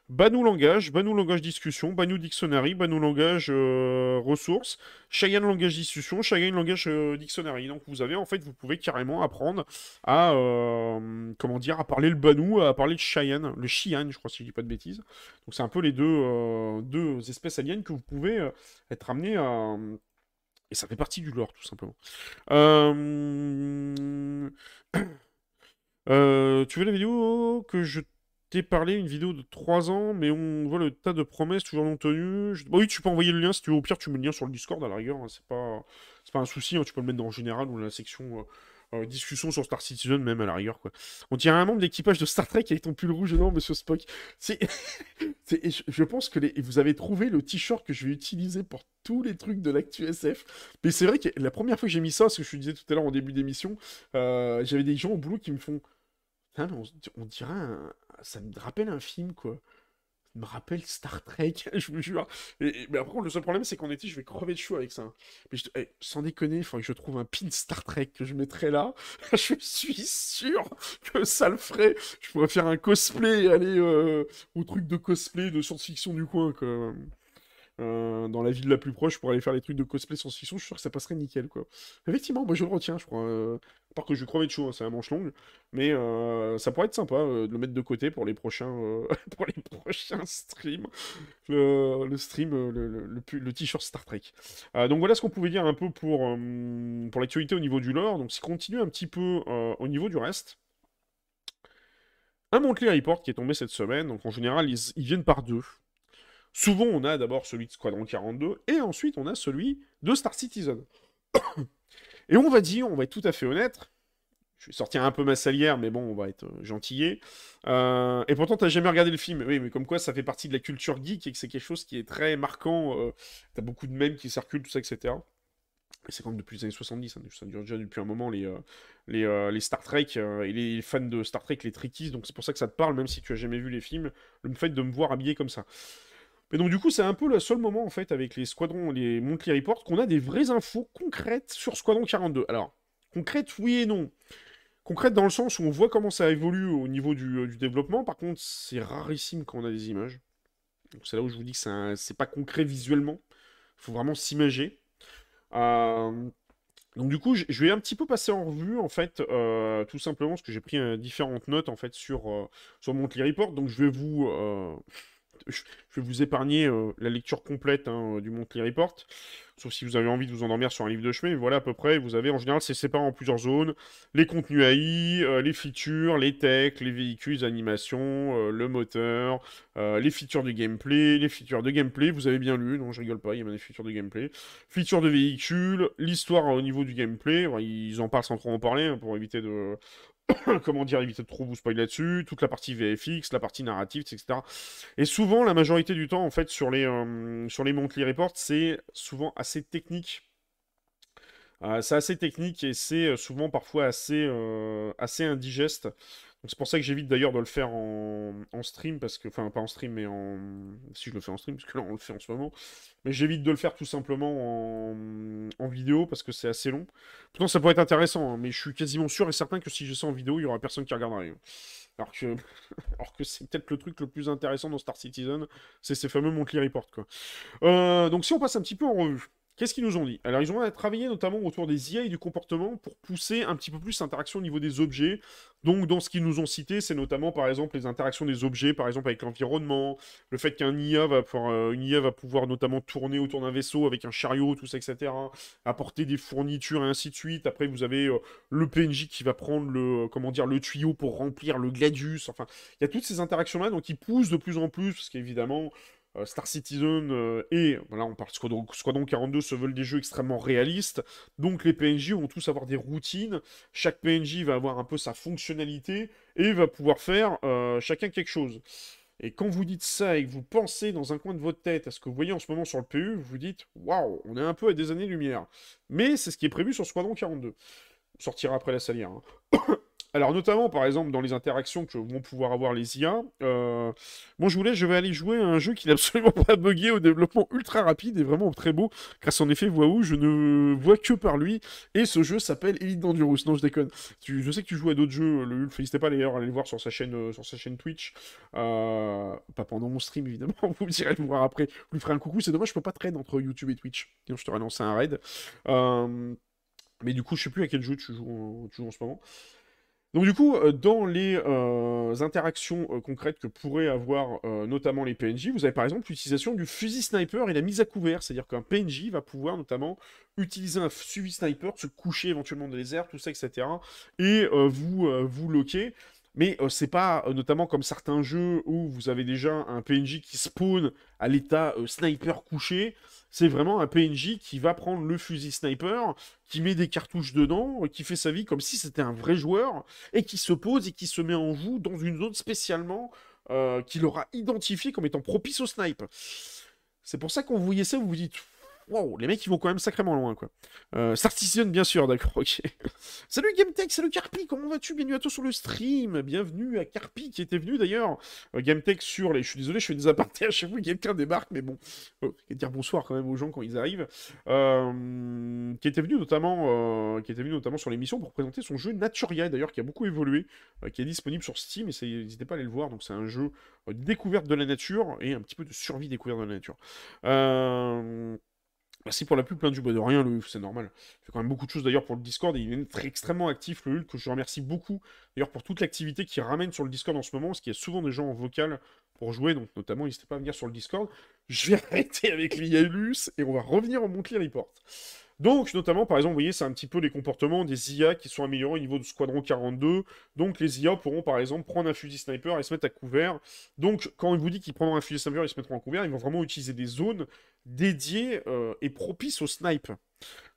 Banou langage, Banou langage discussion, Banou dictionary, Banou langage euh, ressources, Cheyenne langage discussion, Cheyenne langage euh, dictionary. Donc vous avez en fait, vous pouvez carrément apprendre à euh, comment dire, à parler le Banou, à parler le Cheyenne, le Cheyenne, je crois si je dis pas de bêtises. Donc c'est un peu les deux, deux espèces aliens que vous pouvez être amené à et ça fait partie du lore tout simplement. [CLEARS THROAT] tu veux la vidéo que je t'ai parlé, une vidéo de 3 ans, mais on voit le tas de promesses toujours non tenues. oui, tu peux envoyer le lien si tu veux. Au pire, tu mets le lien sur le Discord à la rigueur. Hein, c'est pas, pas un souci. Hein, tu peux le mettre dans le général ou la section euh, euh, discussion sur Star Citizen, même à la rigueur. Quoi. On dirait un membre d'équipage de Star Trek avec ton pull rouge. Non, monsieur Spock. [LAUGHS] Je pense que vous avez trouvé le t-shirt que je vais utiliser pour tous les trucs de l'actu SF. Mais c'est vrai que la première fois que j'ai mis ça, ce que je disais tout à l'heure en début d'émission, euh, j'avais des gens au boulot qui me font. On, dirait ça me rappelle un film, quoi. Ça me rappelle Star Trek, [LAUGHS] je vous jure. Mais après, le seul problème, c'est qu'en été, je vais crever de chaud avec ça. Mais eh, sans déconner, il faudrait que je trouve un pin Star Trek que je mettrai là. [LAUGHS] je suis sûr que ça le ferait. Je pourrais faire un cosplay et aller euh, au truc de cosplay de science-fiction du coin, quoi. Euh, dans la ville la plus proche pour aller faire les trucs de cosplay sans fiction, je suis sûr que ça passerait nickel, quoi. Effectivement, moi je le retiens, je crois. Euh, à part que je crever de chaud, hein, c'est un manche longue. Mais euh, ça pourrait être sympa de le mettre de côté pour les prochains, [LAUGHS] pour les prochains streams. Le, stream, le, t-shirt Star Trek. donc voilà ce qu'on pouvait dire un peu pour, pour l'actualité au niveau du lore. Donc si continue un petit peu au niveau du reste. Un Monthly Report qui est tombé cette semaine, donc en général ils viennent par deux. Souvent, on a d'abord celui de Squadron 42, et ensuite, on a celui de Star Citizen. [COUGHS] et on va dire, on va être tout à fait honnête, je vais sortir un peu ma salière, mais bon, on va être euh, gentillé. Euh, et pourtant, t'as jamais regardé le film. Oui, mais comme quoi, ça fait partie de la culture geek et que c'est quelque chose qui est très marquant. Euh, t'as beaucoup de mèmes qui circulent, tout ça, etc. Et c'est quand même depuis les années 70, hein, ça dure déjà depuis un moment, les, Star Trek et les fans de Star Trek, les Trekkies, donc c'est pour ça que ça te parle, même si tu as jamais vu les films, le fait de me voir habillé comme ça. Mais donc du coup, c'est un peu le seul moment en fait avec les squadrons, les Monthly Reports, qu'on a des vraies infos concrètes sur Squadron 42. Alors, concrètes, oui et non. Concrètes dans le sens où on voit comment ça évolue au niveau du, du développement. Par contre, c'est rarissime quand on a des images. Donc c'est là où je vous dis que c'est pas concret visuellement. Il faut vraiment s'imager. Euh, donc du coup, je vais un petit peu passer en revue, en fait, euh, tout simplement, parce que j'ai pris euh, différentes notes, en fait, sur, sur mon Report. Donc je vais vous je vais vous épargner euh, la lecture complète hein, du Monthly Report, sauf si vous avez envie de vous endormir sur un livre de chemin. Mais voilà, à peu près, vous avez en général, c'est séparé en plusieurs zones les contenus AI, euh, les features, les techs, les véhicules, les animations, euh, le moteur, les features de gameplay, les features de gameplay. Vous avez bien lu, non, je rigole pas, il y a des features de gameplay. Features de véhicules, l'histoire au niveau du gameplay. ils en parlent sans trop en parler hein, pour éviter de, [COUGHS] comment dire, éviter de trop vous spoiler là-dessus, toute la partie VFX, la partie narrative, etc. Et souvent, la majorité du temps, en fait, sur les, euh, les monthly reports, c'est souvent assez technique. Euh, c'est assez technique et c'est euh, souvent parfois assez indigeste c'est pour ça que j'évite d'ailleurs de le faire en, stream, parce que, enfin pas en stream, mais en... Si je le fais en stream, parce que là on le fait en ce moment. Mais j'évite de le faire tout simplement en, vidéo, parce que c'est assez long. Pourtant ça pourrait être intéressant, hein, mais je suis quasiment sûr et certain que si je ça en vidéo, il y aura personne qui regarderait. Alors que, [LAUGHS] Alors que c'est peut-être le truc le plus intéressant dans Star Citizen, c'est ces fameux Monthly Report, quoi. Euh, donc si on passe un petit peu en revue. Qu'est-ce qu'ils nous ont dit? Alors, ils ont travaillé notamment autour des IA et du comportement pour pousser un petit peu plus l'interaction au niveau des objets. Donc, dans ce qu'ils nous ont cité, c'est notamment, par exemple, les interactions des objets, par exemple, avec l'environnement, le fait qu'un IA va pouvoir, euh, IA va pouvoir notamment tourner autour d'un vaisseau avec un chariot, tout ça, etc., apporter des fournitures et ainsi de suite. Après, vous avez euh, le PNJ qui va prendre le, euh, comment dire, le tuyau pour remplir le gladius. Enfin, il y a toutes ces interactions-là, donc ils poussent de plus en plus, parce qu'évidemment, euh, Star Citizen euh, et, voilà, on parle Squadron, Squadron 42 se veulent des jeux extrêmement réalistes, donc les PNJ vont tous avoir des routines, chaque PNJ va avoir un peu sa fonctionnalité, et va pouvoir faire euh, chacun quelque chose. Et quand vous dites ça et que vous pensez dans un coin de votre tête à ce que vous voyez en ce moment sur le PU, vous vous dites waouh, on est un peu à des années-lumière. Mais c'est ce qui est prévu sur Squadron 42. On sortira après la salière. Hein. Alors notamment par exemple dans les interactions que vont pouvoir avoir les IA, euh, moi je voulais, je vais aller jouer à un jeu qui n'est [LAUGHS] absolument pas buggé au développement ultra rapide et vraiment très beau, grâce en effet où je ne vois que par lui, et ce jeu s'appelle Elite Dangerous, non je déconne, je sais que tu joues à d'autres jeux, le Hulk, n'hésitez pas d'ailleurs à aller le voir sur sa chaîne, euh, sur sa chaîne Twitch, euh, pas pendant mon stream évidemment, [LAUGHS] vous me direz le voir après, vous lui ferez un coucou, c'est dommage je peux pas traîner entre YouTube et Twitch, sinon je t'aurais lancé un raid, mais du coup je sais plus à quel jeu tu joues, tu joues en ce moment. Donc du coup, euh, dans les euh, interactions euh, concrètes que pourraient avoir notamment les PNJ, vous avez par exemple l'utilisation du fusil sniper et la mise à couvert, c'est-à-dire qu'un PNJ va pouvoir notamment utiliser un fusil sniper, se coucher éventuellement dans les airs, tout ça, etc., et vous, vous loquer. Mais c'est pas notamment comme certains jeux où vous avez déjà un PNJ qui spawn à l'état sniper couché c'est vraiment un PNJ qui va prendre le fusil sniper, qui met des cartouches dedans, qui fait sa vie comme si c'était un vrai joueur, et qui se pose et qui se met en joue dans une zone spécialement euh, qu'il aura identifiée comme étant propice au snipe. C'est pour ça qu'on vous voyait ça, vous vous dites Wow, les mecs ils vont quand même sacrément loin quoi. Euh, bien sûr, d'accord, ok. [LAUGHS] salut GameTech, salut Carpi, comment vas-tu? Bienvenue à toi sur le stream, bienvenue à Carpi qui était venu d'ailleurs. Euh, GameTech sur les. Je suis désolé, je fais des apartés à chaque fois que quelqu'un débarque, mais bon, oh, dire bonsoir quand même aux gens quand ils arrivent. Euh, qui était venu notamment, euh, qui était venu notamment sur l'émission pour présenter son jeu Naturia d'ailleurs qui a beaucoup évolué, qui est disponible sur Steam et n'hésitez pas à aller le voir. Donc c'est un jeu découverte de la nature et un petit peu de survie découverte de la nature. Merci pour la pub, plein du bois de rien, le c'est normal. Il fait quand même beaucoup de choses d'ailleurs pour le Discord et il est très, extrêmement actif, le Hulk, que je remercie beaucoup d'ailleurs pour toute l'activité qu'il ramène sur le Discord en ce moment, parce qu'il y a souvent des gens en vocal pour jouer, donc notamment n'hésitez pas à venir sur le Discord. Je vais [LAUGHS] arrêter avec l'IALUS et on va revenir en Monthly Report. Donc, notamment, par exemple, vous voyez, c'est un petit peu les comportements des IA qui sont améliorés au niveau du Squadron 42. Donc, les IA pourront, par exemple, prendre un fusil sniper et se mettre à couvert. Donc, quand il vous dit qu'ils prendront un fusil sniper et se mettront en couvert, ils vont vraiment utiliser des zones dédiées euh, et propices au snipe.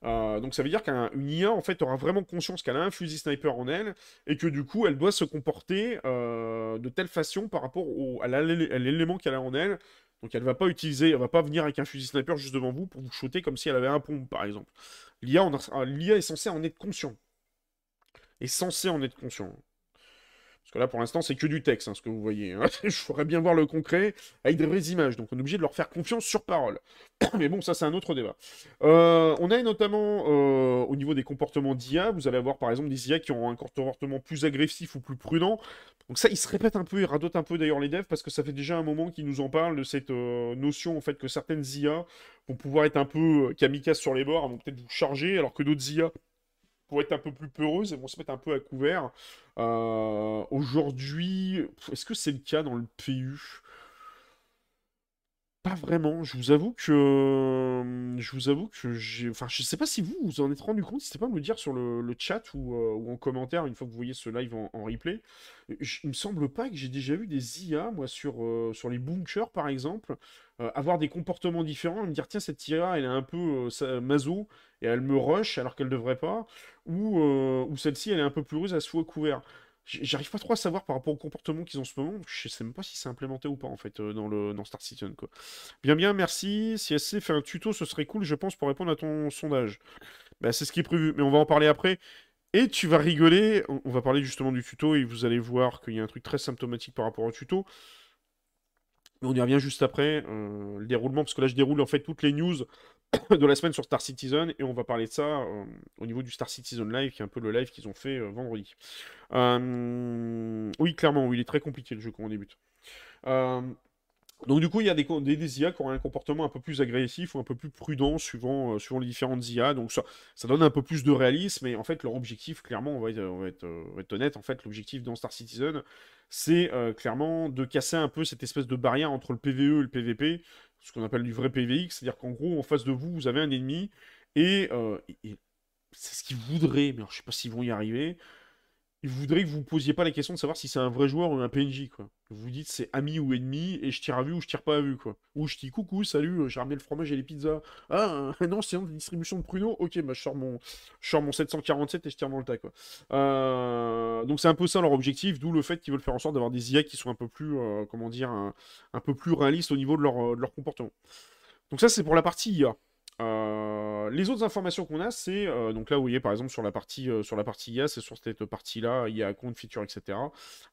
Euh, donc ça veut dire qu'une IA en fait aura vraiment conscience qu'elle a un fusil sniper en elle et que du coup elle doit se comporter euh, de telle façon par rapport à l'élément qu'elle a en elle donc elle va pas utiliser, elle va pas venir avec un fusil sniper juste devant vous pour vous shooter comme si elle avait un pompe, par exemple. L'IA est censée en être conscient. Est censé en être conscient. Parce que là, pour l'instant, c'est que du texte, hein, ce que vous voyez. Hein. [LAUGHS] Je ferais bien voir le concret avec des vraies images. Donc, on est obligé de leur faire confiance sur parole. [COUGHS] Mais bon, ça, c'est un autre débat. Euh, on a notamment, euh, au niveau des comportements d'IA, vous allez avoir, par exemple, des IA qui ont un comportement plus agressif ou plus prudent. Donc ça, il se répète un peu, il radote un peu d'ailleurs les devs, parce que ça fait déjà un moment qu'ils nous en parlent de cette euh, notion, en fait, que certaines IA vont pouvoir être un peu kamikazes sur les bords, vont peut-être vous charger, alors que d'autres IA pour être un peu plus peureuse, elles vont se mettre un peu à couvert. Euh, aujourd'hui, est-ce que c'est le cas dans le PU pas vraiment. Je vous avoue que je vous avoue que j'ai. Enfin, je sais pas si vous vous en êtes rendu compte. N'hésitez pas à me le dire sur le, chat ou, en commentaire une fois que vous voyez ce live en, replay. il me semble pas que j'ai déjà vu des IA moi sur les bunkers par exemple avoir des comportements différents, me dire tiens cette IA elle est un peu maso et elle me rush alors qu'elle devrait pas, ou, ou celle-ci elle est un peu plus heureuse à se couvert. J'arrive pas trop à savoir par rapport au comportement qu'ils ont en ce moment. Je sais même pas si c'est implémenté ou pas en fait euh, dans, le, dans Star Citizen. Quoi. Bien, bien, merci. Si SC fait un tuto, ce serait cool, je pense, pour répondre à ton sondage. Bah, c'est ce qui est prévu, mais on va en parler après. Et tu vas rigoler. On va parler justement du tuto et vous allez voir qu'il y a un truc très symptomatique par rapport au tuto. Mais on y revient juste après. Euh, le déroulement, parce que là, je déroule en fait toutes les news [COUGHS] de la semaine sur Star Citizen et on va parler de ça euh, au niveau du Star Citizen Live, qui est un peu le live qu'ils ont fait euh, vendredi. Euh, oui, clairement, il est très compliqué le jeu quand on débute. donc du coup, il y a des, des, IA qui ont un comportement un peu plus agressif ou un peu plus prudent suivant, suivant les différentes IA. Donc ça, ça donne un peu plus de réalisme, mais en fait, leur objectif, clairement, on va être, être honnête, en fait, l'objectif dans Star Citizen, c'est clairement de casser un peu cette espèce de barrière entre le PVE et le PVP, ce qu'on appelle du vrai PVX, c'est-à-dire qu'en gros, en face de vous, vous avez un ennemi, et, euh, c'est ce qu'ils voudraient, mais je sais pas s'ils vont y arriver, il voudrait que vous ne posiez pas la question de savoir si c'est un vrai joueur ou un PNJ, quoi. Vous dites c'est ami ou ennemi, et je tire à vue ou je tire pas à vue, quoi. Ou je dis coucou, salut, j'ai ramené le fromage et les pizzas. Ah, non, c'est une distribution de pruneaux, ok, bah je sors mon, je mon 747 et je tire dans le tas, quoi. Euh, donc c'est un peu ça leur objectif, d'où le fait qu'ils veulent faire en sorte d'avoir des IA qui sont un peu plus, euh, comment dire, un, peu plus réalistes au niveau de leur, de leur comportement. Donc ça c'est pour la partie IA. Euh, les autres informations qu'on a, c'est euh, donc là, vous voyez par exemple sur la partie euh, sur la partie IA, c'est sur cette partie-là, il y a compte feature, etc.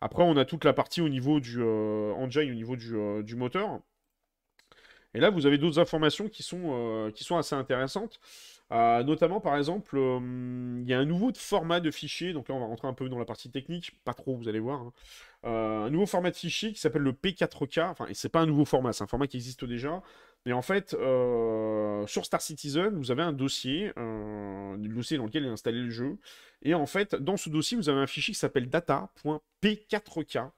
Après, on a toute la partie au niveau du engine, au niveau du, moteur. Et là, vous avez d'autres informations qui sont qui assez intéressantes. notamment, par exemple, il y a un nouveau format de fichier. Donc là, on va rentrer un peu dans la partie technique, pas trop, vous allez voir. Hein. un nouveau format de fichier qui s'appelle le P4K. Enfin, c'est pas un nouveau format, c'est un format qui existe déjà. Mais en fait, euh, sur Star Citizen, vous avez un dossier, un dossier dans lequel est installé le jeu. Et en fait, dans ce dossier, vous avez un fichier qui s'appelle data.p4k.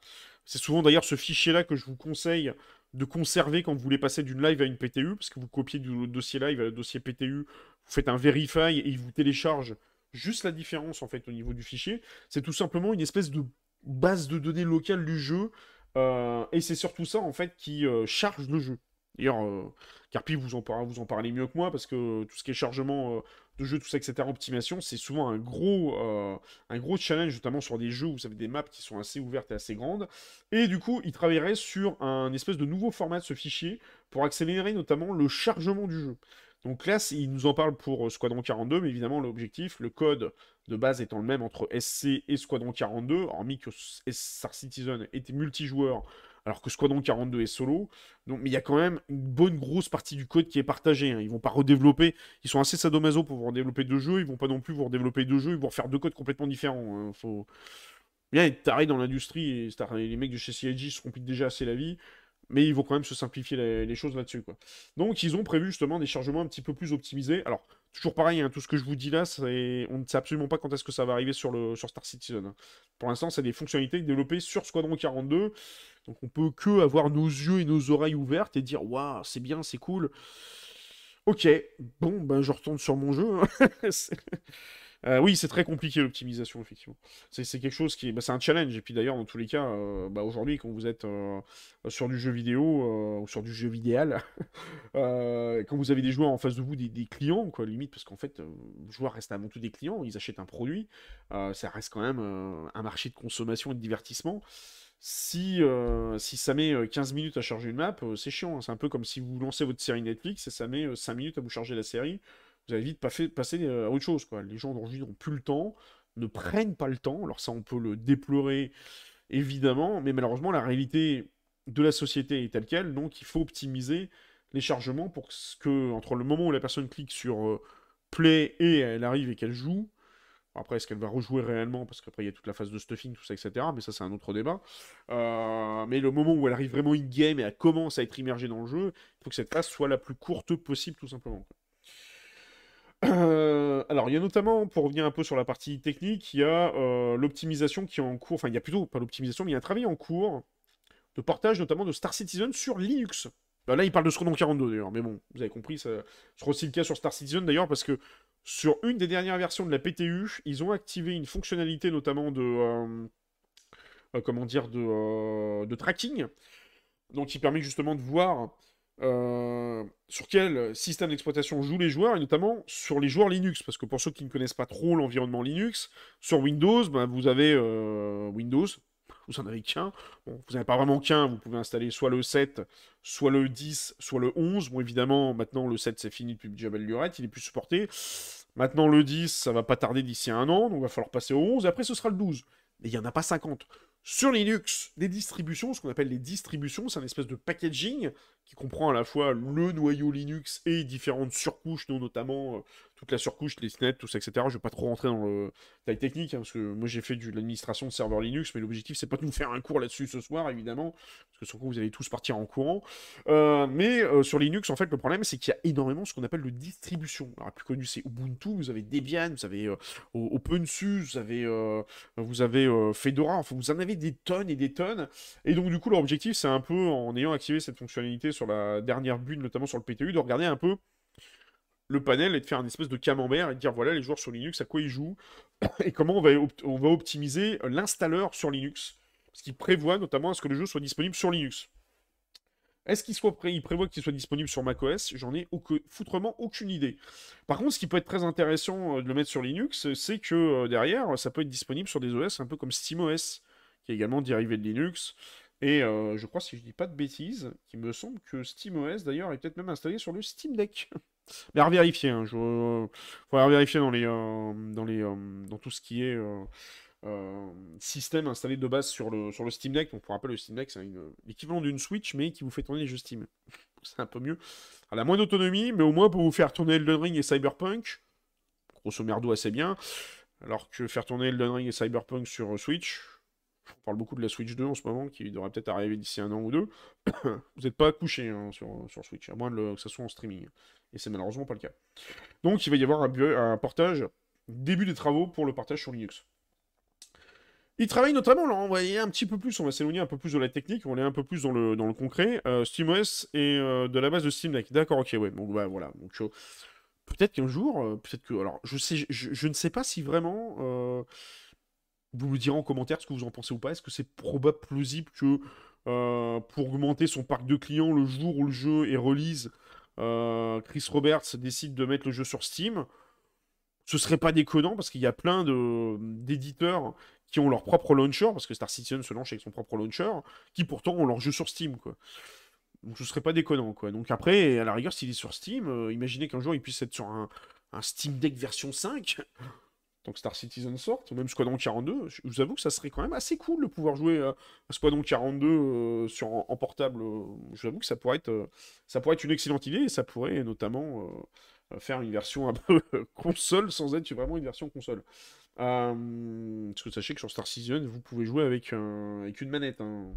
C'est souvent d'ailleurs ce fichier-là que je vous conseille de conserver quand vous voulez passer d'une live à une PTU, parce que vous copiez du dossier live à le dossier PTU, vous faites un verify et il vous télécharge juste la différence en fait au niveau du fichier. C'est tout simplement une espèce de base de données locale du jeu, euh, et c'est surtout ça en fait qui euh, charge le jeu. D'ailleurs, euh, Carpi vous en, en parlez mieux que moi, parce que tout ce qui est chargement euh, de jeux, tout ça, etc., optimisation, c'est souvent un gros, euh, un gros challenge, notamment sur des jeux où vous avez des maps qui sont assez ouvertes et assez grandes. Et du coup, il travaillerait sur un espèce de nouveau format de ce fichier pour accélérer notamment le chargement du jeu. Donc là, il nous en parle pour Squadron 42, mais évidemment, l'objectif, le code de base étant le même entre SC et Squadron 42, hormis que Star Citizen était multijoueur alors que Squadron 42 est solo. Mais il y a quand même une bonne grosse partie du code qui est partagé. Hein. Ils vont pas redévelopper. Ils sont assez sadomaso pour vous redévelopper deux jeux. Ils vont pas non plus vous redévelopper deux jeux. Ils vont faire deux codes complètement différents. Hein. Faut bien être taré dans l'industrie. Et les mecs de chez CIG se compliquent déjà assez la vie. Mais ils vont quand même se simplifier les, choses là-dessus. Donc ils ont prévu justement des chargements un petit peu plus optimisés. Alors, toujours pareil, hein, tout ce que je vous dis là, on ne sait absolument pas quand est-ce que ça va arriver sur, sur Star Citizen. Pour l'instant, c'est des fonctionnalités développées sur Squadron 42. Donc on peut que avoir nos yeux et nos oreilles ouvertes et dire waouh, c'est bien, c'est cool. Ok, bon, ben je retourne sur mon jeu. Hein. [LAUGHS] Euh, oui, c'est très compliqué l'optimisation, effectivement. C'est quelque chose qui. Bah, c'est un challenge. Et puis d'ailleurs, dans tous les cas, euh, bah, aujourd'hui, quand vous êtes euh, sur du jeu vidéo ou sur du jeu vidéal, [LAUGHS] quand vous avez des joueurs en face de vous, des, des clients, quoi, limite, parce qu'en fait, les joueurs restent avant tout des clients, ils achètent un produit, ça reste quand même un marché de consommation et de divertissement si, euh, si ça met 15 euh, minutes à charger une map, euh, c'est chiant. Hein. C'est un peu comme si vous lancez votre série Netflix et ça met 5 minutes à vous charger la série. Vous allez vite passer à autre chose. Les gens aujourd'hui n'ont plus le temps, ne prennent pas le temps. Alors ça, on peut le déplorer évidemment, mais malheureusement, la réalité de la société est telle qu'elle, donc il faut optimiser les chargements pour que, entre le moment où la personne clique sur play et elle arrive et qu'elle joue, après, est-ce qu'elle va rejouer réellement Parce qu'après, il y a toute la phase de stuffing, tout ça, etc. Mais ça, c'est un autre débat. Euh, mais le moment où elle arrive vraiment in-game et elle commence à être immergée dans le jeu, il faut que cette phase soit la plus courte possible, tout simplement. Euh, alors, il y a notamment, pour revenir un peu sur la partie technique, il y a euh, l'optimisation qui est en cours. Enfin, il y a plutôt, pas l'optimisation, mais il y a un travail en cours de portage notamment de Star Citizen sur Linux. Bah, là, il parle de Scrodon 42 d'ailleurs, mais bon, vous avez compris, ça sera aussi le cas sur Star Citizen d'ailleurs, parce que sur une des dernières versions de la PTU, ils ont activé une fonctionnalité notamment de. Euh, euh, euh, de, tracking. Donc qui permet justement de voir sur quel système d'exploitation jouent les joueurs, et notamment sur les joueurs Linux. Parce que pour ceux qui ne connaissent pas trop l'environnement Linux, sur Windows, ben, vous avez Windows, vous en avez qu'un. Bon, vous n'avez pas vraiment qu'un, vous pouvez installer soit le 7, soit le 10, soit le 11. Bon, évidemment, maintenant, le 7, c'est fini depuis Jabal Lurette, il est plus supporté. Maintenant, le 10, ça va pas tarder d'ici un an, donc il va falloir passer au 11, et après, ce sera le 12. Mais il n'y en a pas 50. Sur Linux, les distributions, ce qu'on appelle les distributions, c'est un espèce de packaging qui comprend à la fois le noyau Linux et différentes surcouches, notamment euh, toute la surcouche, les SNET, tout ça, etc. Je vais pas trop rentrer dans le taille technique, hein, parce que moi j'ai fait de l'administration de serveurs Linux, mais l'objectif c'est pas de nous faire un cours là-dessus ce soir, évidemment, parce que sur coup vous allez tous partir en courant. Euh, mais euh, sur Linux, en fait, le problème c'est qu'il y a énormément ce qu'on appelle de distribution. Alors, la plus connue c'est Ubuntu, vous avez Debian, vous avez OpenSUSE, vous avez, vous avez Fedora, enfin vous en avez des tonnes et des tonnes. Et donc du coup, leur objectif c'est un peu, en ayant activé cette fonctionnalité sur la dernière bulle, notamment sur le PTU, de regarder un peu le panel et de faire une espèce de camembert et de dire voilà les joueurs sur Linux à quoi ils jouent [COUGHS] et comment on va, on va optimiser l'installeur sur Linux. Ce qui prévoit notamment à ce que le jeu soit disponible sur Linux. Est-ce qu'il soit prêt, il prévoit qu'il soit disponible sur macOS? J'en ai foutrement aucune idée. Par contre, ce qui peut être très intéressant euh, de le mettre sur Linux, c'est que euh, derrière, ça peut être disponible sur des OS un peu comme SteamOS, qui est également dérivé de Linux. Et euh, je crois, si je dis pas de bêtises, qu'il me semble que SteamOS d'ailleurs est peut-être même installé sur le Steam Deck. [LAUGHS] Mais à revérifier, hein, je... faudra vérifier dans, les, euh, les, euh, dans tout ce qui est système installé de base sur le, sur le Steam Deck. Donc pour rappel, le Steam Deck, c'est l'équivalent d'une Switch, mais qui vous fait tourner les jeux Steam. [LAUGHS] c'est un peu mieux. Elle a moins d'autonomie, mais au moins pour vous faire tourner Elden Ring et Cyberpunk, grosso merdo assez bien. Alors que faire tourner Elden Ring et Cyberpunk sur Switch, on parle beaucoup de la Switch 2 en ce moment, qui devrait peut-être arriver d'ici un an ou deux. [COUGHS] vous n'êtes pas couché hein, sur, sur, Switch, à moins que ça soit en streaming. Et c'est malheureusement pas le cas. Donc il va y avoir un, portage, début des travaux pour le partage sur Linux. Il travaille notamment, là, on va y un petit peu plus, on va s'éloigner un peu plus de la technique, on est un peu plus dans le, dans le concret. Euh, SteamOS et euh, de la base de Steam Deck. D'accord, ok, ouais, donc bah, voilà. Donc, euh, peut-être qu'un jour, peut-être que. Alors, je, sais, je, ne sais pas si vraiment vous me direz en commentaire ce que vous en pensez ou pas. Est-ce que c'est probable, plausible que euh, pour augmenter son parc de clients le jour où le jeu est release, euh, Chris Roberts décide de mettre le jeu sur Steam? Ce serait pas déconnant parce qu'il y a plein d'éditeurs qui ont leur propre launcher, parce que Star Citizen se lance avec son propre launcher, qui pourtant ont leur jeu sur Steam, quoi. Donc ce serait pas déconnant, quoi. Donc après, à la rigueur, s'il est sur Steam, euh, imaginez qu'un jour il puisse être sur un, un Steam Deck version 5 tant que Star Citizen sort, ou même Squadron 42, je vous avoue que ça serait quand même assez cool de pouvoir jouer à, Squadron 42 euh, sur, en, portable. Euh, je vous avoue que ça pourrait, être, euh, une excellente idée, et ça pourrait notamment faire une version un [LAUGHS] peu console sans être vraiment une version console. parce que sachez que sur Star Citizen, vous pouvez jouer avec, avec une manette. Hein.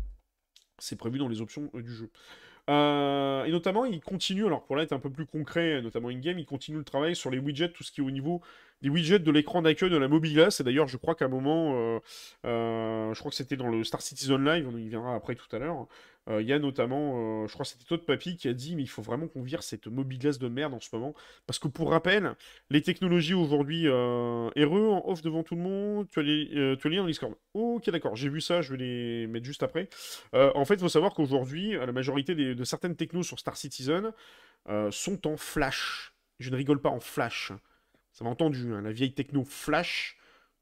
C'est prévu dans les options du jeu. et notamment, il continue, alors pour là être un peu plus concret, notamment in-game, il continue le travail sur les widgets, tout ce qui est au niveau les widgets de l'écran d'accueil de la Mobilas. Et d'ailleurs, je crois qu'à un moment, euh, euh, je crois que c'était dans le Star Citizen Live, on y viendra après tout à l'heure. Euh, il y a notamment, je crois que c'était Todd Papy qui a dit, mais il faut vraiment qu'on vire cette Mobilas de merde en ce moment. Parce que pour rappel, les technologies aujourd'hui, RE en off devant tout le monde, tu as les, tu as les dans Discord. Ok, d'accord, j'ai vu ça, je vais les mettre juste après. en fait, il faut savoir qu'aujourd'hui, la majorité de certaines technos sur Star Citizen sont en flash. Je ne rigole pas en flash. Ça m'a entendu, hein, la vieille techno Flash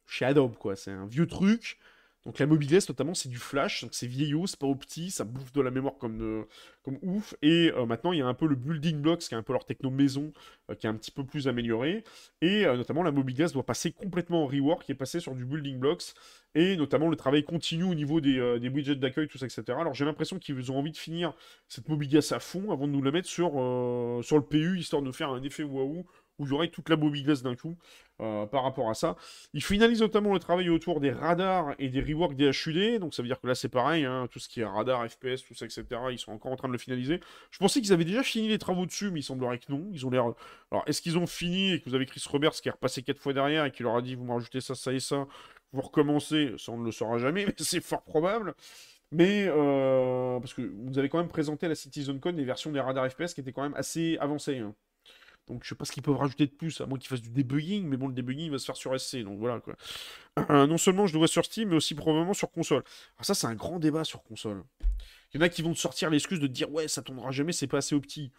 chez Adobe, quoi. C'est un vieux truc. Donc la mobilesse notamment c'est du flash, donc c'est vieillot, c'est pas opti, ça bouffe de la mémoire comme, euh, comme ouf. Et euh, maintenant il y a un peu le building blocks qui est un peu leur techno maison euh, qui est un petit peu plus amélioré. Et notamment la mobilesse doit passer complètement en rework et passer sur du building blocks. Et notamment le travail continu au niveau des, des widgets d'accueil, tout ça, etc. Alors j'ai l'impression qu'ils ont envie de finir cette mobilesse à fond avant de nous la mettre sur, sur le PU, histoire de faire un effet waouh où il y aurait toute la mobilesse d'un coup euh, par rapport à ça. Il finalise notamment le travail autour des radars et des reworks des HUD, donc ça veut dire que là c'est pareil, hein, tout ce qui est radar, FPS, tout ça, etc. Ils sont encore en train de le finaliser. Je pensais qu'ils avaient déjà fini les travaux dessus, mais il semblerait que non. Ils ont l'air. Alors est-ce qu'ils ont fini et que vous avez Chris Roberts qui est repassé quatre fois derrière et qui leur a dit vous me rajoutez ça, ça et ça, vous recommencez Ça on ne le saura jamais, [LAUGHS] mais c'est fort probable. Mais euh, parce que vous avez quand même présenté à la CitizenCon des versions des radars FPS qui étaient quand même assez avancées. Hein. Donc je sais pas ce qu'ils peuvent rajouter de plus, à moins qu'ils fassent du debugging, mais bon, le debugging va se faire sur SC, donc voilà quoi. Euh, [CLEARS THROAT] non seulement je le vois sur Steam, mais aussi probablement sur console. Alors ça, c'est un grand débat sur console. Il y en a qui vont te sortir l'excuse de dire ouais, ça tournera jamais, c'est pas assez opti.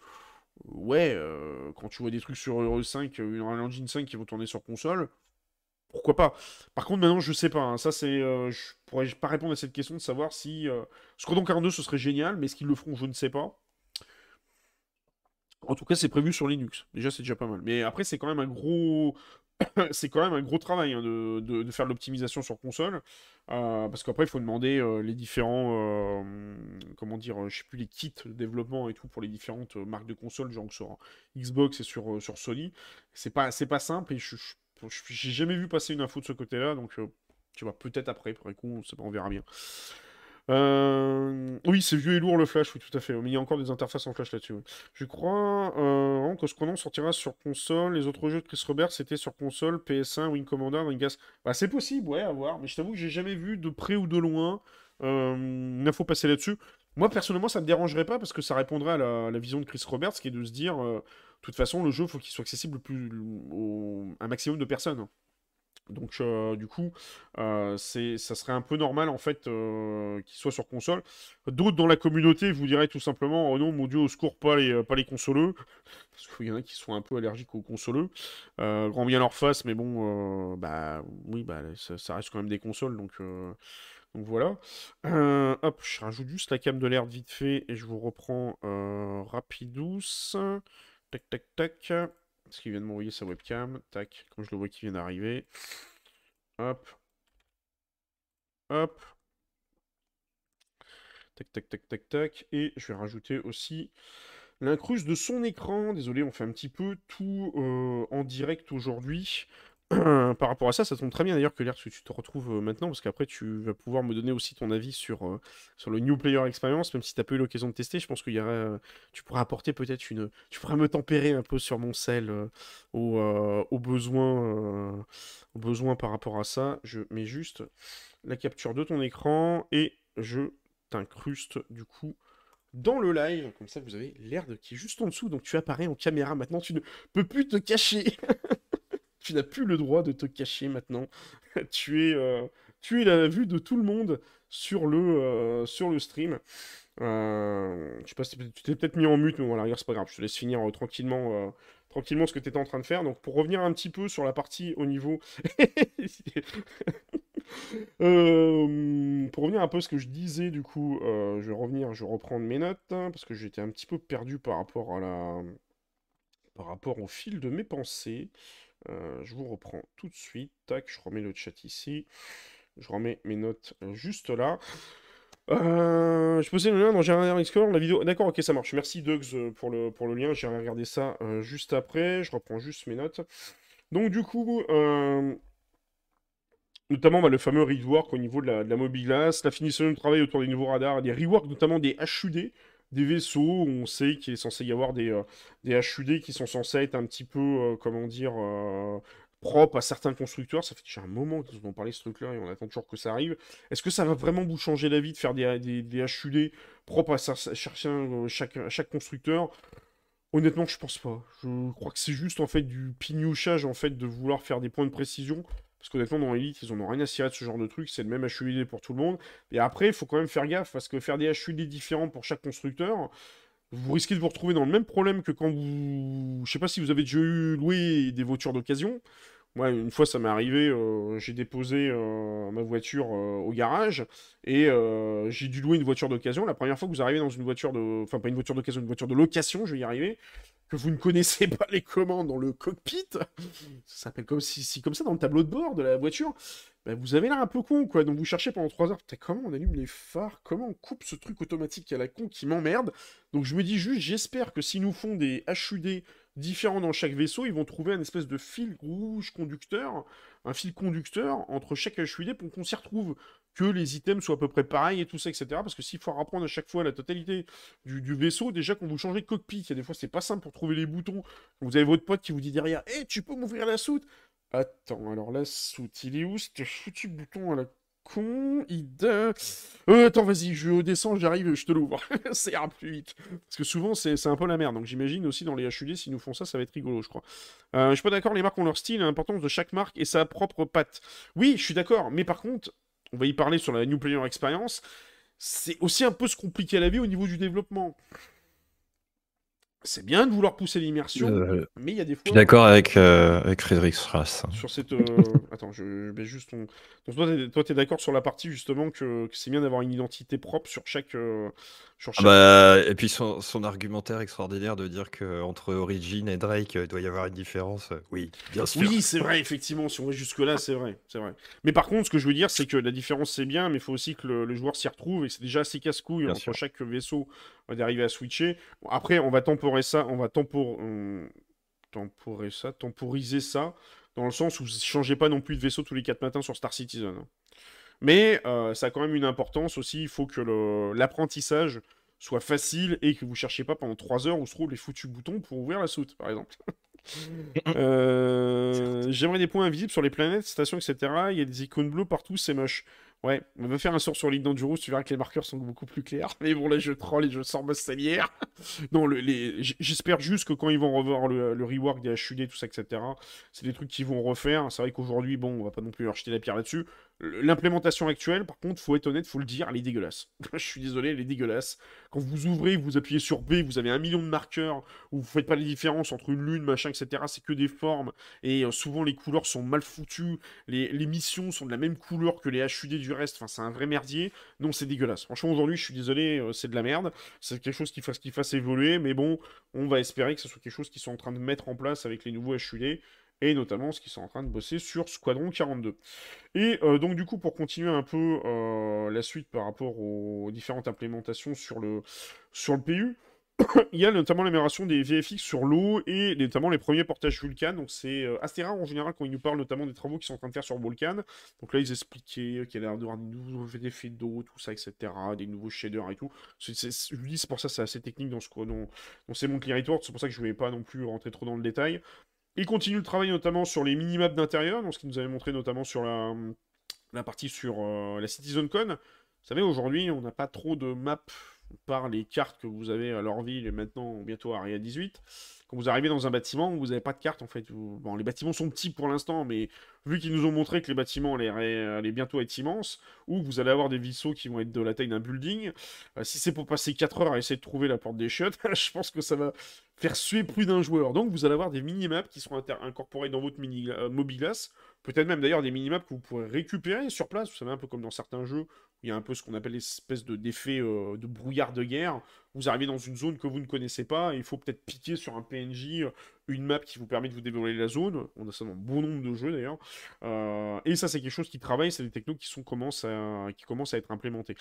Ouais, euh, quand tu vois des trucs sur Euro 5, une Unreal Engine 5 qui vont tourner sur console, pourquoi pas? Par contre, maintenant, je sais pas. Hein. ça, c'est, euh, je pourrais pas répondre à cette question de savoir si euh... 42 ce serait génial, mais est-ce qu'ils le feront? Je ne sais pas. En tout cas, c'est prévu sur Linux. Déjà, c'est déjà pas mal. Mais après, c'est quand même un gros. [COUGHS] c'est quand même un gros travail hein, de, faire l'optimisation sur console. Euh, parce qu'après, il faut demander euh, les différents. Euh, comment dire Je sais plus, les kits de développement et tout pour les différentes marques de consoles, genre sur Xbox et sur, sur Sony. C'est pas, pas simple et je j'ai jamais vu passer une info de ce côté-là. Donc, tu vois, peut-être après, coup, on verra bien. Euh, oui, c'est vieux et lourd le Flash, oui, tout à fait. Mais il y a encore des interfaces en Flash là-dessus. Je crois euh, que ce qu'on sortira sur console. Les autres jeux de Chris Robert, c'était sur console, PS1, Wing Commander, Dreamcast. Bah, c'est possible, ouais, à voir. Mais je t'avoue que j'ai jamais vu de près ou de loin euh, une info passer là-dessus. Moi, personnellement, ça me dérangerait pas parce que ça répondrait à la, vision de Chris Roberts, qui est de se dire, de toute façon, le jeu, faut qu'il soit accessible au, un maximum de personnes. Donc euh, du coup, euh, ça serait un peu normal en fait euh, qu'il soit sur console. D'autres dans la communauté vous diraient tout simplement oh non mon dieu au secours pas les pas les consoleux [LAUGHS] parce qu'il y en a qui sont un peu allergiques aux consoleux. grand bien leur face mais bon bah oui bah ça, reste quand même des consoles donc donc voilà. hop je rajoute juste la cam de l'air vite fait et je vous reprends rapidous. Tac tac tac. Parce qu'il vient de m'envoyer sa webcam. Tac, comme je le vois qui vient d'arriver. Hop. Hop. Tac, tac, tac, tac, tac. Et je vais rajouter aussi l'incruste de son écran. Désolé, on fait un petit peu tout euh, en direct aujourd'hui. [CLEARS THROAT] par rapport à ça, ça tombe très bien d'ailleurs que l'air que tu te retrouves euh, maintenant, parce qu'après tu vas pouvoir me donner aussi ton avis sur, euh, sur le New Player Experience, même si tu n'as pas eu l'occasion de tester, je pense qu'il y aurait, euh, tu pourrais apporter peut-être une... Tu pourrais me tempérer un peu sur mon sel aux, aux, besoins, besoins par rapport à ça. Je mets juste la capture de ton écran et je t'incruste du coup dans le live, comme ça vous avez l'air de qui est juste en dessous, donc tu apparais en caméra. Maintenant, tu ne peux plus te cacher [LAUGHS] tu n'as plus le droit de te cacher maintenant. [LAUGHS] tu, es, euh, tu es la vue de tout le monde sur le, euh, sur le stream. Euh, je sais pas tu t'es peut-être mis en mute, mais voilà, c'est pas grave, je te laisse finir tranquillement, tranquillement ce que tu étais en train de faire. Donc, pour revenir un petit peu sur la partie au niveau. [LAUGHS] pour revenir un peu à ce que je disais, du coup, je vais revenir, je vais reprendre mes notes, hein, parce que j'étais un petit peu perdu par rapport à la. par rapport au fil de mes pensées. Euh, je vous reprends tout de suite. Tac, je remets le chat ici. Je remets mes notes euh, juste là. Euh, je posais le lien dans Gérard Score, la vidéo. D'accord, ok, ça marche. Merci Dugs pour le, pour le lien. J'ai regardé ça juste après. Je reprends juste mes notes. Donc, du coup, notamment bah, le fameux rework au niveau de la, de la la finition du travail autour des nouveaux radars, des reworks notamment des HUD des vaisseaux on sait qu'il est censé y avoir des, euh, HUD qui sont censés être un petit peu, euh, comment dire, euh, propres à certains constructeurs. Ça fait déjà un moment qu'ils ont parlé de ce truc-là et on attend toujours que ça arrive. Est-ce que ça va vraiment vous changer la vie de faire des, des, HUD propres à, chaque, chaque constructeur? Honnêtement, je pense pas. Je crois que c'est juste en fait du pignouchage en fait de vouloir faire des points de précision parce qu'honnêtement, dans Elite, ils en ont rien à cirer de ce genre de truc. C'est le même HUD pour tout le monde. Et après, il faut quand même faire gaffe, parce que faire des HUD différents pour chaque constructeur, vous risquez de vous retrouver dans le même problème que quand vous... Je sais pas si vous avez déjà eu loué des voitures d'occasion, Moi, une fois, ça m'est arrivé, j'ai déposé ma voiture au garage et j'ai dû louer une voiture d'occasion. La première fois que vous arrivez dans une voiture de... Enfin, pas une voiture d'occasion, une voiture de location, je vais y arriver, vous ne connaissez pas les commandes dans le cockpit, ça s'appelle comme, si, comme ça dans le tableau de bord de la voiture, bah, vous avez l'air un peu con, quoi. Donc vous cherchez pendant 3 heures, putain, comment on allume les phares? Comment on coupe ce truc automatique à la con qui m'emmerde? Donc je me dis juste, j'espère que s'ils nous font des HUD différents dans chaque vaisseau, ils vont trouver un espèce de fil rouge conducteur, un fil conducteur entre chaque HUD pour qu'on s'y retrouve, que les items soient à peu près pareils et tout ça, etc. Parce que s'il faut apprendre à chaque fois la totalité du, vaisseau, déjà quand vous changez de cockpit, il y a des fois c'est pas simple pour trouver les boutons. Vous avez votre pote qui vous dit derrière, hé, eh, tu peux m'ouvrir la soute Attends, alors la soute, il est où ce foutu bouton à la con Ida... Euh, attends, vas-y, je descends, j'arrive, je te l'ouvre. ça ira plus vite. Parce que souvent, c'est un peu la merde. Donc j'imagine aussi dans les HUD, s'ils nous font ça, ça va être rigolo, je crois. Euh, je suis pas d'accord, les marques ont leur style, l'importance de chaque marque et sa propre patte. Oui, je suis d'accord, mais par contre, on va y parler sur la New Player Experience, c'est aussi un peu se compliquer la vie au niveau du développement c'est bien de vouloir pousser l'immersion, euh, mais il y a des fois. Je suis d'accord avec, euh, avec Frédéric Strass. Sur cette. Euh, [LAUGHS] attends, je vais juste. ton. Donc, toi, tu es, d'accord sur la partie justement que, que c'est bien d'avoir une identité propre sur chaque, ah bah, et puis son, son argumentaire extraordinaire de dire qu'entre Origin et Drake, il doit y avoir une différence. Oui, bien sûr. Oui, c'est vrai, effectivement. Si on va jusque-là, c'est vrai, c'est vrai. Mais par contre, ce que je veux dire, c'est que la différence, c'est bien, mais il faut aussi que le, joueur s'y retrouve. Et c'est déjà assez casse-couille entre chaque vaisseau d'arriver à switcher. Après, on va temporer ça, on va tempor... temporer ça, temporiser ça, dans le sens où vous ne changez pas non plus de vaisseau tous les 4 matins sur Star Citizen. Mais euh, ça a quand même une importance aussi. Il faut que l'apprentissage soit facile et que vous cherchiez pas pendant 3 heures où se trouvent les foutus boutons pour ouvrir la soute, par exemple. [LAUGHS] Euh, j'aimerais des points invisibles sur les planètes, stations, etc. Il y a des icônes bleues partout, c'est moche. Ouais, on va faire un sort sur l'île d'Enduro, tu verras que les marqueurs sont beaucoup plus clairs. [LAUGHS] Mais bon, là, je troll et je sors ma salière. [LAUGHS] non, j'espère juste que quand ils vont revoir le, rework des HUD, tout ça, etc., c'est des trucs qu'ils vont refaire. C'est vrai qu'aujourd'hui, bon, on va pas non plus leur jeter la pierre là-dessus. L'implémentation actuelle, par contre, faut être honnête, faut le dire, elle est dégueulasse. [LAUGHS] je suis désolé, elle est dégueulasse. Quand vous ouvrez, vous appuyez sur B, vous avez un million de marqueurs, où vous faites pas les différences entre une lune, machin, etc. C'est que des formes, et euh, souvent les couleurs sont mal foutues, les, missions sont de la même couleur que les HUD du reste, enfin c'est un vrai merdier. Non, c'est dégueulasse. Franchement, aujourd'hui, je suis désolé, euh, c'est de la merde. C'est quelque chose qui fasse, qui fasse évoluer, mais bon, on va espérer que ce soit quelque chose qu'ils sont en train de mettre en place avec les nouveaux HUD et notamment ce qu'ils sont en train de bosser sur Squadron 42. Et euh, donc du coup, pour continuer un peu euh, la suite par rapport aux différentes implémentations sur le, sur le PU, [COUGHS] il y a notamment l'amélioration des VFX sur l'eau et notamment les premiers portages Vulcan. Donc c'est euh, assez rare en général quand ils nous parlent notamment des travaux qu'ils sont en train de faire sur Vulcan. Donc là ils expliquaient qu'il y a l'air d'avoir des nouveaux effets d'eau, tout ça, etc. Des nouveaux shaders et tout. c'est pour ça c'est assez technique dans ce dans, dans ces Report. C'est pour ça que je ne vais pas non plus rentrer trop dans le détail. Il continue le travail notamment sur les minimaps d'intérieur, ce qu'il nous avait montré notamment sur la, partie sur euh, la CitizenCon. Vous savez, aujourd'hui, on n'a pas trop de maps par les cartes que vous avez à leur ville et maintenant bientôt à Area 18 vous arrivez dans un bâtiment, vous n'avez pas de carte en fait. Bon, les bâtiments sont petits pour l'instant, mais vu qu'ils nous ont montré que les bâtiments allaient, bientôt être immenses, ou vous allez avoir des vaisseaux qui vont être de la taille d'un building, euh, si c'est pour passer 4 heures à essayer de trouver la porte des chiottes, [LAUGHS] je pense que ça va faire suer plus d'un joueur. Donc vous allez avoir des mini-maps qui seront incorporés dans votre mini euh, peut-être même d'ailleurs des mini-maps que vous pourrez récupérer sur place, vous savez, un peu comme dans certains jeux il y a un peu ce qu'on appelle l'espèce de d'effet euh, de brouillard de guerre. Vous arrivez dans une zone que vous ne connaissez pas, il faut peut-être piquer sur un PNJ euh, une map qui vous permet de vous dévoiler la zone. On a ça dans bon nombre de jeux d'ailleurs. Euh, et ça, c'est quelque chose qui travaille, c'est des technos qui, sont, commencent, à, qui à être implémentés.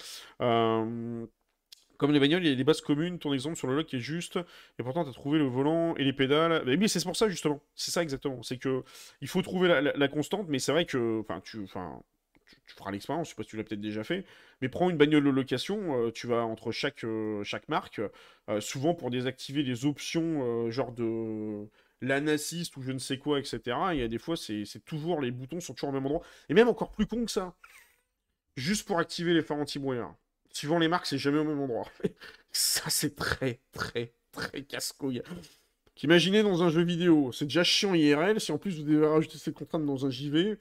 Comme les bagnoles, il y a des bases communes. Ton exemple sur le qui est juste, et pourtant tu as trouvé le volant et les pédales. Mais, c'est pour ça justement. C'est ça exactement. C'est que il faut trouver la, constante, mais c'est vrai que, enfin, tu, enfin, tu, feras l'expérience, je sais pas si tu l'as peut-être déjà fait, mais prends une bagnole de location, euh, tu vas entre chaque, euh, marque, euh, souvent pour désactiver des options genre de l'anassist ou je ne sais quoi, etc. Il y a des fois, c'est toujours, les boutons sont toujours au même endroit. Et même encore plus con que ça, juste pour activer les phares anti-brouillard. Suivant les marques, c'est jamais au même endroit. [LAUGHS] ça, c'est très, très, très casse-couille. Imaginez dans un jeu vidéo, c'est déjà chiant IRL, si en plus vous devez rajouter ces contraintes dans un JV,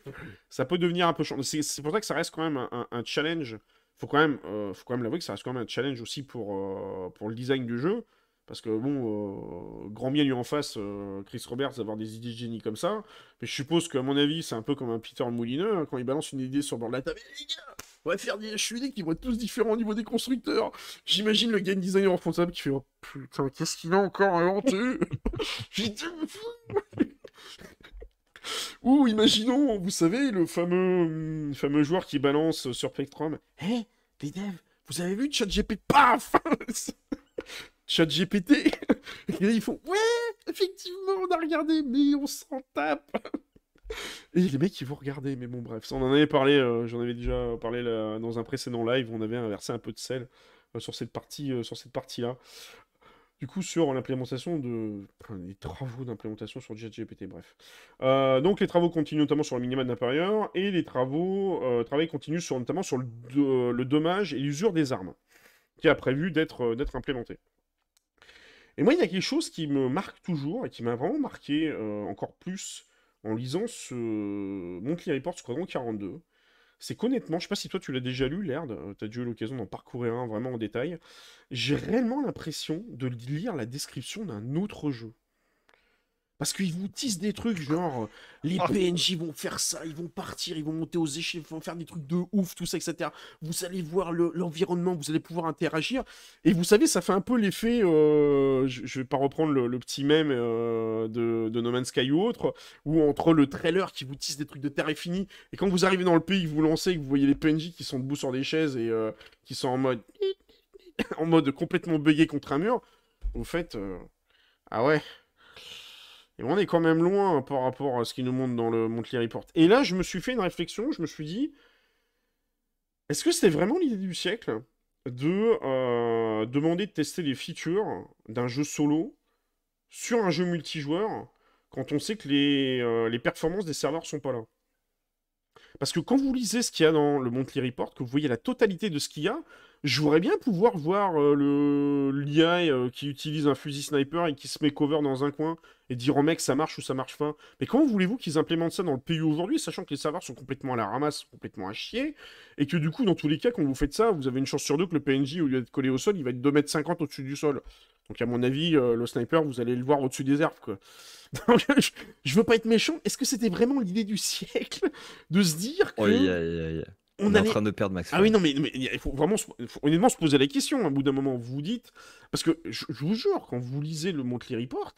ça peut devenir un peu chiant. C'est pour ça que ça reste quand même un, challenge. Faut quand même, euh, faut quand même l'avouer que ça reste quand même un challenge aussi pour, euh, pour le design du jeu. Parce que bon, euh, grand bien lui en face, euh, Chris Roberts, d'avoir des idées de génie comme ça. Mais je suppose qu'à mon avis, c'est un peu comme un Peter Moulineux, hein, quand il balance une idée sur le bord de la table. On va faire des HUD qui vont être tous différents au niveau des constructeurs. J'imagine le game designer responsable qui fait Oh putain, qu'est-ce qu'il a encore inventé? [LAUGHS] [LAUGHS] Ou imaginons, vous savez, le fameux, fameux joueur qui balance sur Spectrum. Hé, les devs, vous avez vu ChatGPT? Paf [LAUGHS] Chat GPT. Et là, ils font Ouais, effectivement, on a regardé, mais on s'en tape. [LAUGHS] Et les mecs, ils vont regarder, mais bon, bref, ça, on en avait parlé, euh, j'en avais déjà parlé dans un précédent live, on avait inversé un peu de sel euh, sur cette partie, euh, sur cette partie-là. Du coup, sur l'implémentation de. les travaux d'implémentation sur ChatGPT, bref. donc, les travaux continuent notamment sur le minimum d'intérieur, et les travaux, travail continue sur, notamment sur le, le dommage et l'usure des armes, qui a prévu d'être implémenté. Et moi, il y a quelque chose qui me marque toujours et qui m'a vraiment marqué encore plus en lisant ce Monthly Report Squadron 42. C'est qu'honnêtement, je sais pas si toi tu l'as déjà lu, Laird, euh, tu as déjà eu l'occasion d'en parcourir un vraiment en détail. J'ai réellement l'impression de lire la description d'un autre jeu. Parce qu'ils vous tissent des trucs genre les ah. PNJ vont faire ça, ils vont partir, ils vont monter aux échelles, ils vont faire des trucs de ouf, tout ça, etc. Vous allez voir l'environnement, vous allez pouvoir interagir. Et vous savez, ça fait un peu l'effet, euh, je, je, vais pas reprendre le, petit mème euh, de, de, No Man's Sky ou autre, où entre le trailer qui vous tisse des trucs de terre infinie, et quand vous arrivez dans le pays, vous lancez, et que vous voyez les PNJ qui sont debout sur des chaises et euh, qui sont en mode [LAUGHS] en mode complètement bugué contre un mur, vous faites ah ouais. Et on est quand même loin par rapport à ce qu'ils nous montrent dans le Monthly Report. Et là, je me suis fait une réflexion, je me suis dit, est-ce que c'était vraiment l'idée du siècle de euh, demander de tester les features d'un jeu solo sur un jeu multijoueur quand on sait que les, euh, les performances des serveurs sont pas là? Parce que quand vous lisez ce qu'il y a dans le Monthly Report, que vous voyez la totalité de ce qu'il y a, je voudrais bien pouvoir voir euh, le l'IA euh, qui utilise un fusil sniper et qui se met cover dans un coin et dire au mec ça marche ou ça marche pas. Mais comment voulez-vous qu'ils implémentent ça dans le pays aujourd'hui, sachant que les serveurs sont complètement à la ramasse, complètement à chier, et que du coup, dans tous les cas, quand vous faites ça, vous avez une chance sur deux que le PNJ, au lieu d'être collé au sol, il va être 2m50 au-dessus du sol. Donc à mon avis, euh, le sniper, vous allez le voir au-dessus des herbes, [LAUGHS] je, veux pas être méchant. Est-ce que c'était vraiment l'idée du siècle de se dire que... on, est en train de perdre Max. Ah oui, non, mais, il faut vraiment honnêtement se poser la question. À bout d'un moment, vous vous dites. Parce que je, vous jure, quand vous lisez le Monthly Report,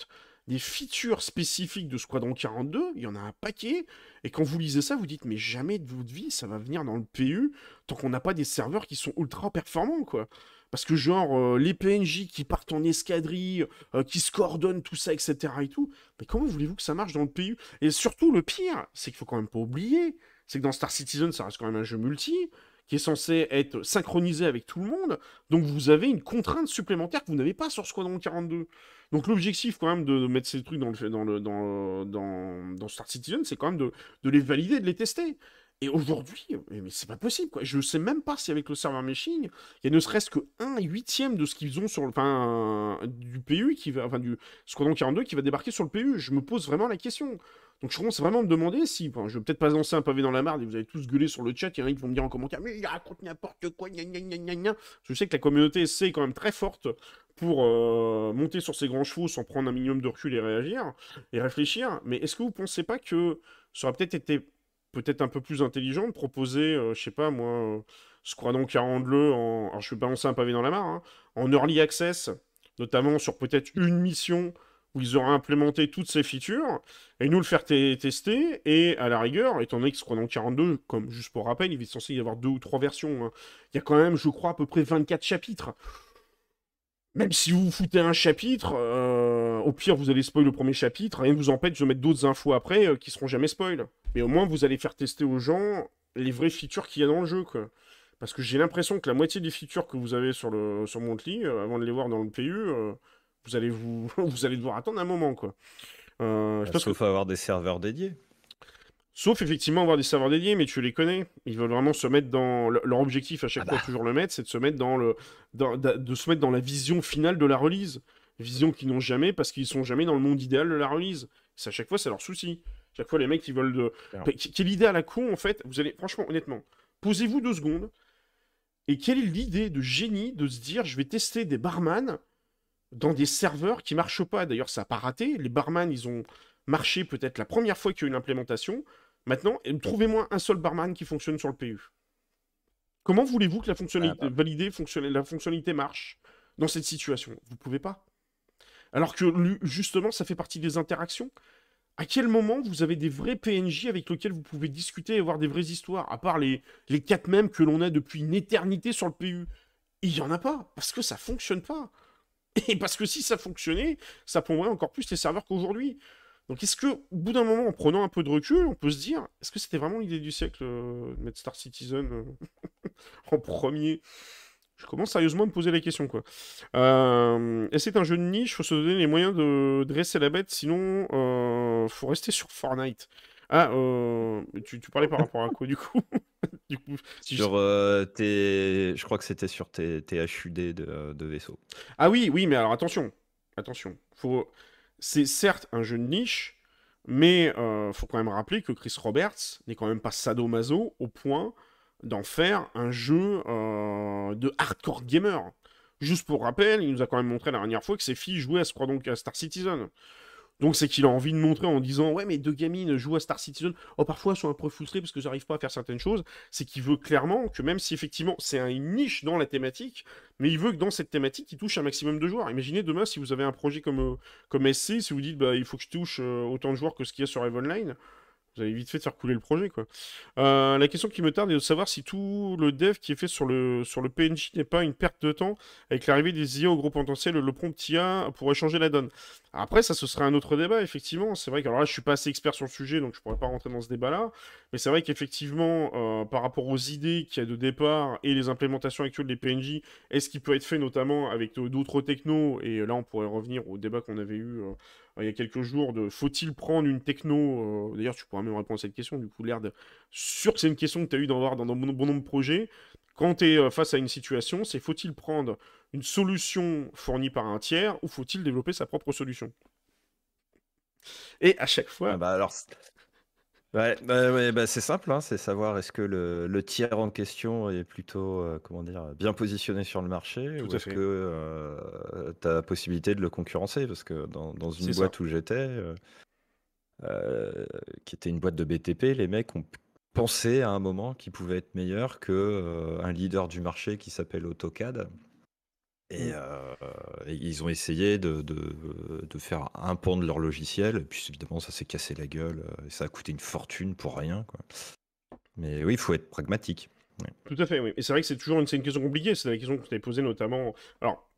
des features spécifiques de Squadron 42, il y en a un paquet. Et quand vous lisez ça, vous dites, mais jamais de votre vie, ça va venir dans le PU tant qu'on n'a pas des serveurs qui sont ultra performants, quoi. Parce que, genre, euh, les PNJ qui partent en escadrille, euh, qui se coordonnent, tout ça, etc. et tout. Mais comment voulez-vous que ça marche dans le PU Et surtout, le pire, c'est qu'il faut quand même pas oublier c'est que dans Star Citizen, ça reste quand même un jeu multi, qui est censé être synchronisé avec tout le monde, donc vous avez une contrainte supplémentaire que vous n'avez pas sur Squadron 42. Donc l'objectif quand même de, mettre ces trucs dans, le, dans, le, dans, Star Citizen, c'est quand même de, de, les valider, de les tester. Et aujourd'hui, mais c'est pas possible, quoi. Je sais même pas si avec le serveur meshing, il y a ne serait-ce que 1 huitième de ce qu'ils ont sur le, enfin, du PU qui va, enfin, du Squadron 42 qui va débarquer sur le PU. Je me pose vraiment la question. Donc je commence vraiment à me demander si, je vais peut-être pas lancer un pavé dans la marde et vous allez tous gueuler sur le chat, il y en a qui vont me dire en commentaire, mais il raconte n'importe quoi, gna gna gna gna Je sais que la communauté c'est quand même très forte pour euh, monter sur ses grands chevaux sans prendre un minimum de recul et réagir, et réfléchir, mais est-ce que vous pensez pas que ça aurait peut-être été peut-être un peu plus intelligent de proposer, euh, je sais pas moi, euh, Squadron 40 le en... Alors je vais balancer un pavé dans la mare, hein, en early access, notamment sur peut-être une mission où ils auraient implémenté toutes ces features, et nous le faire tester, et à la rigueur, étant donné que Squadron 42, comme juste pour rappel, il est censé y avoir deux ou trois versions, hein, il y a quand même, je crois, à peu près 24 chapitres. Même si vous foutez un chapitre, euh, au pire vous allez spoil le premier chapitre, rien ne vous empêche de mettre d'autres infos après euh, qui seront jamais spoil. Mais au moins vous allez faire tester aux gens les vraies features qu'il y a dans le jeu, quoi. Parce que j'ai l'impression que la moitié des features que vous avez sur, le, sur Monthly, euh, avant de les voir dans le PU, vous allez vous, [LAUGHS] vous allez devoir attendre un moment, quoi. Euh, bah, sauf avoir des serveurs dédiés. Sauf effectivement avoir des serveurs dédiés, mais tu les connais. Ils veulent vraiment se mettre dans leur objectif à chaque ah fois bah. toujours le mettre, c'est de se mettre dans le de se mettre dans la vision finale de la release. Vision qu'ils n'ont jamais parce qu'ils sont jamais dans le monde idéal de la release. C'est à chaque fois c'est leur souci. Chaque fois les mecs qui veulent de quelle idée à la con en fait. Vous allez franchement honnêtement posez-vous deux secondes. Et quelle est l'idée de génie de se dire je vais tester des barman dans des serveurs qui marchent pas. D'ailleurs, ça n'a pas raté. Les barman, ils ont marché peut-être la première fois qu'il y a eu une implémentation. Maintenant, trouvez-moi un seul barman qui fonctionne sur le PU. Comment voulez-vous que la fonctionnalité ah, bah. validée, la fonctionnalité marche dans cette situation? Vous pouvez pas. Alors que justement, ça fait partie des interactions. À quel moment vous avez des vrais PNJ avec lesquels vous pouvez discuter et avoir des vraies histoires, à part les, les quatre mêmes que l'on a depuis une éternité sur le PU Il n'y en a pas, parce que ça fonctionne pas. Et parce que si ça fonctionnait, ça plomberait encore plus les serveurs qu'aujourd'hui. Donc est-ce que, au bout d'un moment, en prenant un peu de recul, on peut se dire, est-ce que c'était vraiment l'idée du siècle euh, de mettre Star Citizen euh, [LAUGHS] en premier? Je commence sérieusement à me poser la question, quoi. Euh, et c'est un jeu de niche, faut se donner les moyens de dresser la bête, sinon faut rester sur Fortnite. Ah, tu, parlais par rapport à quoi du coup, du coup Sur je... tes... Je crois que c'était sur tes, HUD de, de vaisseau. Ah oui, oui, mais alors attention. Attention. Faut c'est certes un jeu de niche, mais euh, faut quand même rappeler que Chris Roberts n'est quand même pas sadomaso au point d'en faire un jeu euh, de hardcore gamer. Juste pour rappel, il nous a quand même montré la dernière fois que ses filles jouaient à, ce donc, à Star Citizen. Donc c'est qu'il a envie de montrer en disant ouais mais deux gamines jouent à Star Citizen, oh parfois sont un peu frustrées parce que j'arrive pas à faire certaines choses, c'est qu'il veut clairement que même si effectivement c'est une niche dans la thématique, mais il veut que dans cette thématique il touche un maximum de joueurs. Imaginez demain si vous avez un projet comme, euh, comme SC, si vous dites bah il faut que je touche euh, autant de joueurs que ce qu'il y a sur Eve Online, vous avez vite fait faire couler le projet, quoi. Euh, la question qui me tarde est de savoir si tout le dev qui est fait sur le, sur PNJ n'est pas une perte de temps avec l'arrivée des IA au gros potentiel, le prompt IA pourrait changer la donne. Après, ça, ce serait un autre débat, effectivement. C'est vrai que là, je suis pas assez expert sur le sujet, donc je pourrais pas rentrer dans ce débat-là. Mais c'est vrai qu'effectivement, euh, par rapport aux idées qu'il y a de départ et les implémentations actuelles des PNJ, est-ce qu'il peut être fait notamment avec d'autres technos? Et là, on pourrait revenir au débat qu'on avait eu. Euh, il y a quelques jours de faut-il prendre une techno euh, D'ailleurs, tu pourras même répondre à cette question. Du coup, l'air de. Sûr que c'est une question que tu as eu d'en voir dans, bon, nombre de projets. Quand tu es face à une situation, c'est faut-il prendre une solution fournie par un tiers ou faut-il développer sa propre solution? Et à chaque fois. Ah bah alors, Ouais, bah, bah, c'est simple, hein, c'est savoir est-ce que le, le tiers en question est plutôt euh, comment dire, bien positionné sur le marché ou est-ce que euh, tu as la possibilité de le concurrencer? Parce que dans, dans une boîte où j'étais, euh, qui était une boîte de BTP, les mecs ont pensé à un moment qu'ils pouvaient être meilleurs que un leader du marché qui s'appelle AutoCAD. Et, mmh. ils ont essayé de, de, faire un pan de leur logiciel, et puis évidemment ça s'est cassé la gueule, et ça a coûté une fortune pour rien. Quoi. Mais oui, il faut être pragmatique. Tout à fait, oui. Et c'est vrai que c'est toujours une, une question compliquée, c'est la question que tu avais posée notamment. Alors,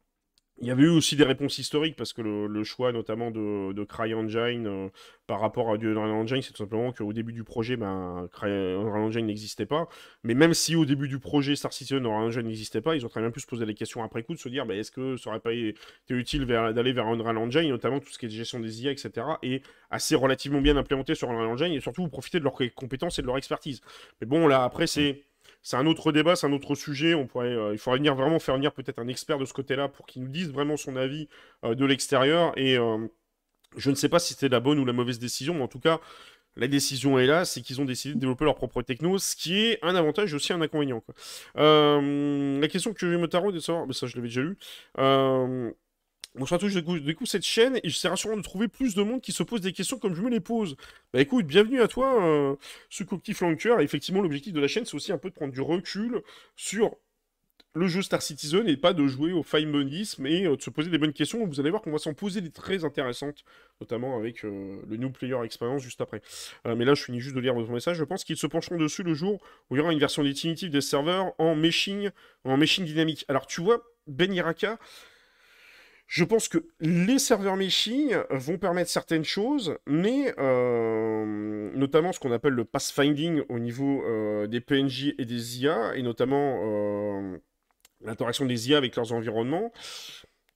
il y avait eu aussi des réponses historiques parce que le, choix notamment de, CryEngine euh, par rapport à Unreal Engine, c'est tout simplement qu'au début du projet, ben, Unreal Engine n'existait pas. Mais même si au début du projet Star Citizen Unreal Engine n'existait pas, ils ont très bien pu se poser des questions après coup, de se dire ben, est-ce que ça aurait pas été utile d'aller vers Unreal Engine, notamment tout ce qui est gestion des IA, etc. et assez relativement bien implémenté sur Unreal Engine et surtout profiter de leurs compétences et de leur expertise. Mais bon, là après, c'est c'est un autre débat, c'est un autre sujet. On pourrait, euh, il faudrait venir vraiment faire venir peut-être un expert de ce côté-là pour qu'il nous dise vraiment son avis euh, de l'extérieur. Et euh, je ne sais pas si c'était la bonne ou la mauvaise décision, mais en tout cas, la décision est là, c'est qu'ils ont décidé de développer leur propre techno, ce qui est un avantage et aussi un inconvénient. la question que tarauder de savoir, mais ça je l'avais déjà lu. Bonsoir à tous, je découvre cette chaîne et j'essaie rassurant de trouver plus de monde qui se pose des questions comme je me les pose. Bah écoute, bienvenue à toi, euh, ce coquille flanqueur. Effectivement, l'objectif de la chaîne, c'est aussi un peu de prendre du recul sur le jeu Star Citizen et pas de jouer au fine mais euh, de se poser des bonnes questions. Vous allez voir qu'on va s'en poser des très intéressantes, notamment avec euh, le New Player Experience juste après. mais là, je finis juste de lire votre message. Je pense qu'ils se pencheront dessus le jour où il y aura une version définitive des serveurs en meshing, en meshing dynamique. Alors, tu vois, Ben Iraka, je pense que les serveurs meshing vont permettre certaines choses, mais euh, notamment ce qu'on appelle le pathfinding au niveau euh, des PNJ et des IA, et notamment euh, l'interaction des IA avec leurs environnements.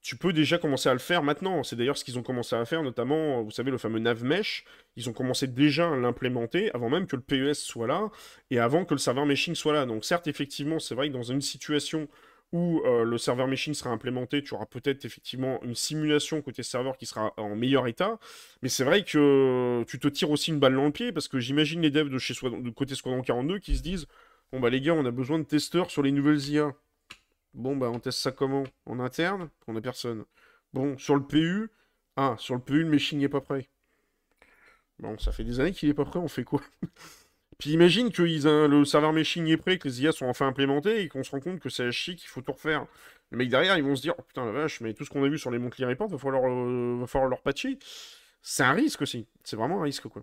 Tu peux déjà commencer à le faire maintenant. C'est d'ailleurs ce qu'ils ont commencé à faire, notamment, vous savez, le fameux NavMesh. Ils ont commencé déjà à l'implémenter avant même que le PES soit là et avant que le serveur meshing soit là. Donc, certes, effectivement, c'est vrai que dans une situation où euh, le serveur machine sera implémenté, tu auras peut-être effectivement une simulation côté serveur qui sera en meilleur état. Mais c'est vrai que tu te tires aussi une balle dans le pied parce que j'imagine les devs de chez côté Squadron 42 qui se disent Bon bah les gars, on a besoin de testeurs sur les nouvelles IA. Bon bah on teste ça comment? En interne? On a personne. Bon, sur le PU, ah, sur le PU, le meshing n'est pas prêt. Bon, ça fait des années qu'il est pas prêt, on fait quoi? Puis imagine que le serveur meshing est prêt, que les IA sont enfin implémentés et qu'on se rend compte que c'est chic, qu'il faut tout refaire. Les mecs derrière, ils vont se dire oh, putain la vache, mais tout ce qu'on a vu sur les Monthly Report, va euh, va falloir leur patcher. C'est un risque aussi. C'est vraiment un risque quoi.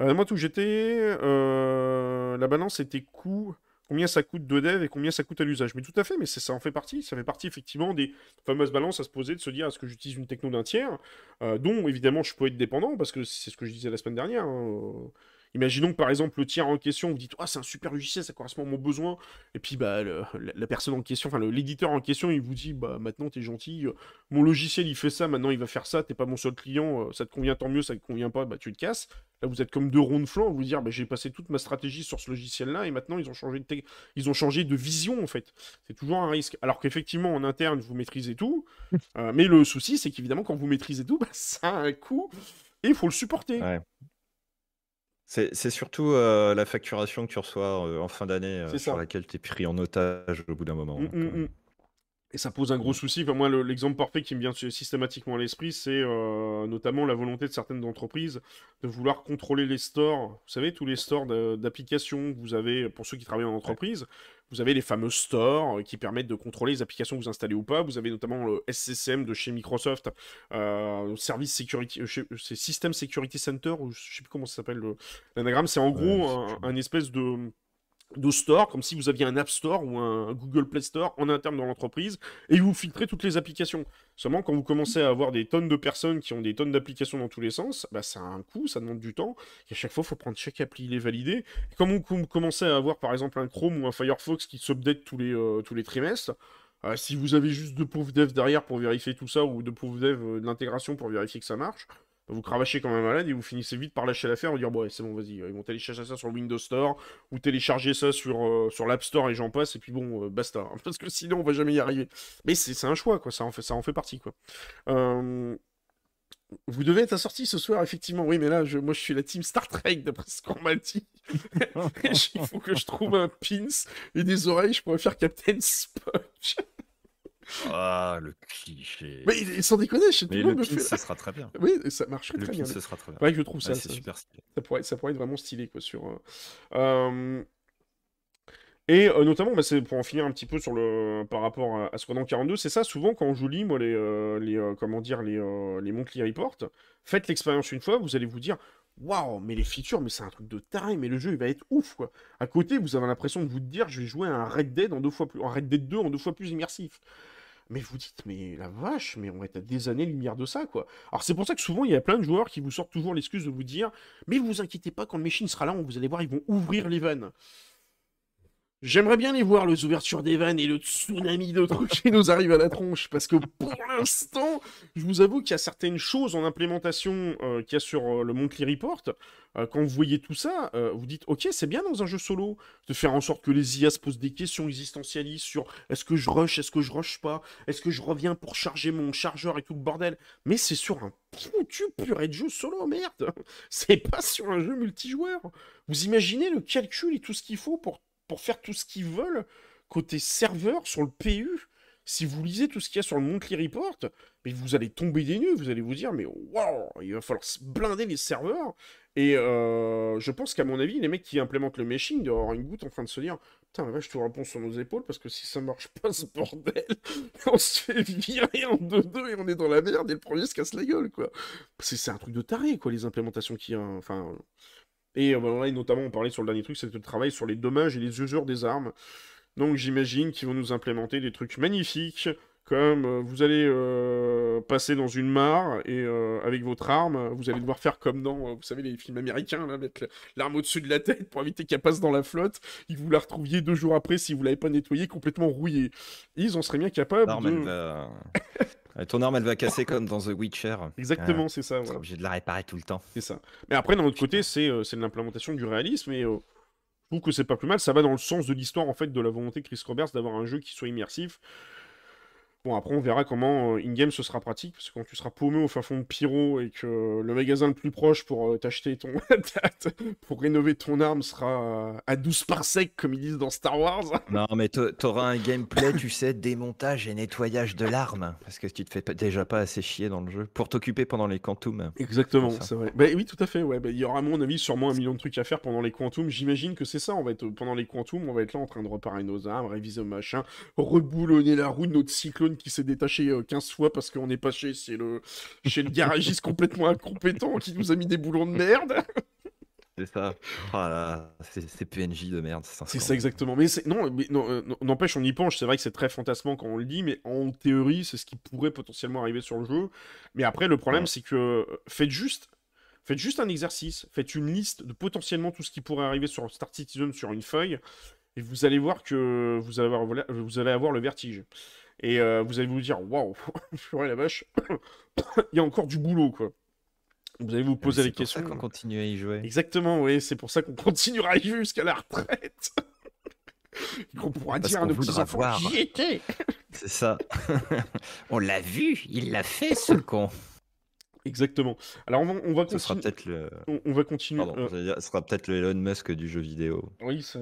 Euh, moi, tout j'étais, euh, la balance était coût combien ça coûte de dev et combien ça coûte à l'usage. Mais tout à fait, mais ça en fait partie. Ça fait partie effectivement des fameuses balances à se poser, de se dire est-ce que j'utilise une techno d'un tiers, dont évidemment je peux être dépendant, parce que c'est ce que je disais la semaine dernière. Hein, Imaginons que par exemple le tiers en question, vous dites ah c'est un super logiciel, ça correspond à mon besoin, et puis bah la, personne en question, enfin l'éditeur en question, il vous dit bah maintenant t'es gentil, euh, mon logiciel il fait ça, maintenant il va faire ça, t'es pas mon seul client, euh, ça te convient tant mieux, ça te convient pas, bah tu te casses. Là vous êtes comme deux ronds de flanc, vous dire bah j'ai passé toute ma stratégie sur ce logiciel-là et maintenant ils ont changé de ils ont changé de vision en fait. C'est toujours un risque. Alors qu'effectivement en interne vous maîtrisez tout, [LAUGHS] euh, mais le souci c'est qu'évidemment quand vous maîtrisez tout, bah, ça a un coût et il faut le supporter. Ouais. C'est surtout, euh, la facturation que tu reçois, euh, en fin d'année, euh, sur laquelle tu es pris en otage au bout d'un moment, mmh, mmh, mmh. Et ça pose un gros souci. Enfin, moi, l'exemple parfait qui me vient systématiquement à l'esprit, c'est notamment la volonté de certaines entreprises de vouloir contrôler les stores. Vous savez, tous les stores d'applications que vous avez, pour ceux qui travaillent en entreprise, vous avez les fameux stores euh, qui permettent de contrôler les applications que vous installez ou pas. Vous avez notamment le SCCM de chez Microsoft, euh, Service Security, euh, c'est System Security Center, ou je sais plus comment ça s'appelle l'anagramme. C'est en gros un, espèce de de store, comme si vous aviez un App Store ou un Google Play Store en interne dans l'entreprise, et vous filtrez toutes les applications. Seulement, quand vous commencez à avoir des tonnes de personnes qui ont des tonnes d'applications dans tous les sens, bah, ça a un coût, ça demande du temps, et à chaque fois, il faut prendre chaque appli, les valider. Et quand vous commencez à avoir, par exemple, un Chrome ou un Firefox qui s'update tous les, euh, tous les trimestres, euh, si vous avez juste deux pauvres devs derrière pour vérifier tout ça, ou deux pauvres devs euh, de l'intégration pour vérifier que ça marche, vous cravachez comme un malade et vous finissez vite par lâcher l'affaire et dire bon ouais, c'est bon vas-y ils vont télécharger ça sur le Windows Store ou télécharger ça sur, euh, sur l'App Store et j'en passe et puis bon euh, basta [LAUGHS] parce que sinon on va jamais y arriver mais c'est un choix quoi ça en fait ça en fait partie quoi euh, Vous devez être assorti ce soir, effectivement. Oui, mais là, je, moi, je suis la team Star Trek, d'après ce qu'on m'a dit. [LAUGHS] Il faut que je trouve un pins et des oreilles. Je pourrais faire Captain Spock. Ah, le cliché. Mais sans déconner, je sais Mais le pin, ça sera très bien. [LAUGHS] Oui, ça marcherait Le très pin, bien. ce sera très bien. Ouais, je trouve ça. c'est ça, super stylé. ça pourrait, ça pourrait être vraiment stylé, quoi, sur... euh, euh, Et euh, notamment, bah, c'est pour en finir un petit peu sur le par rapport à, à Squadron 42, c'est ça, souvent quand je lis, moi, les, euh, les euh, comment dire, les, les Monthly Report, faites l'expérience une fois, vous allez vous dire, waouh, mais les features, mais c'est un truc de taré, mais le jeu, il va être ouf, quoi. À côté, vous avez l'impression de vous dire, je vais jouer à un Red Dead en deux fois plus, un Red Dead 2 en deux fois plus immersif. Mais vous dites, mais la vache, mais on va être à des années-lumière de ça, quoi. Alors c'est pour ça que souvent, il y a plein de joueurs qui vous sortent toujours l'excuse de vous dire, mais vous inquiétez pas, quand le machine sera là, vous allez voir, ils vont ouvrir les vannes. J'aimerais bien les voir, les ouvertures des vannes et le tsunami de qui nous arrive à la tronche, parce que pour l'instant, je vous avoue qu'il y a certaines choses en implémentation euh, qu'il y a sur euh, le Monthly Report. euh, quand vous voyez tout ça, vous dites, ok, c'est bien dans un jeu solo de faire en sorte que les IA se posent des questions existentialistes sur est-ce que je rush, est-ce que je rush pas, est-ce que je reviens pour charger mon chargeur et tout le bordel. Mais c'est sur un foutu purée de jeu solo, merde. [LAUGHS] C'est pas sur un jeu multijoueur. Vous imaginez le calcul et tout ce qu'il faut pour pour faire tout ce qu'ils veulent côté serveur sur le PU. Si vous lisez tout ce qu'il y a sur le Monthly Report, mais vous allez tomber des nues, vous allez vous dire, mais waouh, il va falloir blinder les serveurs. Et euh, je pense qu'à mon avis, les mecs qui implémentent le meshing doivent avoir une goutte en train de se dire, putain, la vache, tout réponds sur nos épaules, parce que si ça marche pas, ce bordel, [LAUGHS] on se fait virer en 2-2 et on est dans la merde et le premier se casse la gueule, quoi. C'est un truc de taré, quoi, les implémentations qu'il y a. Et euh, voilà, et notamment, on parlait sur le dernier truc, c'était le travail sur les dommages et les usures des armes. Donc j'imagine qu'ils vont nous implémenter des trucs magnifiques, comme euh, vous allez euh, passer dans une mare et euh, avec votre arme, vous allez devoir faire comme dans, vous savez, les films américains, là, mettre l'arme au-dessus de la tête pour éviter qu'elle passe dans la flotte, et que vous la retrouviez deux jours après si vous l'avez pas nettoyée, complètement rouillée. Ils en seraient bien capables de... va... Ton arme, elle va casser comme dans The Witcher. Exactement, c'est ça, voilà. obligé de la réparer tout le temps. C'est ça. Mais après, d'un autre côté, c'est euh, de l'implémentation du réalisme, et euh, je trouve que c'est pas plus mal. Ça va dans le sens de l'histoire, en fait, de la volonté de Chris Roberts d'avoir un jeu qui soit immersif. Bon, après, on verra comment euh, in-game ce sera pratique, parce que quand tu seras paumé au fin fond de Pyro et que le magasin le plus proche pour euh, t'acheter ton. [LAUGHS] pour rénover ton arme sera à 12 par sec, comme ils disent dans Star Wars. [LAUGHS] non, mais t'auras un gameplay, tu sais, démontage et nettoyage de l'arme, parce que tu te fais déjà pas assez chier dans le jeu, pour t'occuper pendant les quantum. Exactement, c'est vrai. Bah, oui, tout à fait, ouais. Bah, il y aura, à mon avis, sûrement un million de trucs à faire pendant les quantum. J'imagine que c'est ça, on va être pendant les quantum, on va être là en train de reparer nos armes, réviser machin, reboulonner la roue de notre cyclone qui s'est détaché 15 euh, fois parce qu'on est pas chez, le, chez le garagiste complètement incompétent qui nous a mis des boulons de merde. [LAUGHS] C'est ça. Oh c'est PNJ de merde. C'est ça exactement. Mais non, mais non, euh, n'empêche, on y penche. C'est vrai que c'est très fantasmant quand on le dit, mais en théorie, c'est ce qui pourrait potentiellement arriver sur le jeu. Mais après, le problème, c'est que euh, faites juste, faites juste un exercice, faites une liste de potentiellement tout ce qui pourrait arriver sur Star Citizen sur une feuille, et vous allez voir que vous allez avoir, vous allez avoir le vertige. Et euh, vous allez vous dire, waouh, [LAUGHS] la vache, [COUGHS] il y a encore du boulot, quoi. Vous allez vous ah, poser les questions. C'est pour ça qu'on continue à y jouer. Exactement, oui, c'est pour ça qu'on continuera à y jouer jusqu'à la retraite. [LAUGHS] qu'on pourra dire à nos petits enfants, j'y étais. [LAUGHS] C'est ça. on l'a vu, il l'a fait, ce con. Exactement. Alors on va, on va ce sera peut-être le. On, va continuer. Pardon, euh... ce sera peut-être le Elon Musk du jeu vidéo. Oui, c'est.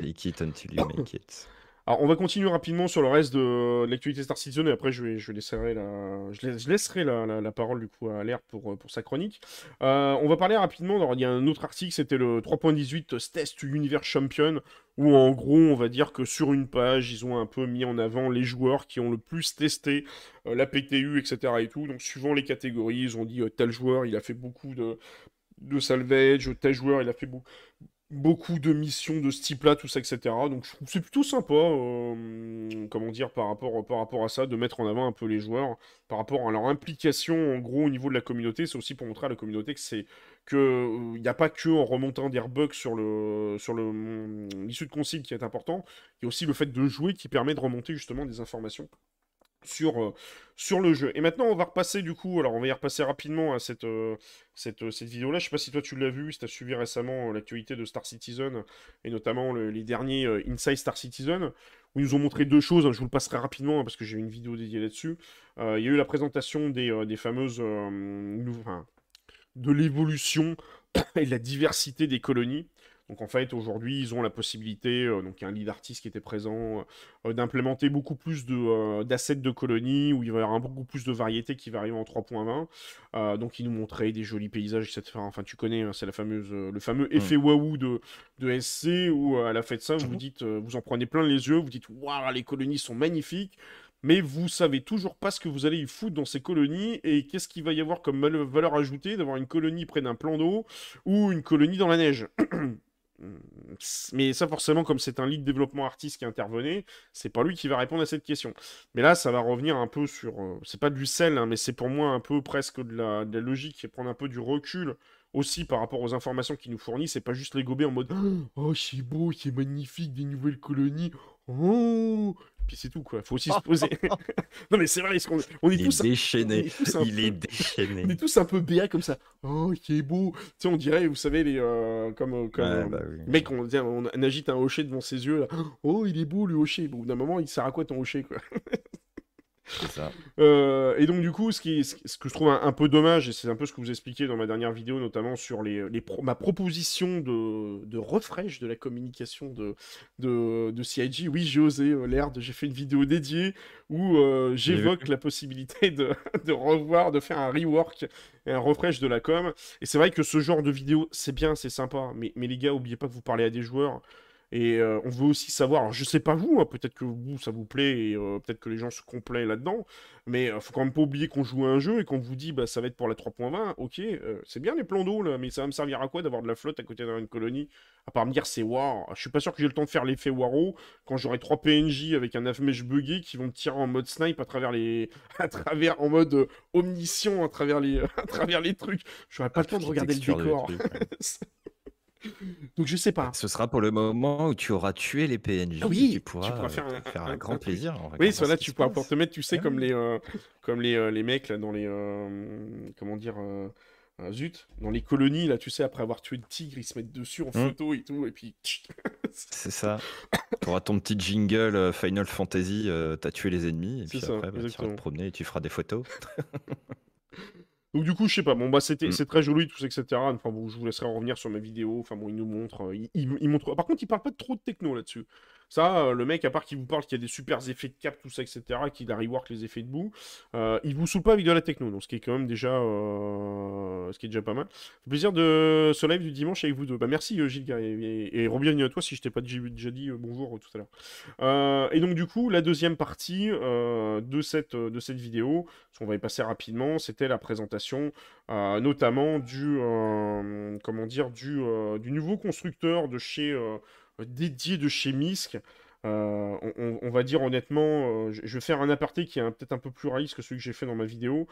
Make it until you make it. Alors, on va continuer rapidement sur le reste de l'actualité Star Citizen et après, je, vais, je, laisserai, la, je, laisserai la, parole du coup à l'air pour, pour sa chronique. Euh, on va parler rapidement. Il y a un autre article, c'était le 3.18 Test Universe Champion, où en gros, on va dire que sur une page, ils ont un peu mis en avant les joueurs qui ont le plus testé euh, la PTU, etc. Et tout. Donc, suivant les catégories, ils ont dit euh, tel joueur, il a fait beaucoup de de salvage, tel joueur, il a fait beaucoup beaucoup de missions de ce type-là, tout ça, etc. Donc je trouve c'est plutôt sympa, euh, comment dire, par rapport, à ça, de mettre en avant un peu les joueurs, par rapport à leur implication, en gros, au niveau de la communauté. C'est aussi pour montrer à la communauté que c'est que il n'y a pas que en remontant des bugs sur le l'issue de consigne qui est important, il y a aussi le fait de jouer qui permet de remonter justement des informations sur, euh, sur le jeu. Et maintenant, on va repasser du coup, alors on va y repasser rapidement à cette, euh, euh, vidéo-là. Je sais pas si toi tu l'as vu, si tu as suivi récemment l'actualité de Star Citizen, et notamment les derniers Inside Star Citizen, où ils nous ont montré deux choses. Je vous le passerai rapidement hein, parce que j'ai une vidéo dédiée là-dessus. Il y a eu la présentation des, des fameuses. de l'évolution [COUGHS] et de la diversité des colonies. Donc en fait, aujourd'hui, ils ont la possibilité, euh, donc il y a un lead artiste qui était présent, euh, d'implémenter beaucoup plus de, euh, d'assets de colonies, où il va y avoir beaucoup plus de variétés qui va arriver en 3.20. donc ils nous montraient des jolis paysages, etc. Enfin, tu connais, hein, c'est la fameuse, le fameux mm. effet waouh de, de SC, où à la de ça, vous dites, vous en prenez plein les yeux, vous dites, waouh, les colonies sont magnifiques mais vous savez toujours pas ce que vous allez y foutre dans ces colonies et qu'est-ce qu'il va y avoir comme valeur ajoutée d'avoir une colonie près d'un plan d'eau ou une colonie dans la neige. [CLEARS THROAT] Mais ça, forcément, comme c'est un lead développement artiste qui intervenait, c'est pas lui qui va répondre à cette question. Mais là, ça va revenir un peu sur. Euh, c'est pas du sel, hein, mais c'est pour moi un peu presque de la, logique et prendre un peu du recul aussi par rapport aux informations qu'il nous fournit. C'est pas juste les gober en mode [GASPS] Oh, c'est beau, c'est magnifique, des nouvelles colonies. Oh, puis c'est tout quoi. Faut aussi se poser. [LAUGHS] [LAUGHS] non mais c'est vrai, on, on, est il tous est déchaîné. il est déchaîné. On est tous un peu béat comme ça. Oh, qui est beau. Tu sais, on dirait, vous savez, les euh, comme, euh, comme ouais, bah mec, on, on, agite un hocher devant ses yeux là. Oh, il est beau le hocher. Bon, d'un moment, il sert à quoi ton hocher quoi? [LAUGHS] ça. Euh, et donc du coup, ce, qui, ce que je trouve un, peu dommage, et c'est un peu ce que vous expliquez dans ma dernière vidéo, notamment sur les, les ma proposition de, de refresh de la communication de, de, de CIG. Oui, j'ai osé, euh, l'air j'ai fait une vidéo dédiée où euh, j'évoque la possibilité de, de, revoir, de faire un rework et un refresh de la com. Et c'est vrai que ce genre de vidéo, c'est bien, c'est sympa, mais, mais les gars, oubliez pas que vous parlez à des joueurs. Et euh, on veut aussi savoir, alors je sais pas vous, hein, peut-être que vous ça vous plaît et euh, peut-être que les gens se complaient là-dedans, mais euh, faut quand même pas oublier qu'on joue à un jeu et qu'on vous dit bah ça va être pour la 3.20, ok, c'est bien les plans d'eau là, mais ça va me servir à quoi d'avoir de la flotte à côté d'une colonie? À part me dire c'est war, je suis pas sûr que j'ai le temps de faire l'effet Waro quand j'aurai 3 PNJ avec un afmesh buggé qui vont me tirer en mode snipe à travers les. [LAUGHS] à travers en mode omniscient à travers les, [LAUGHS] à travers les trucs. J'aurai pas le temps de regarder le décor. [LAUGHS] Donc je sais pas. Ce sera pour le moment où tu auras tué les PNJ. oui, tu pourras, faire, un, grand plaisir. Oui, là tu pourras te mettre, tu sais, comme les, euh, comme les, euh, les mecs là, dans les, euh, comment dire, zut, dans les colonies là, tu sais, après avoir tué le tigre, ils se mettent dessus en mmh. photo et tout, et puis [LAUGHS] c'est ça. Tu auras ton petit jingle Final Fantasy, t'as tué les ennemis, et puis après, bah, tu vas te promener et tu feras des photos. [LAUGHS] Donc du coup, je sais pas. Bon bah c'était, mm. c'est très joli tout ça, etc. Enfin bon, je vous laisserai revenir sur ma vidéo. Enfin bon, il nous montre, il, montre. Par contre, il parle pas de trop de techno là-dessus. Ça, euh, le mec, à part qu'il vous parle qu'il y a des super effets de cap, tout ça, etc., qu'il a rework les effets de boue, euh, il vous saoule pas avec de la techno, donc ce qui est quand même déjà, euh, ce qui est déjà pas mal. C'est plaisir de ce live du dimanche avec vous deux. Bah merci Gilles et, et, et à toi si je t'ai pas déjà dit bonjour tout à l'heure. et donc du coup, la deuxième partie de cette de cette vidéo, qu'on va y passer rapidement, c'était la présentation, notamment du comment dire du du nouveau constructeur de chez dédié de chez Misk. Euh, on, va dire honnêtement, euh, je vais faire un aparté qui est peut-être un peu plus réaliste que celui que j'ai fait dans ma vidéo.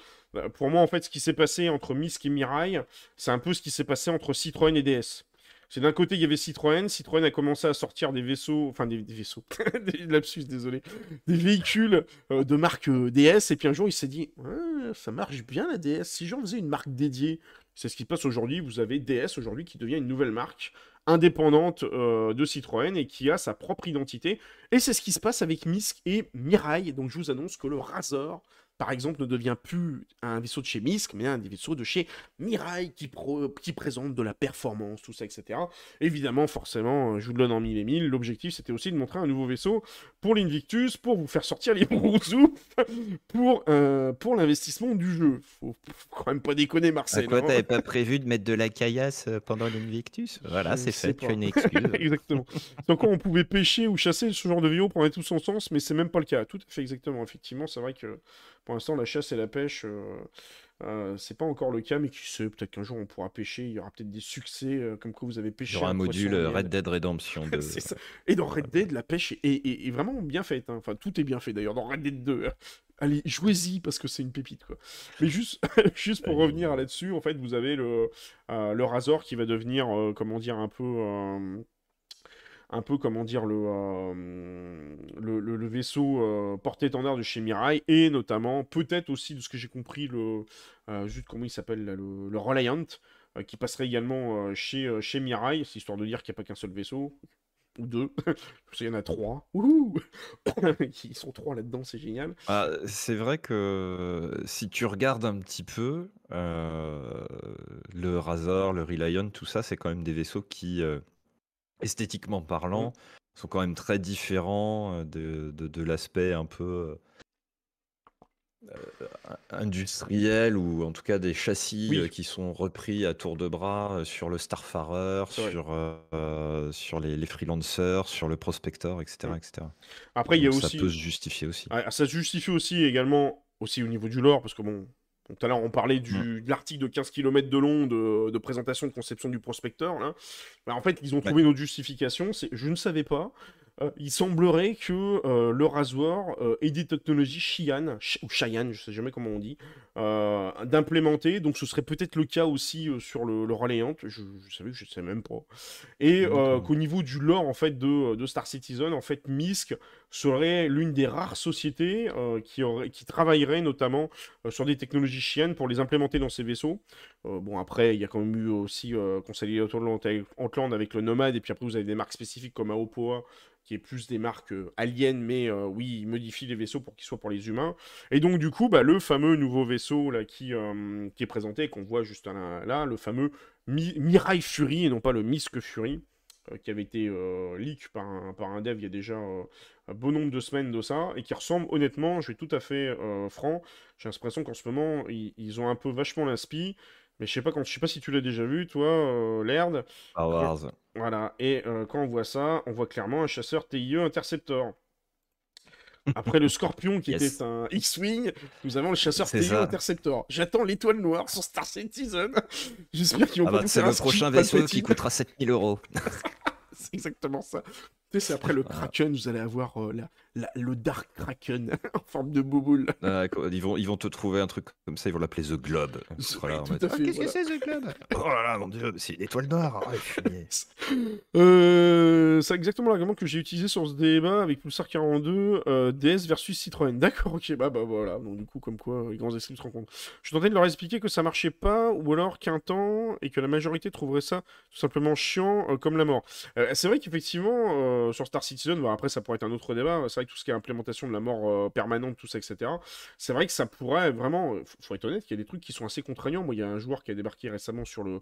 Pour moi, en fait, ce qui s'est passé entre Misk et Mirai, c'est un peu ce qui s'est passé entre Citroën et DS. C'est d'un côté, il y avait Citroën. Citroën a commencé à sortir des vaisseaux, enfin des, vaisseaux, [LAUGHS] des lapsus, désolé, des véhicules euh, de marque DS. Et puis un jour, il s'est dit, ça marche bien la DS. Si j'en faisais une marque dédiée, c'est ce qui se passe aujourd'hui. Vous avez DS aujourd'hui qui devient une nouvelle marque indépendante euh, de Citroën et qui a sa propre identité. Et c'est ce qui se passe avec Misk et Mirai. Donc je vous annonce que le Razor par exemple, ne devient plus un vaisseau de chez Misk, mais un vaisseau de chez Mirai qui, qui présente de la performance, tout ça, etc. Évidemment, forcément, je vous le donne en mille et mille, l'objectif c'était aussi de montrer un nouveau vaisseau pour l'Invictus, pour vous faire sortir les [LAUGHS] brousous, pour, euh, pour l'investissement du jeu. Faut, faut quand même pas déconner, Marcel. Quoi, hein. t'avais pas prévu de mettre de la caillasse euh, pendant l'Invictus? Voilà, c'est fait, tu as une excuse. [LAUGHS] exactement. Donc on pouvait pêcher ou chasser ce genre de vidéo pour tout son sens, mais c'est même pas le cas. Tout à fait exactement, effectivement, c'est vrai que pour l'instant, la chasse et la pêche, euh, euh, c'est pas encore le cas, mais qui sait, peut-être qu'un jour on pourra pêcher. Il y aura peut-être des succès, euh, comme quoi vous avez pêché. Il y aura un, module Red Dead Redemption. [LAUGHS] Et dans Red Dead, la pêche est, vraiment bien faite. Hein. Enfin, tout est bien fait d'ailleurs dans Red Dead 2. Allez, jouez-y parce que c'est une pépite quoi. Mais juste, [LAUGHS] juste pour revenir là-dessus, en fait, vous avez le, le Razor qui va devenir, comment dire, un peu un peu, comment dire, le, euh, le, vaisseau euh, porte-étendard de chez Mirai, et notamment, peut-être aussi, de ce que j'ai compris, le, euh, juste comment s'appelle, le, le Reliant, qui passerait également chez, Mirai, c'est histoire de dire qu'il n'y a pas qu'un seul vaisseau, ou deux, [LAUGHS] il y en a trois, [LAUGHS] ils sont trois là-dedans, c'est génial. Ah, c'est vrai que si tu regardes un petit peu, le Razor, le Reliant, tout ça, c'est quand même des vaisseaux qui esthétiquement parlant, mmh. sont quand même très différents de, de, l'aspect un peu industriel ou en tout cas des châssis qui sont repris à tour de bras sur le Starfarer, sur, sur les, les, freelancers, sur le Prospector, etc. Mmh. etc. Après, il y a ça aussi. Ça peut se justifier aussi. ça se justifie aussi également aussi au niveau du lore, parce que bon, tout à l'heure, on parlait du, mm. de l'article de 15 km de long de, présentation de conception du prospecteur. Là. Bah, en fait, ils ont trouvé notre justification. Je ne savais pas. Euh, il semblerait que euh, le rasoir euh, ait des technologies Cheyenne, ou Cheyenne, je sais jamais comment on dit, d'implémenter. Donc ce serait peut-être le cas aussi sur le, le Je, je, savais, je sais même pas. Et qu'au niveau du lore en fait de, de, Star Citizen, en fait, Misk serait l'une des rares sociétés qui, aurait, qui travaillerait notamment sur des technologies chiennes pour les implémenter dans ses vaisseaux. bon après, il y a quand même eu aussi Conseil Outland avec le Nomade, et puis après vous avez des marques spécifiques comme Aopoa qui est plus des marques euh, aliens, mais euh, oui, il modifie les vaisseaux pour qu'ils soient pour les humains. Et donc, du coup, bah, le fameux nouveau vaisseau là, qui, euh, qui est présenté, qu'on voit juste là, le fameux Mirai Fury, et non pas le Misk Fury, qui avait été leak par un, par un dev il y a déjà un bon nombre de semaines de ça, et qui ressemble honnêtement, je vais tout à fait franc, j'ai l'impression qu'en ce moment, ils, ils, ont un peu vachement l'inspi. Mais je sais pas quand, je sais pas si tu l'as déjà vu, toi, euh, Laird. Star Wars. Voilà. Et euh, quand on voit ça, on voit clairement un chasseur TIE Interceptor. Après le Scorpion qui [LAUGHS] était un X-Wing, nous avons le chasseur TIE Interceptor. J'attends l'étoile noire sur Star Citizen. [LAUGHS] J'espère qu'ils vont ah bah, C'est le prochain vaisseau qui coûtera 7000 euros. [LAUGHS] c'est exactement ça. c'est après le Kraken, vous allez avoir euh, le Dark Kraken [LAUGHS] en forme de bouboule. Ah, ils, vont, ils vont te trouver un truc comme ça, ils vont l'appeler The Globe. [LAUGHS] Qu'est-ce que c'est The Globe? [LAUGHS] Oh là là, mon dieu, c'est une étoile noire. euh, c'est exactement l'argument que j'ai utilisé sur ce débat avec Pulsar 42, euh, DS versus Citroën. D'accord, ok, bah, bah voilà. Donc du coup, comme quoi, les grands esprits se rencontrent. Je tenté de leur expliquer que ça marchait pas, ou alors qu'un temps, et que la majorité trouverait ça tout simplement chiant euh, comme la mort. Euh, c'est vrai qu'effectivement, sur Star Citizen, après ça pourrait être un autre débat, c'est tout ce qui est implémentation de la mort permanente, tout ça, etc., c'est vrai que ça pourrait vraiment, faut être honnête, qu'il y a des trucs qui sont assez contraignants. Moi, il y a un joueur qui a débarqué récemment sur le,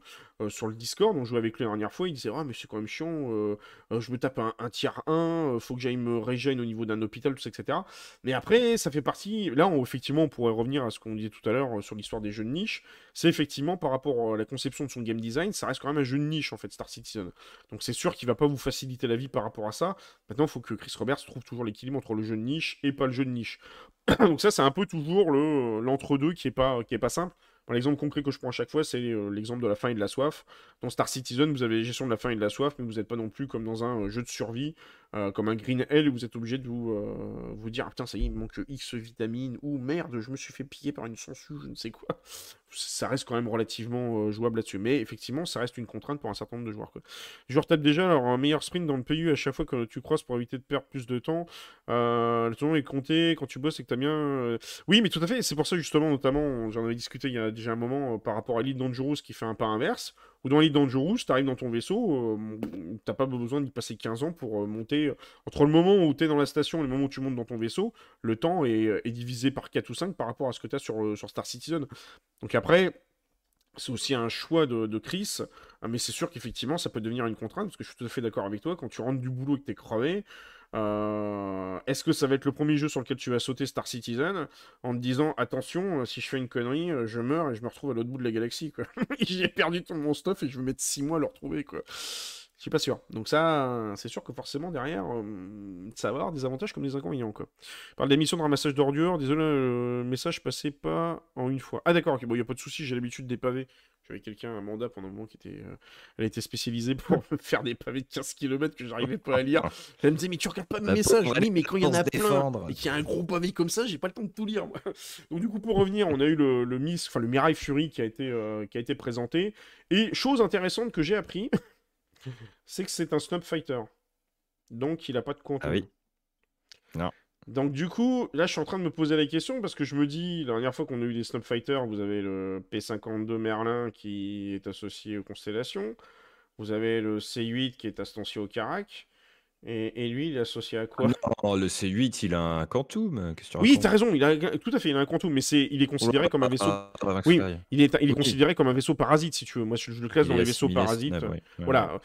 sur le Discord, on jouait avec lui la dernière fois, il disait, ah mais c'est quand même chiant, je me tape un, un tiers 1, faut que j'aille me régène au niveau d'un hôpital, tout ça, etc. Mais après, ça fait partie, là, effectivement, on pourrait revenir à ce qu'on disait tout à l'heure sur l'histoire des jeux de niche, c'est effectivement par rapport à la conception de son game design, ça reste quand même un jeu de niche, en fait, Star Citizen. Donc c'est sûr qu'il va pas vous faciliter la vie par rapport à ça. Maintenant, il faut que Chris Roberts trouve toujours l'équilibre entre le jeu de niche et pas le jeu de niche. [CLEARS THROAT] Donc ça, c'est un peu toujours l'entre-deux qui est pas, qui est pas simple. L'exemple concret que je prends à chaque fois, c'est euh, l'exemple de la faim et de la soif. Dans Star Citizen, vous avez la gestion de la faim et de la soif, mais vous n'êtes pas non plus comme dans un euh, jeu de survie euh, comme un Green Hell, vous êtes obligé de vous, euh, vous dire, ah, putain, ça y est, il me manque X vitamines, ou merde, je me suis fait piller par une sangsue, je ne sais quoi. [LAUGHS] Ça reste quand même relativement euh, jouable là-dessus. Mais effectivement, ça reste une contrainte pour un certain nombre de joueurs. Quoi. Je retape déjà alors, un meilleur sprint dans le PU à chaque fois que tu croises pour éviter de perdre plus de temps. le temps est compté quand tu bosses et que tu as bien. Oui, mais tout à fait. C'est pour ça, justement, notamment, j'en avais discuté il y a déjà un moment par rapport à Elite Dangerous qui fait un pas inverse. Ou dans Elite Dangerous, tu arrives dans ton vaisseau, t'as pas besoin d'y passer 15 ans pour monter entre le moment où tu es dans la station et le moment où tu montes dans ton vaisseau, le temps est, divisé par 4 ou 5 par rapport à ce que tu as sur, euh, Star Citizen. Donc après, c'est aussi un choix de, Chris, hein, mais c'est sûr qu'effectivement, ça peut devenir une contrainte, parce que je suis tout à fait d'accord avec toi, quand tu rentres du boulot et que t'es crevé, euh, est-ce que ça va être le premier jeu sur lequel tu vas sauter Star Citizen en te disant attention, si je fais une connerie, je meurs et je me retrouve à l'autre bout de la galaxie quoi. [LAUGHS] J'ai perdu tout mon stuff et je vais mettre 6 mois à le retrouver quoi. Je suis pas sûr. Donc ça, c'est sûr que forcément derrière, euh, ça va avoir des avantages comme des inconvénients. Quoi. Des missions de ramassage d'ordures. Désolé, le message passait pas en une fois. Ah d'accord, ok, bon, il n'y a pas de souci, j'ai l'habitude des pavés. J'avais quelqu'un, Amanda, pendant un moment, qui était, euh, elle était spécialisée pour [LAUGHS] faire des pavés de 15 km que j'arrivais pas à lire. [LAUGHS] Elle me disait, mais tu regardes pas mes messages. Oui, mais quand il y en a plein et qu'il y a un gros pavé comme ça, j'ai pas le temps de tout lire. [LAUGHS] Donc du coup, pour revenir, on a eu le, le Miss, enfin le Mirai Fury qui a été, euh, qui a été présenté. Et chose intéressante que j'ai appris. C'est que c'est un Snub Fighter. Donc il a pas de compte. Ah oui. Non. Donc du coup, là je suis en train de me poser la question parce que je me dis, la dernière fois qu'on a eu des Snub Fighters, vous avez le P52 Merlin qui est associé aux constellations, vous avez le C8 qui est associé au Carac, et, lui il est associé à quoi? Non, le C8 il a un Quantum. Oui, t'as raison, il a tout à fait, il a un Quantum, mais c'est, il est considéré comme un vaisseau. oui, il est, il est considéré comme un vaisseau parasite si tu veux. Moi je, le classe dans les vaisseaux parasites. Voilà.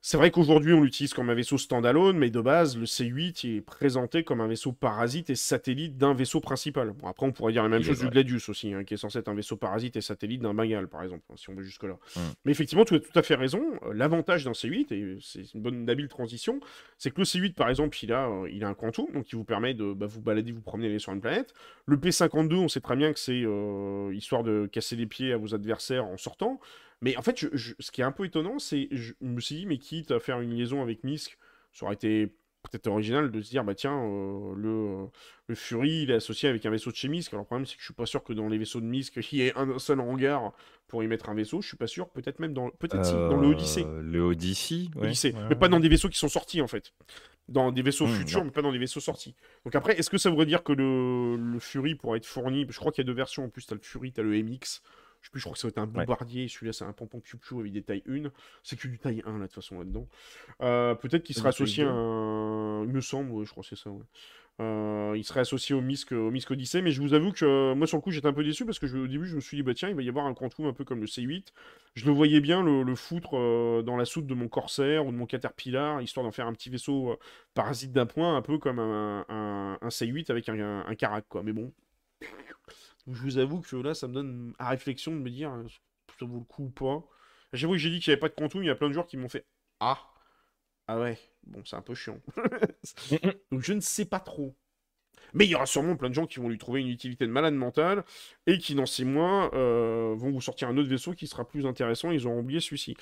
C'est vrai qu'aujourd'hui, on l'utilise comme un vaisseau standalone, mais de base, le C8 est présenté comme un vaisseau parasite et satellite d'un vaisseau principal. Bon, après, on pourrait dire la même chose du Gladius aussi, hein, qui est censé être un vaisseau parasite et satellite d'un Bengal, par exemple, hein, si on veut jusque-là. Hum. Mais effectivement, tu as tout à fait raison. Euh, l'avantage d'un C8, et c'est une bonne habile transition, c'est que le C8, par exemple, il a, euh, il a un quantum, donc qui vous permet de bah, vous balader, vous promener, aller sur une planète. Le P52, on sait très bien que c'est euh, histoire de casser les pieds à vos adversaires en sortant. Mais en fait, ce qui est un peu étonnant, c'est je me suis dit, mais quitte à faire une liaison avec Misk, ça aurait été peut-être original de se dire, bah tiens, euh, le, le, Fury, il est associé avec un vaisseau de chez Misk. Alors le problème, c'est que je suis pas sûr que dans les vaisseaux de Misk, [LAUGHS] il y ait un seul hangar pour y mettre un vaisseau. Je suis pas sûr. Peut-être même dans, peut-être si, dans le Odyssey. Euh, le Odyssey, Odyssey. mais pas dans des vaisseaux qui sont sortis en fait. Dans des vaisseaux hmm, futurs, mais pas dans des vaisseaux sortis. Donc après, est-ce que ça voudrait dire que le, le Fury pourrait être fourni? Je crois qu'il y a deux versions en plus. T'as le Fury, t'as le MX je sais plus, je crois que ça va être un bombardier. Celui-là, c'est un pompon piou avec des tailles 1. C'est que du taille 1, là, de toute façon, là-dedans. Euh, peut-être qu'il sera associé à un. Il me semble, je crois que c'est ça, euh, il serait associé au Misk, au Odyssey, mais je vous avoue que moi sur le coup j'étais un peu déçu parce que au début je me suis dit bah tiens il va y avoir un quantum un peu comme le C8. Je le voyais bien le, foutre euh, dans la soute de mon Corsair ou de mon Caterpillar histoire d'en faire un petit vaisseau parasite d'un point un peu comme un, un, C8 avec un, un, Carac quoi. Mais bon, je vous avoue que là, ça me donne à réflexion de me dire euh, ça vaut le coup ou pas. J'avoue que j'ai dit qu'il n'y avait pas de quantum, il y a plein de joueurs qui m'ont fait Ah Ah ouais, bon, c'est un peu chiant. [LAUGHS] Donc je ne sais pas trop. Mais il y aura sûrement plein de gens qui vont lui trouver une utilité de malade mentale et qui, dans 6 mois, euh, vont vous sortir un autre vaisseau qui sera plus intéressant. Ils auront oublié celui-ci.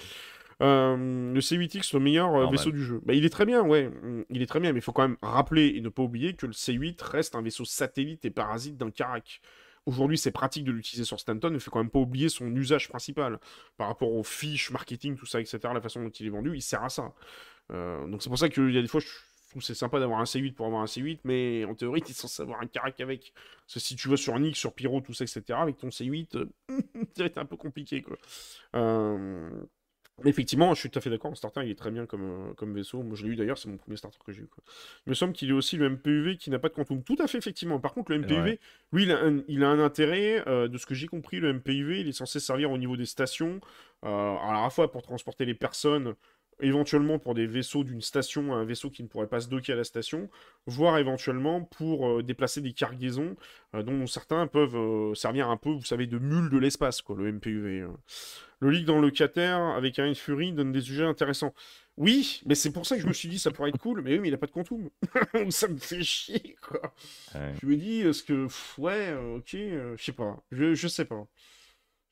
le C8X, le meilleur vaisseau du jeu. Bah, il est très bien, ouais. Mm, il est très bien, mais il faut quand même rappeler et ne pas oublier que le C8 reste un vaisseau satellite et parasite d'un Carac. Aujourd'hui, c'est pratique de l'utiliser sur Stanton, mais il faut quand même pas oublier son usage principal. Par rapport aux fiches, marketing, tout ça, etc., la façon dont il est vendu, il sert à ça. donc c'est pour ça qu'il y a des fois, je trouve c'est sympa d'avoir un C8 pour avoir un C8, mais en théorie, tu es censé avoir un carac avec. Si tu vas sur Nick, sur Pyro, tout ça, etc., avec ton C8, [LAUGHS] ça va être un peu compliqué, quoi. Euh, effectivement, je suis tout à fait d'accord. En starter, il est très bien comme, euh, comme vaisseau. Moi, je l'ai eu d'ailleurs, c'est mon premier starter que j'ai eu. Il me semble qu'il est aussi le MPUV qui n'a pas de quantum. Tout à fait, effectivement. Par contre, le MPUV, lui, il a un, il a un intérêt. Euh, de ce que j'ai compris, le MPUV, il est censé servir au niveau des stations. à la fois pour transporter les personnes éventuellement pour des vaisseaux d'une station à un vaisseau qui ne pourrait pas se docker à la station, voire éventuellement pour euh, déplacer des cargaisons euh, dont certains peuvent euh, servir un peu, vous savez, de mule de l'espace, quoi, le MPUV. Le leak dans le Cater avec un Fury donne des sujets intéressants. Oui, mais c'est pour ça que je me suis dit ça pourrait être cool, mais oui, mais il a pas de quantum. [LAUGHS] ça me fait chier, quoi. Je me dis, est-ce que. ouais, ok, je sais pas. Je, je sais pas.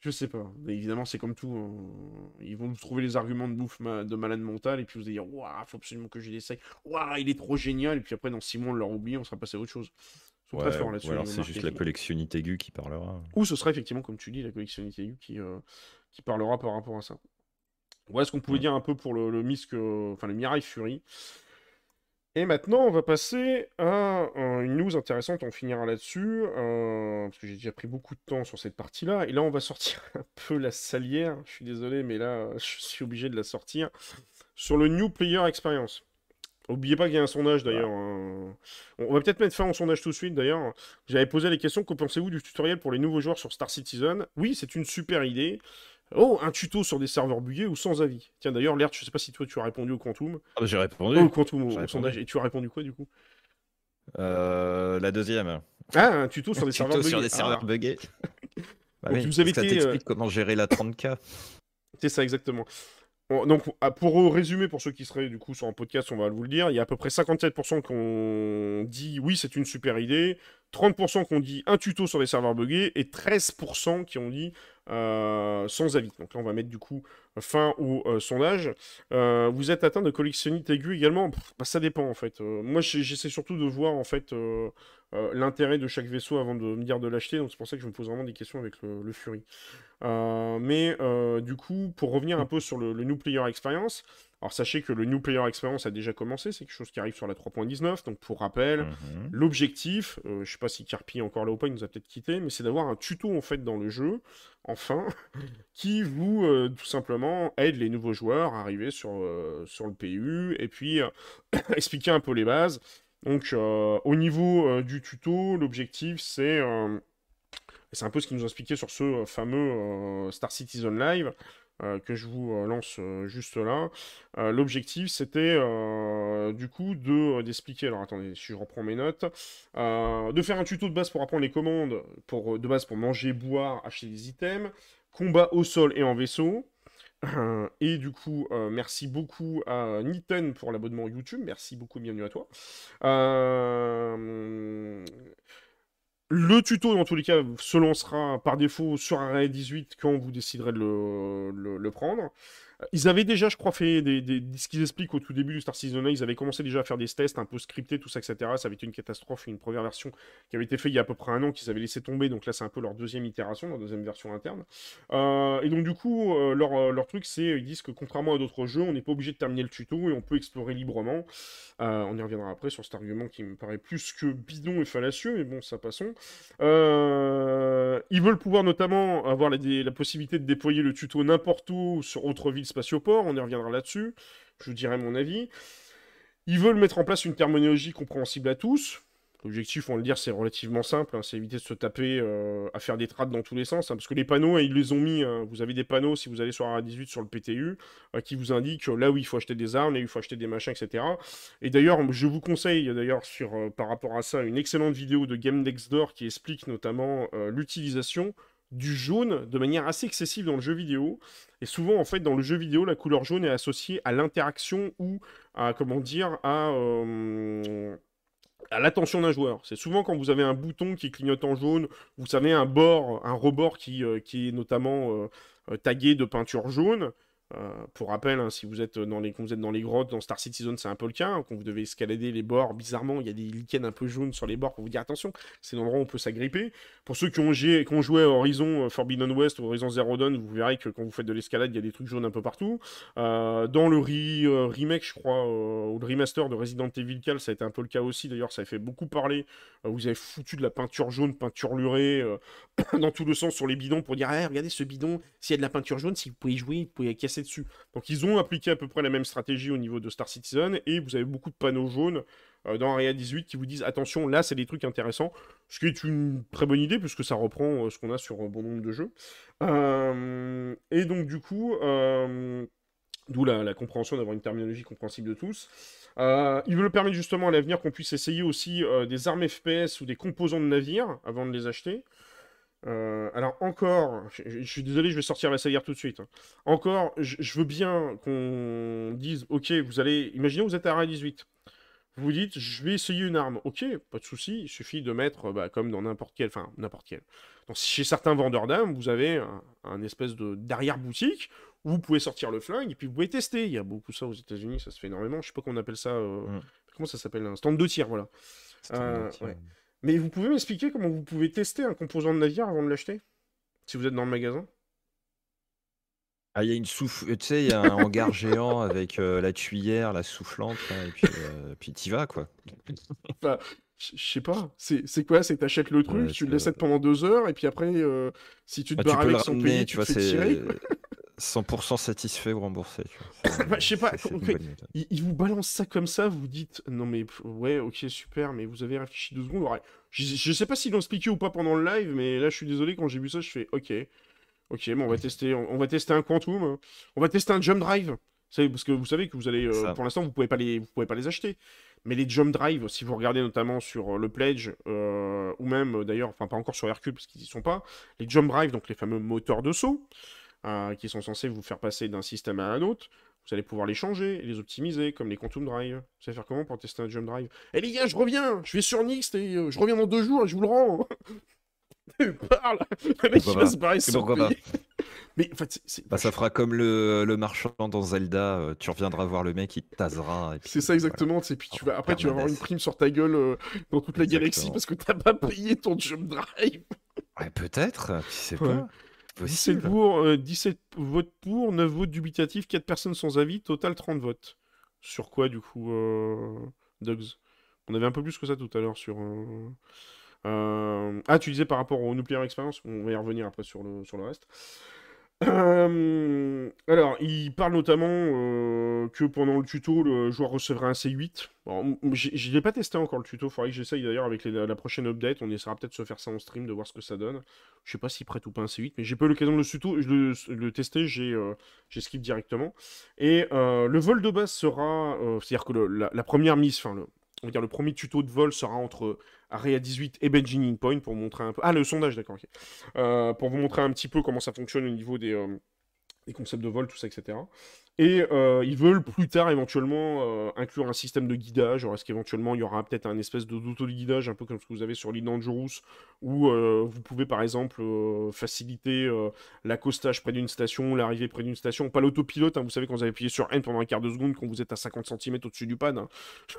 Je sais pas. évidemment, c'est comme tout. Hein. Ils vont nous trouver les arguments de bouffe de malade mental et puis vous allez dire Waouh, faut absolument que je l'essaye. Waouh, il est trop génial. Et puis après, dans 6 mois, on leur oublie, on sera passé à autre chose. Ils sont très forts là-dessus. Alors c'est juste la collectionnite aiguë qui parlera. Ou ce sera effectivement, comme tu dis, la collectionnite aiguë qui, euh, qui parlera par rapport à ça. Voilà ce qu'on pouvait dire un peu pour le, le Misk, euh, enfin le Mirai Fury. Et maintenant, on va passer à une news intéressante, on finira là-dessus, euh, parce que j'ai déjà pris beaucoup de temps sur cette partie-là, et là on va sortir [LAUGHS] un peu la salière, je suis désolé, mais là je suis obligé de la sortir, sur le New Player Experience. N'oubliez pas qu'il y a un sondage d'ailleurs. Hein. On va peut-être mettre fin au sondage tout de suite d'ailleurs. J'avais posé les questions, que pensez-vous du tutoriel pour les nouveaux joueurs sur Star Citizen? Oui, c'est une super idée. Oh, un tuto sur des serveurs buggés ou sans avis. Tiens, d'ailleurs, Lert, je sais pas si toi tu as répondu au Quantum. Ah bah, j'ai répondu. au Quantum, au, sondage. Et tu as répondu quoi du coup? Euh, La deuxième. Ah, un tuto sur des serveurs buggés. sur des serveurs ah. buggés. [LAUGHS] bah oui, vous avez été, ça t'explique euh, comment gérer la 30K. [LAUGHS] C'est ça, exactement. donc, ah, pour résumer, pour ceux qui seraient du coup sur un podcast, on va vous le dire, il y a à peu près 57% qu'on dit oui, c'est une super idée, 30% qu'on dit un tuto sur des serveurs buggés, et 13% qui ont dit euh, sans avis. Donc là, on va mettre du coup fin au euh, sondage. Euh, vous êtes atteint de collectionnite aiguë également? Bah, Ça dépend en fait. moi, j'essaie surtout de voir en fait l'intérêt de chaque vaisseau avant de me dire de l'acheter. Donc c'est pour ça que je me pose vraiment des questions avec le, Fury. mais du coup, pour revenir un peu sur le, le New Player Experience, alors sachez que le New Player Experience a déjà commencé, c'est quelque chose qui arrive sur la 3.19. Donc pour rappel, mhm. l'objectif, je ne sais pas si Carpi est encore là ou pas, il nous a peut-être quitté, mais c'est d'avoir un tuto en fait dans le jeu enfin, [LAUGHS] qui vous, euh, tout simplement, aide les nouveaux joueurs à arriver sur, euh, sur le PU, et puis euh, [COUGHS] expliquer un peu les bases. Donc, au niveau du tuto, l'objectif, c'est... c'est un peu ce qui nous a expliqué sur ce fameux Star Citizen Live. Euh, que je vous euh, lance euh, juste là. L'objectif, c'était du coup de d'expliquer. Alors attendez, si je reprends mes notes, de faire un tuto de base pour apprendre les commandes, pour de base pour manger, boire, acheter des items, combat au sol et en vaisseau. [CLEARS THROAT] Et du coup, merci beaucoup à Niten pour l'abonnement YouTube. Merci beaucoup, bienvenue à toi. Le tuto, dans tous les cas, se lancera par défaut sur un Array 18 quand vous déciderez de le prendre. Ils avaient déjà, je crois, fait des, ce qu'ils expliquent au tout début du Star Citizen ils avaient commencé déjà à faire des tests un peu scriptés, tout ça, etc. Ça avait été une catastrophe, une première version qui avait été faite il y a à peu près un an, qu'ils avaient laissé tomber. Donc là, c'est un peu leur deuxième itération, leur deuxième version interne. Euh, et donc, du coup, euh, leur, euh, leur, truc, c'est ils disent que contrairement à d'autres jeux, on n'est pas obligé de terminer le tuto et on peut explorer librement. on y reviendra après sur cet argument qui me paraît plus que bidon et fallacieux, mais bon, ça passons. ils veulent pouvoir notamment avoir la, la possibilité de déployer le tuto n'importe où sur autre ville spatioport, on y reviendra là-dessus, je vous dirai mon avis. Ils veulent mettre en place une terminologie compréhensible à tous. L'objectif, on va le dire, c'est relativement simple, hein, c'est éviter de se taper euh, à faire des trades dans tous les sens, hein, parce que les panneaux, hein, ils les ont mis, vous avez des panneaux, si vous allez sur RA18 sur le PTU, euh, qui vous indiquent là où il faut acheter des armes, là où il faut acheter des machins, etc. Et d'ailleurs, je vous conseille, d'ailleurs, euh, par rapport à ça, une excellente vidéo de Game Next Door qui explique notamment l'utilisation du jaune de manière assez excessive dans le jeu vidéo. Et souvent, en fait, dans le jeu vidéo, la couleur jaune est associée à l'interaction ou à, comment dire, à, euh, à l'attention d'un joueur. C'est souvent quand vous avez un bouton qui clignote en jaune, vous savez, un bord, un rebord qui, euh, qui est notamment euh, tagué de peinture jaune. Euh, pour rappel, hein, si vous êtes, dans les, vous êtes dans les grottes, dans Star Citizen, c'est un peu le cas. Hein, quand vous devez escalader les bords, bizarrement, il y a des lichens un peu jaunes sur les bords pour vous dire attention, c'est l'endroit où on peut s'agripper. Pour ceux qui ont, qui ont joué Horizon euh, Forbidden West ou Horizon Zero Dawn, vous verrez que quand vous faites de l'escalade, il y a des trucs jaunes un peu partout. Euh, dans le remake, je crois, ou le remaster de Resident Evil 4, ça a été un peu le cas aussi. D'ailleurs, ça a fait beaucoup parler. vous avez foutu de la peinture jaune, peinture lurée, [COUGHS] dans tout le sens sur les bidons pour dire regardez ce bidon, s'il y a de la peinture jaune, si vous pouvez y jouer, vous pouvez casser dessus. Donc ils ont appliqué à peu près la même stratégie au niveau de Star Citizen, et vous avez beaucoup de panneaux jaunes euh, dans Area 18 qui vous disent attention, là c'est des trucs intéressants, ce qui est une très bonne idée puisque ça reprend euh, ce qu'on a sur un bon nombre de jeux. Euh, et donc du coup, d'où la, compréhension d'avoir une terminologie compréhensible de tous. il veut permettre justement à l'avenir qu'on puisse essayer aussi des armes FPS ou des composants de navires avant de les acheter. Euh, alors encore, je, suis désolé, je vais sortir la salière tout de suite. Hein. Encore, je, veux bien qu'on dise, ok, vous allez, imaginez vous êtes à r 18. Vous vous dites, je vais essayer une arme. Ok, pas de souci, il suffit de mettre, bah, comme dans n'importe quel, enfin n'importe quel. Donc chez certains vendeurs d'armes, vous avez un, espèce de d'arrière-boutique où vous pouvez sortir le flingue et puis vous pouvez tester. Il y a beaucoup ça aux États-Unis, ça se fait énormément. Je sais pas comment on appelle ça. Euh, mmh. Comment ça s'appelle Un stand de tir, voilà. Euh, mais vous pouvez m'expliquer comment vous pouvez tester un composant de navire avant de l'acheter Si vous êtes dans le magasin? Ah, il y a une souffle, tu sais, il y a un hangar [LAUGHS] géant avec euh, la tuyère, la soufflante, et puis, euh, puis t'y vas, quoi. je sais pas, c'est quoi? C'est t'achètes le truc, tu le laisses pendant deux heures, et puis après, euh, si tu te bah, barres avec son pays, tu, vas tu fais [LAUGHS] 100% satisfait ou remboursé. [COUGHS] Bah, je sais pas, il, vous balance ça comme ça, vous dites non mais ouais, ok, super, mais vous avez réfléchi deux secondes. je, sais pas s'ils l'ont expliqué ou pas pendant le live, mais là je suis désolé, quand j'ai vu ça, je fais ok, ok, mais on va tester, on, va tester un quantum, on va tester un jump drive. Parce que vous savez que vous allez, euh, pour l'instant, vous pouvez pas les, vous pouvez pas les acheter. Mais les jump drive, si vous regardez notamment sur euh, le pledge euh, ou même d'ailleurs, enfin pas encore sur Hercule parce qu'ils y sont pas, les jump drive, donc les fameux moteurs de saut, euh, qui sont censés vous faire passer d'un système à un autre. Vous allez pouvoir les changer et les optimiser, comme les Quantum Drive. Vous savez faire comment pour tester un Jump Drive? Eh les gars, je reviens Je vais sur Nix et euh, je reviens dans deux jours et je vous le rends [LAUGHS] Parle Le mec, il va se barrer sans [LAUGHS] Mais en fait, c'est... Bah, ça fera comme le, le, marchand dans Zelda. Euh, tu reviendras voir le mec, il te tasera. C'est ça exactement. Voilà. Puis tu vas... Après, tu vas avoir une prime sur ta gueule dans toute la galaxie parce que t'as pas payé ton Jump Drive. Ouais, peut-être. Tu sais pas. 17, pour, 17 euh, votes pour, 9 votes dubitatifs, 4 personnes sans avis, total 30 votes. Sur quoi, du coup, euh, On avait un peu plus que ça tout à l'heure sur. Euh, euh, ah, tu disais par rapport au Nuclear Experience, on va y revenir après sur le reste. Euh, alors, il parle notamment euh, que pendant le tuto, le joueur recevra un C8. Bon, je l'ai pas testé encore le tuto, il faudrait que j'essaye d'ailleurs avec la prochaine update. On essaiera peut-être de se faire ça en stream, de voir ce que ça donne. Je sais pas s'il prête ou pas un C8, mais j'ai pas eu l'occasion de le, tuto, le, le tester, j'ai euh, directement. Et euh, le vol de base sera, c'est-à-dire que la, première mise, enfin, on va dire le premier tuto de vol sera entre Area 18 et Benjamin Point pour montrer un peu. Ah, le sondage, d'accord. Euh, pour vous montrer un petit peu comment ça fonctionne au niveau des, euh, des concepts de vol, tout ça, etc. Et euh, ils veulent plus tard éventuellement euh, inclure un système de guidage. est-ce qu'éventuellement il y aura peut-être un espèce d'auto-guidage, un peu comme ce que vous avez sur l'île Dangerous, où euh, vous pouvez par exemple faciliter l'accostage près d'une station, l'arrivée près d'une station. Pas l'autopilote, hein, vous savez quand vous avez appuyé sur N pendant un quart de seconde, quand vous êtes à 50 cm au-dessus du pad. Hein.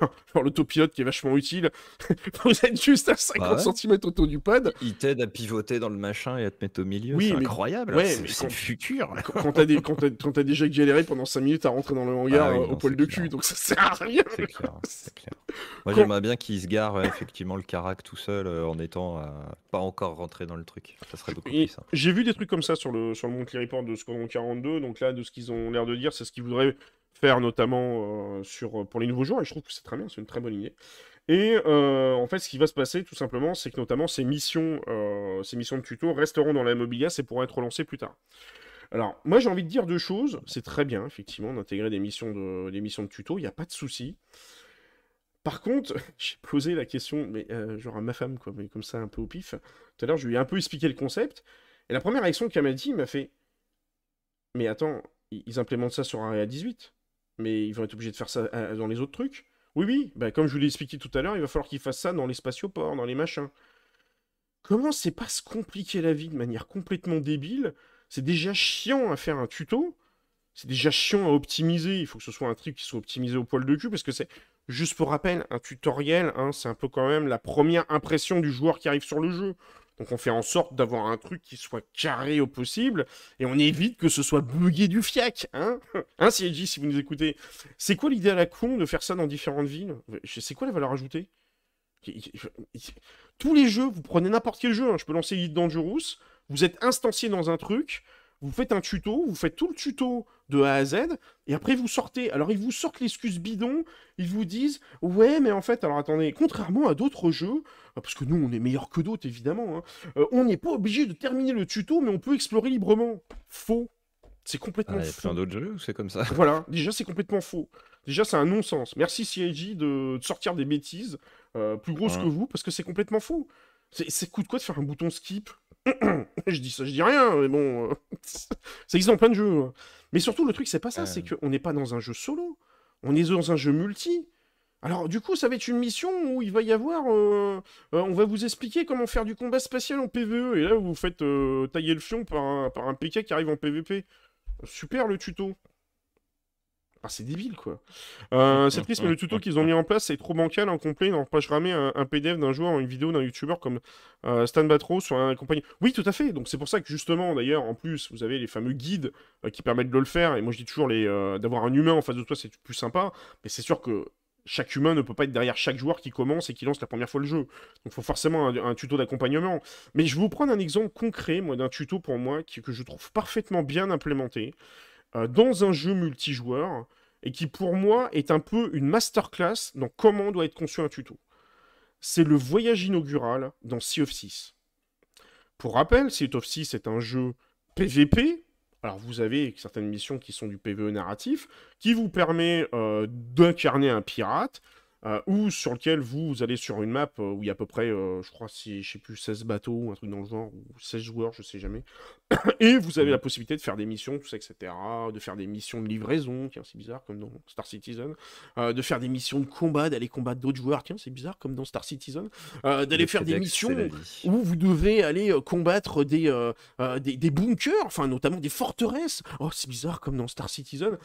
[LAUGHS] Genre, l'autopilote qui est vachement utile. [LAUGHS] vous êtes juste à 50 bah cm autour du pad. Il t'aide à pivoter dans le machin et à te mettre au milieu. Oui, c'est incroyable. Ouais, c'est le futur. Quand, t'as déjà galéré pendant 5 minutes à rentrer dans le hangar ah au poil de cul, donc ça sert à rien. C'est clair, clair. Moi j'aimerais bien qu'il se gare effectivement le carac tout seul euh, en étant euh, pas encore rentré dans le truc. Ça serait beaucoup plus simple. J'ai vu des trucs comme ça sur le, sur le Monthly Report de Squadron 42, donc là de ce qu'ils ont l'air de dire, c'est ce qu'ils voudraient faire notamment euh, sur, pour les nouveaux joueurs, et je trouve que c'est très bien, c'est une très bonne idée. Et en fait, ce qui va se passer, tout simplement, c'est que notamment ces missions, ces missions de tuto resteront dans la Mobilia, c'est pour être relancées plus tard. Alors, moi j'ai envie de dire deux choses. C'est très bien, effectivement, d'intégrer des missions de, des tuto, il n'y a pas de souci. Par contre, [LAUGHS] j'ai posé la question, mais euh, genre à ma femme, quoi, mais comme ça, un peu au pif. Tout à l'heure, je lui ai un peu expliqué le concept. Et la première réaction qu'elle m'a dit, m'a fait Mais attends, ils implémentent ça sur Area 18 Mais ils vont être obligés de faire ça euh, dans les autres trucs Oui, oui, bah, comme je vous l'ai expliqué tout à l'heure, il va falloir qu'ils fassent ça dans les spatioports, dans les machins. Comment c'est pas se compliquer la vie de manière complètement débile c'est déjà chiant à faire un tuto. c'est déjà chiant à optimiser. Il faut que ce soit un truc qui soit optimisé au poil de cul parce que c'est, juste pour rappel, un tutoriel, hein, c'est un peu quand même la première impression du joueur qui arrive sur le jeu. Donc on fait en sorte d'avoir un truc qui soit carré au possible et on évite que ce soit bugué du fiac, hein [LAUGHS] Hein, si vous nous écoutez. C'est quoi l'idée à la con de faire ça dans différentes villes? C'est quoi la valeur ajoutée? Tous les jeux, vous prenez n'importe quel jeu, hein. je peux lancer Elite Dangerous, vous êtes instancié dans un truc, vous faites un tuto, vous faites tout le tuto de A à Z, et après vous sortez. Alors ils vous sortent l'excuse bidon, ils vous disent ouais mais en fait alors attendez, contrairement à d'autres jeux, euh, parce que nous on est meilleur que d'autres évidemment, hein, euh, on n'est pas obligé de terminer le tuto mais on peut explorer librement. Faux. C'est complètement faux. Il y a plein d'autres jeux ou c'est comme ça [LAUGHS] Voilà, déjà c'est complètement faux. Déjà c'est un non-sens. Merci CIG de, sortir des bêtises euh, plus grosses que vous parce que c'est complètement faux. C'est coûte quoi de faire un bouton skip? [CLEARS THROAT] Je dis ça, je dis rien, mais bon, [LAUGHS] ça existe dans plein de jeux. Hein. Mais surtout, le truc, c'est pas ça, c'est qu'on n'est pas dans un jeu solo, on est dans un jeu multi. Alors, du coup, ça va être une mission où il va y avoir. Euh, euh, on va vous expliquer comment faire du combat spatial en PvE, et là, vous faites euh, tailler le fion par un, par un PK qui arrive en PvP. Super le tuto. Ah, c'est débile, quoi. Euh, c'est triste, mais le tuto qu'ils ont mis en place, c'est trop bancal, incomplet. Non, pas je ramais un, PDF d'un joueur, une vidéo d'un youtubeur comme euh, Stan Batro sur un compagnie. Oui, tout à fait. Donc c'est pour ça que justement, d'ailleurs, en plus, vous avez les fameux guides euh, qui permettent de le faire. Et moi, je dis toujours les d'avoir un humain en face de toi, c'est plus sympa. Mais c'est sûr que chaque humain ne peut pas être derrière chaque joueur qui commence et qui lance la première fois le jeu. Donc il faut forcément un, tuto d'accompagnement. Mais je vais vous prendre un exemple concret, moi, d'un tuto pour moi que je trouve parfaitement bien implémenté dans un jeu multijoueur et qui pour moi est un peu une masterclass dans comment doit être conçu un tuto. C'est le voyage inaugural dans Sea of 6. Pour rappel, Sea of 6 est un jeu PVP. Alors vous avez certaines missions qui sont du PVE narratif, qui vous permet euh, d'incarner un pirate, euh, ou sur lequel vous, allez sur une map euh, où il y a à peu près, euh, je crois, si, je sais plus, 16 bateaux ou un truc dans le genre, ou 16 joueurs, je sais jamais. [COUGHS] et vous avez la possibilité de faire des missions, tout ça, etc. De faire des missions de livraison, tiens, c'est bizarre, comme dans Star Citizen. de faire des missions de combat, d'aller combattre d'autres joueurs, tiens, c'est bizarre, comme dans Star Citizen. d'aller faire des missions où vous devez aller combattre des, des, des bunkers, enfin, notamment des forteresses. Oh, c'est bizarre, comme dans Star Citizen.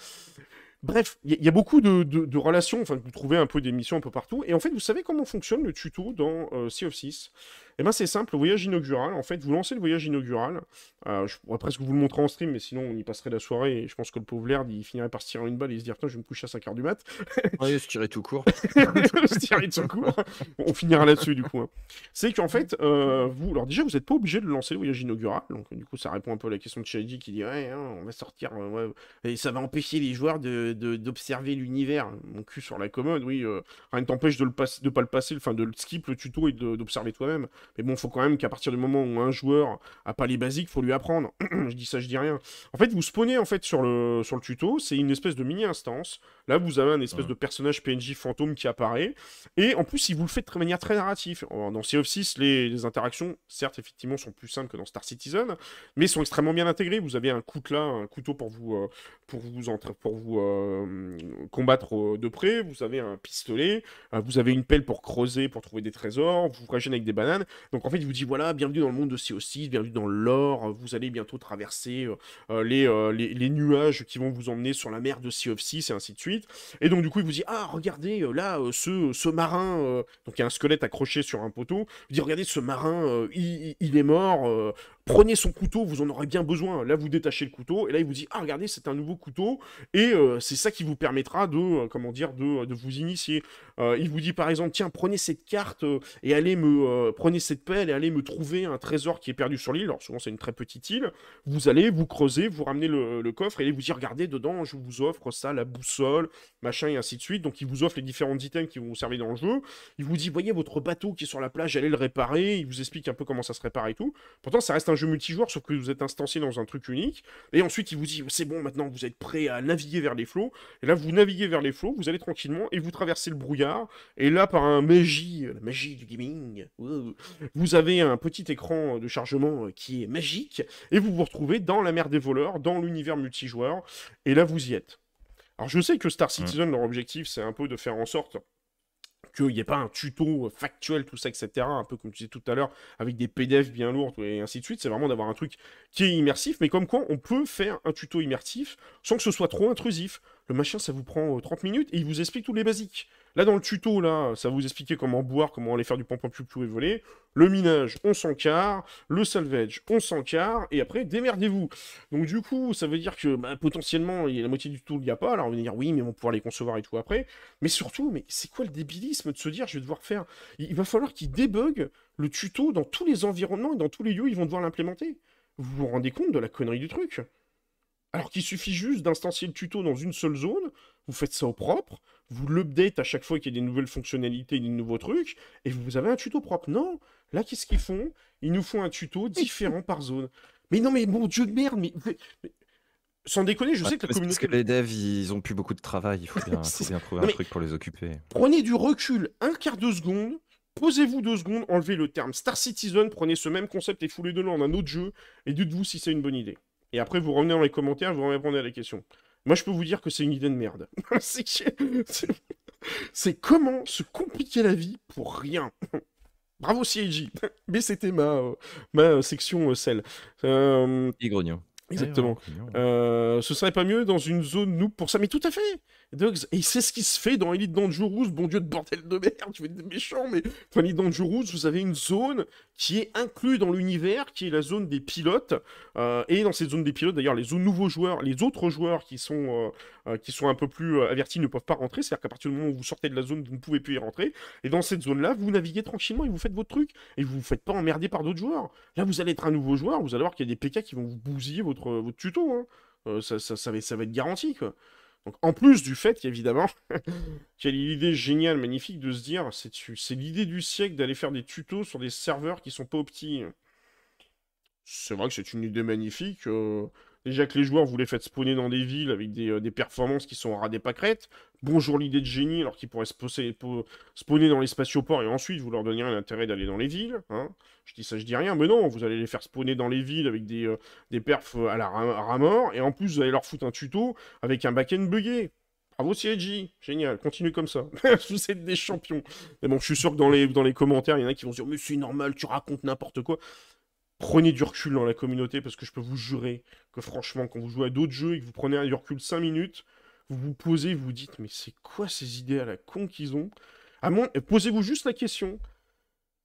Bref, il y, a beaucoup de, relations, enfin, vous trouvez un peu des missions un peu partout. Et en fait, vous savez comment fonctionne le tuto dans euh, Sea of 6 eh ben c'est simple, le voyage inaugural, en fait, vous lancez le voyage inaugural, euh, je pourrais presque vous le montrer en stream, mais sinon on y passerait la soirée, et je pense que le pauvre Laird, il finirait par se tirer une balle et se dire, putain, je vais me coucher à 5h du mat. [LAUGHS] ouais, se tirer tout court. [LAUGHS] se tirer tout court. on finira là-dessus, du coup. Hein. C'est qu'en fait, euh, vous, alors déjà, vous n'êtes pas obligé de lancer le voyage inaugural, donc du coup, ça répond un peu à la question de Shady qui dit, ouais, hein, on va sortir, euh, ouais, et ça va empêcher les joueurs d'observer de, l'univers. Mon cul sur la commode, oui, rien ne t'empêche de ne pas le passer, enfin, de skip le tuto et d'observer toi-même. Mais bon, faut quand même qu'à partir du moment où un joueur a pas les basiques, faut lui apprendre. [CLEARS THROAT] je dis ça, je dis rien. En fait, vous spawnez en fait sur le, sur le tuto, c'est une espèce de mini instance. Là, vous avez un espèce de personnage PNJ fantôme qui apparaît. Et en plus, il vous le fait de manière très narrative. Dans Sea of 6, les, interactions, certes, effectivement, sont plus simples que dans Star Citizen, mais sont extrêmement bien intégrées. Vous avez un couteau un couteau pour vous, euh, pour vous, pour vous euh, combattre euh, de près. Vous avez un pistolet. vous avez une pelle pour creuser, pour trouver des trésors. Vous vous avec des bananes. Donc en fait, il vous dit voilà, bienvenue dans le monde de CO6, bienvenue dans l'or, vous allez bientôt traverser euh, euh, euh, les, les, nuages qui vont vous emmener sur la mer de Sea of 6 et ainsi de suite. Et donc du coup il vous dit ah regardez là ce, ce marin, donc il y a un squelette accroché sur un poteau, il dit regardez ce marin, il, est mort, prenez son couteau, vous en aurez bien besoin. Là, vous détachez le couteau, et là, il vous dit, ah, regardez, c'est un nouveau couteau, et euh, c'est ça qui vous permettra de, euh, comment dire, de, vous initier. Euh, il vous dit, par exemple, tiens, prenez cette carte, et allez me, prenez cette pelle, et allez me trouver un trésor qui est perdu sur l'île. Alors, souvent, c'est une très petite île. Vous allez, vous creusez, vous ramenez le, le coffre, et il vous dit, regardez, dedans, je vous offre ça, la boussole, machin, et ainsi de suite. Donc, il vous offre les différents items qui vont vous servir dans le jeu. Il vous dit, voyez votre bateau qui est sur la plage, allez le réparer. Il vous explique un peu comment ça se répare et tout. Pourtant, ça reste un jeu multijoueur, sauf que vous êtes instancié dans un truc unique. Et ensuite, il vous dit, c'est bon, maintenant vous êtes prêt à naviguer vers les flots. Et là, vous naviguez vers les flots, vous allez tranquillement et vous traversez le brouillard. Et là, par un magie, la magie du gaming, vous avez un petit écran de chargement qui est magique. Et vous vous retrouvez dans la mer des voleurs, dans l'univers multijoueur. Et là, vous y êtes. Alors, je sais que Star Citizen, leur objectif, c'est un peu de faire en sorte qu'il n'y ait pas un tuto factuel, tout ça, etc. Un peu comme tu disais tout à l'heure, avec des PDF bien lourds et ainsi de suite. C'est vraiment d'avoir un truc qui est immersif, mais comme quoi on peut faire un tuto immersif sans que ce soit trop intrusif. Le machin, ça vous prend 30 euh, minutes et il vous explique tous les basiques. Là, dans le tuto, là, ça va vous expliquer comment boire, comment aller faire du pom-pom piou et voler. Le minage, on s'en. Le salvage, on s'en. Et après, démerdez-vous. Donc, du coup, ça veut dire que bah, potentiellement, il y a la moitié du tuto, il n'y a pas. Alors, on va dire oui, mais on va pouvoir les concevoir et tout après. Mais surtout, mais c'est quoi le débilisme de se dire, je vais devoir faire? Il va falloir qu'ils débug le tuto dans tous les environnements et dans tous les lieux, ils vont devoir l'implémenter. Vous vous rendez compte de la connerie du truc? Alors qu'il suffit juste d'instancier le tuto dans une seule zone, vous faites ça au propre, vous l'update à chaque fois qu'il y a des nouvelles fonctionnalités, des nouveaux trucs, et vous avez un tuto propre. Non, là, qu'est-ce qu'ils font? Ils nous font un tuto différent par zone. Mais non, mais bon Dieu de merde, mais... Sans déconner, je sais que la communauté... Parce que les devs, ils ont plus beaucoup de travail, il faut [LAUGHS] bien, trouver un truc pour les occuper. Prenez du recul, un quart de seconde, posez-vous deux secondes, enlevez le terme Star Citizen, prenez ce même concept et foulez-le dans un autre jeu, et dites-vous si c'est une bonne idée. Et après, vous revenez dans les commentaires, vous répondez à la question. Moi, je peux vous dire que c'est une idée de merde. [LAUGHS] c'est comment se compliquer la vie pour rien. Bravo CIG. [LAUGHS] Mais c'était ma, ma section sel. Euh, Et grognon. Exactement. Euh, ce serait pas mieux dans une zone noob pour ça Mais tout à fait et c'est ce qui se fait dans Elite Dangerous, bon dieu de bordel de merde, tu veux être méchant, mais dans Elite Dangerous, vous avez une zone qui est inclue dans l'univers, qui est la zone des pilotes, euh, et dans cette zone des pilotes, d'ailleurs, les nouveaux joueurs, les autres joueurs qui sont, euh, qui sont un peu plus avertis ne peuvent pas rentrer, c'est-à-dire qu'à partir du moment où vous sortez de la zone, vous ne pouvez plus y rentrer, et dans cette zone-là, vous naviguez tranquillement et vous faites votre truc, et vous vous faites pas emmerder par d'autres joueurs. Là, vous allez être un nouveau joueur, vous allez voir qu'il y a des PK qui vont vous bousiller votre, votre tuto, hein. ça, ça, ça, va, ça va être garanti, quoi. Donc, en plus du fait qu'évidemment, [LAUGHS] a l'idée géniale, magnifique de se dire, c'est l'idée du siècle d'aller faire des tutos sur des serveurs qui sont pas optis. C'est vrai que c'est une idée magnifique. Euh, déjà que les joueurs, vous les faites spawner dans des villes avec des, euh, performances qui sont à ras des pâquerettes. Bonjour l'idée de génie, alors qu'ils pourraient spawner dans les spatioports et ensuite vous leur donniez l'intérêt d'aller dans les villes. Hein. Je dis ça, je dis rien, mais non, vous allez les faire spawner dans les villes avec des, euh, perfs à la ramor, et en plus vous allez leur foutre un tuto avec un back-end buggé. Bravo CIG, génial, continue comme ça. [LAUGHS] vous êtes des champions. Mais bon, je suis sûr que dans les, commentaires, il y en a qui vont dire Mais c'est normal, tu racontes n'importe quoi. Prenez du recul dans la communauté parce que je peux vous jurer que franchement, quand vous jouez à d'autres jeux et que vous prenez un du recul 5 minutes, vous vous posez, vous vous dites Mais c'est quoi ces idées à la con qu'ils ont? Posez-vous juste la question.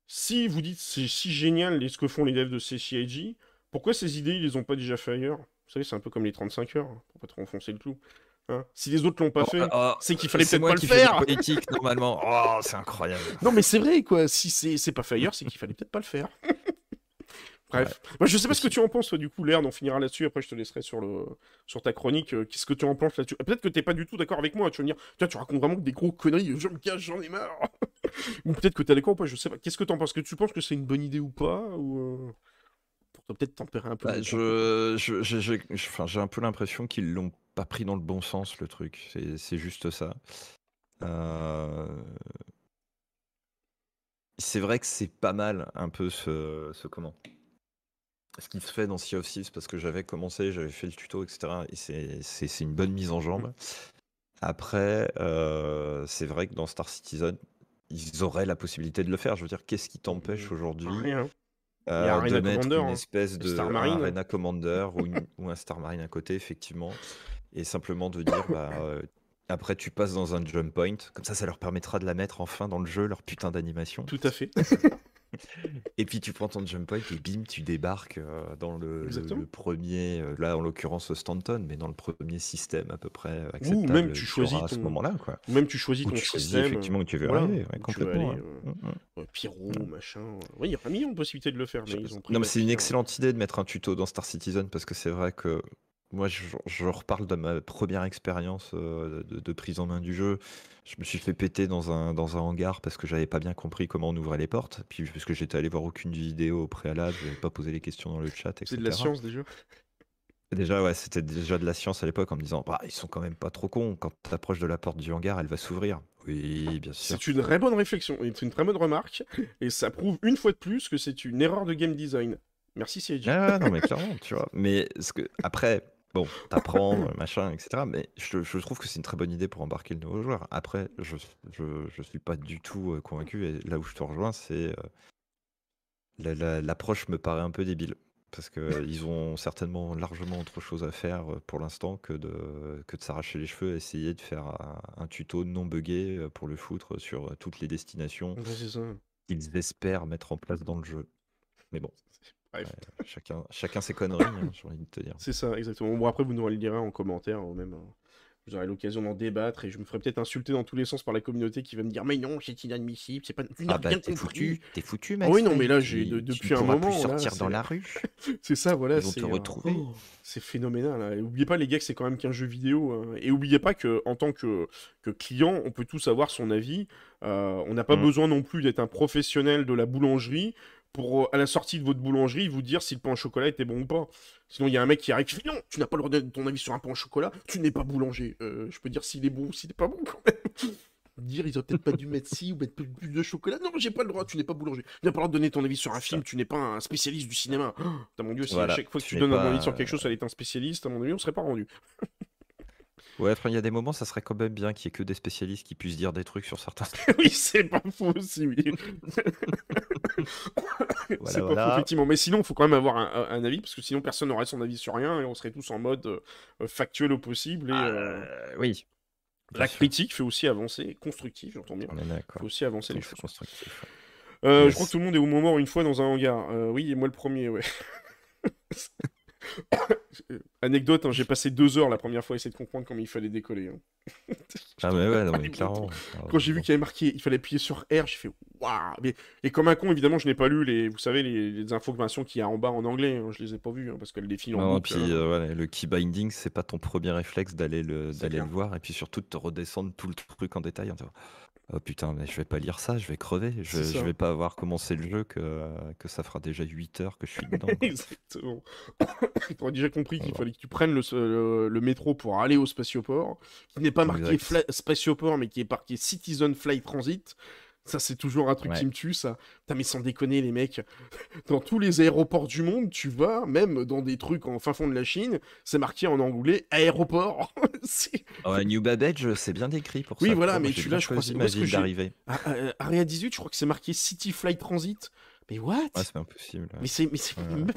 Si vous dites c'est si génial ce que font les devs de CCIG, pourquoi ces idées ils les ont pas déjà fait ailleurs? Vous savez, c'est un peu comme les 35 heures, hein, pour pas trop enfoncer le clou. Hein. si les autres l'ont pas oh, fait, oh, c'est qu'il fallait peut-être pas le faire. politique normalement. Oh, c'est incroyable. Non, mais c'est vrai quoi. Si c'est pas fait ailleurs, c'est qu'il fallait peut-être pas le faire. Bref. Moi, je sais pas ce que tu en penses, du coup, Laird, on finira là-dessus, après je te laisserai sur, le... sur ta chronique. Euh, qu'est-ce que tu en penses là-dessus Peut-être que t'es pas du tout d'accord avec moi, tu vas me dire, tu racontes vraiment des gros conneries, je me cache, j'en ai marre. [LAUGHS] ou peut-être que t'es d'accord ou pas, je sais pas. Qu'est-ce que tu en penses Que tu penses que c'est une bonne idée ou pas ou euh, Pour peut-être tempérer un peu. Bah, je, j'ai un peu l'impression qu'ils l'ont pas pris dans le bon sens, le truc. C'est juste ça. Euh, c'est vrai que c'est pas mal un peu ce, ce comment ce qui se fait dans Sea of Thieves parce que j'avais commencé, j'avais fait le tuto, etc. Et c'est une bonne mise en jambe. Après, euh, c'est vrai que dans Star Citizen, ils auraient la possibilité de le faire. Je veux dire, qu'est-ce qui t'empêche aujourd'hui euh, de mettre une hein. espèce de Star Marine. Arena Commander ou, ou, un Star Marine à côté, effectivement, et simplement de dire, bah, euh, après tu passes dans un jump point, comme ça, ça leur permettra de la mettre enfin dans le jeu, leur putain d'animation. Tout à fait. [LAUGHS] Et puis tu prends ton jump point et bim, tu débarques euh, dans le, premier, euh, là en l'occurrence Stanton, mais dans le premier système à peu près acceptable. Ou même tu choisis à ce moment-là, quoi. Même tu choisis ton tu système. effectivement où tu veux arriver, complètement. Pyro, machin. Oui, il y a un million de possibilités de le faire, mais ils ont Non, mais c'est une excellente idée de mettre un tuto dans Star Citizen parce que c'est vrai que moi, je, reparle de ma première expérience euh, de, prise en main du jeu. Je me suis fait péter dans un, dans un hangar parce que j'avais pas bien compris comment on ouvrait les portes. Puis parce que j'étais allé voir aucune vidéo au préalable, j'avais pas posé les questions dans le chat, etc. C'est de la science déjà? Déjà, ouais, c'était déjà de la science à l'époque en me disant, bah, ils sont quand même pas trop cons. Quand tu approches de la porte du hangar, elle va s'ouvrir. Oui, bien sûr. C'est une très bonne réflexion, c'est une très bonne remarque, et ça prouve une fois de plus que c'est une erreur de game design. Merci CIG. Ah, non, mais clairement, tu vois. Mais ce que, après, bon, t'apprends, [LAUGHS] machin, etc. Mais je, trouve que c'est une très bonne idée pour embarquer le nouveau joueur. Après, je, je, suis pas du tout convaincu. Et là où je te rejoins, c'est l'approche me paraît un peu débile. Parce qu'ils [LAUGHS] ont certainement largement autre chose à faire pour l'instant que de, que de s'arracher les cheveux et essayer de faire un, tuto non buggé pour le foutre sur toutes les destinations qu'ils espèrent mettre en place dans le jeu. Mais bon, [LAUGHS] chacun, chacun ses conneries, hein, j'ai envie de te dire. C'est ça, exactement. Bon, après, vous nous le direz en commentaire, hein, même. Hein vous aurez l'occasion d'en débattre et je me ferai peut-être insulter dans tous les sens par la communauté qui va me dire mais non c'est inadmissible c'est pas tu n'as ah bah, t'es foutu t'es foutu mec oui non mais là j'ai depuis un moment plus sortir dans la rue [LAUGHS] c'est ça voilà ils vont te retrouver oh, c'est phénoménal hein. oubliez pas les gars que c'est quand même qu'un jeu vidéo hein. et oubliez pas que en tant que, que client on peut tous avoir son avis euh, on n'a pas mm. besoin non plus d'être un professionnel de la boulangerie pour, euh, à la sortie de votre boulangerie, vous dire si le pain au chocolat était bon ou pas. Sinon, il y a un mec qui arrive qui dit non, tu n'as pas le droit de donner ton avis sur un pain au chocolat, tu n'es pas boulanger. Euh, je peux dire s'il est bon ou s'il n'est pas bon quand même. [LAUGHS] dire ils ont peut-être pas dû mettre ci ou mettre plus, de chocolat. Non, j'ai pas le droit, tu n'es pas boulanger. Tu n'as pas le droit de donner ton avis sur un film, tu n'es pas un spécialiste du cinéma. [GASPS] Oh, mon dieu, si à chaque fois que tu, donnes un avis sur quelque chose, ça est un spécialiste, à mon avis, on serait pas rendu. [LAUGHS] Ouais, il y a des moments, ça serait quand même bien qu'il y ait que des spécialistes qui puissent dire des trucs sur certains. [LAUGHS] oui, c'est pas faux aussi, oui. [COUGHS] c'est pas faux, effectivement. Mais sinon, il faut quand même avoir un, avis, parce que sinon, personne n'aurait son avis sur rien et on serait tous en mode euh, factuel au possible. Et, ah, euh, oui. La critique fait aussi avancer, constructif, j'entends bien. Il faut aussi avancer les choses. Euh, je crois que tout le monde est au moment une fois dans un hangar. oui, et moi le premier, ouais. [LAUGHS] [COUGHS] Anecdote, hein, j'ai passé deux heures la première fois à essayer de comprendre comment il fallait décoller. Hein. ah mais ouais, non, mais clairement. Quand j'ai vu qu'il y avait marqué, il fallait appuyer sur R, j'ai fait waouh. Et comme un con, évidemment, je n'ai pas lu les, vous savez, les, informations qu'il y a en bas en anglais. Hein, je les ai pas vues parce qu'elles défilent en boucle. Puis, euh, le key binding, c'est pas ton premier réflexe d'aller le, d'aller le voir et puis surtout de te redescendre tout le truc en détail. Oh putain, mais je vais pas lire ça, je vais crever. Je, je vais pas avoir commencé le jeu que, que ça fera déjà 8 heures que je suis dedans. [LAUGHS] Exactement. [COUGHS] tu aurais déjà compris qu'il fallait que tu prennes le, le, métro pour aller au spatioport, qui n'est pas marqué spatioport, mais qui est marqué Citizen Flight Transit. Ça, c'est toujours un truc qui me tue, ça. Putain, mais sans déconner, les mecs. [LAUGHS] Dans tous les aéroports du monde, tu vas, même dans des trucs en fin fond de la Chine, c'est marqué en anglais aéroport. [LAUGHS] oh, New Babbage, c'est bien décrit pour ça. Oui, voilà, mais tu là, je crois que c'est d'arrivée. Area 18, je crois que c'est marqué City Flight Transit. Mais what? Ouais, c'est impossible. Mais c'est, mais c'est [LAUGHS] même...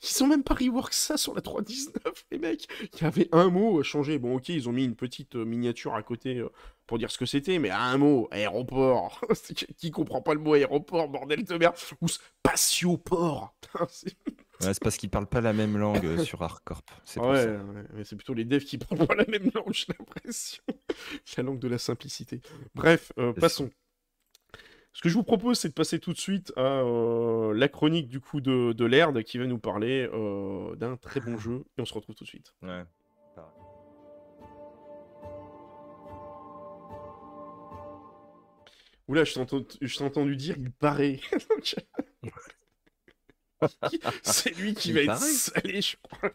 ils ont même pas rework ça sur la 3.19, les mecs. Il y avait un mot à changer. Bon, ok, ils ont mis une petite euh, miniature à côté euh, pour dire ce que c'était, mais un mot, aéroport. [LAUGHS] Qui comprend pas le mot aéroport, bordel de merde? Ou spatioport. [LAUGHS] Ouais, c'est parce qu'ils parlent pas la même langue euh, sur Arcorp. C'est ouais, ouais, mais c'est plutôt les devs qui parlent pas la même langue, j'ai l'impression. la langue de la simplicité. Bref, passons. Ce que je vous propose, c'est de passer tout de suite à euh, la chronique du coup de, de Laird qui va nous parler euh, d'un très bon jeu. Et on se retrouve tout de suite. Ouais. Oula, je t'ai entendu dire il paraît. [LAUGHS] [LAUGHS] c'est lui qui va être salé, je crois.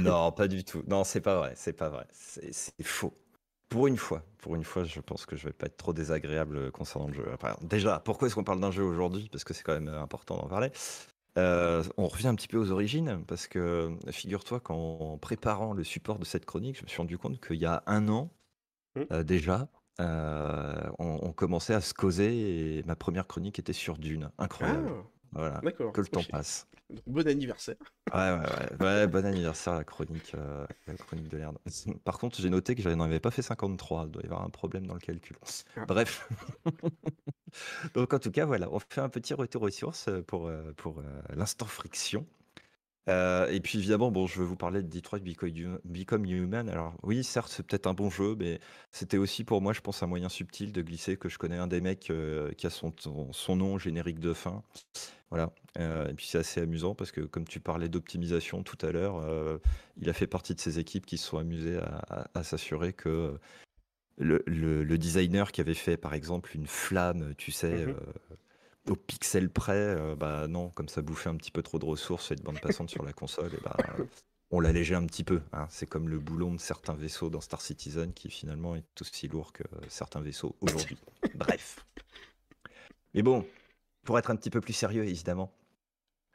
non, pas du tout. Non, c'est pas vrai. C'est pas vrai. C'est faux. Pour une fois, pour une fois, je pense que je vais pas être trop désagréable concernant le jeu. déjà, pourquoi est-ce qu'on parle d'un jeu aujourd'hui? Parce que c'est quand même important d'en parler. Euh, on revient un petit peu aux origines, parce que figure-toi qu'en préparant le support de cette chronique, je me suis rendu compte qu'il y a un an mmh. euh, déjà, euh, on, commençait à se causer et ma première chronique était sur Dune. Incroyable. Ah. Voilà. Que le temps passe. Bon anniversaire. Ouais, ouais, ouais. bon anniversaire, la chronique, euh, la chronique de l'herbe. [LAUGHS] Par contre, j'ai noté que je n'en avais pas fait 53. Il doit y avoir un problème dans le calcul. Ah. Bref. [LAUGHS] Donc, en tout cas, voilà, on fait un petit retour aux sources pour, euh, pour euh, l'instant friction. Et puis évidemment, bon, je vais vous parler de Detroit Become Human. Alors oui, certes, c'est peut-être un bon jeu, mais c'était aussi pour moi, je pense, un moyen subtil de glisser que je connais un des mecs qui a son, son nom générique de fin. Voilà, euh, et puis c'est assez amusant parce que comme tu parlais d'optimisation tout à l'heure, euh, il a fait partie de ces équipes qui se sont amusées à, s'assurer que le, designer qui avait fait par exemple une flamme, tu sais, mmh euh, au pixel près, bah non, comme ça bouffait un petit peu trop de ressources et de bande passante sur la console, et bah, on l'allégeait un petit peu. Hein. C'est comme le boulon de certains vaisseaux dans Star Citizen qui finalement est aussi lourd que certains vaisseaux aujourd'hui. [LAUGHS] Bref. Mais bon, pour être un petit peu plus sérieux, évidemment,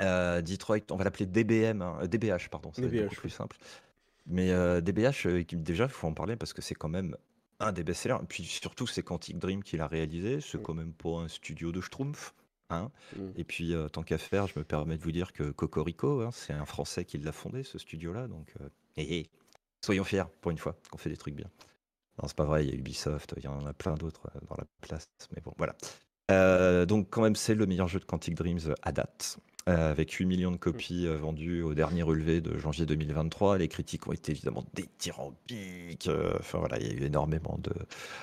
euh, Detroit, on va l'appeler DBM, DBH, hein, pardon, c'est beaucoup plus simple. Mais DBH, déjà, il faut en parler parce que c'est quand même un des best-sellers. Puis surtout, c'est Quantic Dream qui l'a réalisé. C'est mmh. quand même pas un studio de Schtroumpf. Hein. Mmh. Et puis, tant qu'à faire, je me permets de vous dire que Cocorico, hein, c'est un Français qui l'a fondé, ce studio-là. Donc, soyons fiers pour une fois qu'on fait des trucs bien. Non, c'est pas vrai, il y a Ubisoft, il y en a plein d'autres dans la place. Mais bon, voilà. Donc, quand même, c'est le meilleur jeu de Quantic Dreams à date. Euh, avec 8 millions de copies euh, vendues au dernier relevé de janvier 2023. Les critiques ont été évidemment dithyrambiques. Euh, enfin voilà, il y a eu énormément de,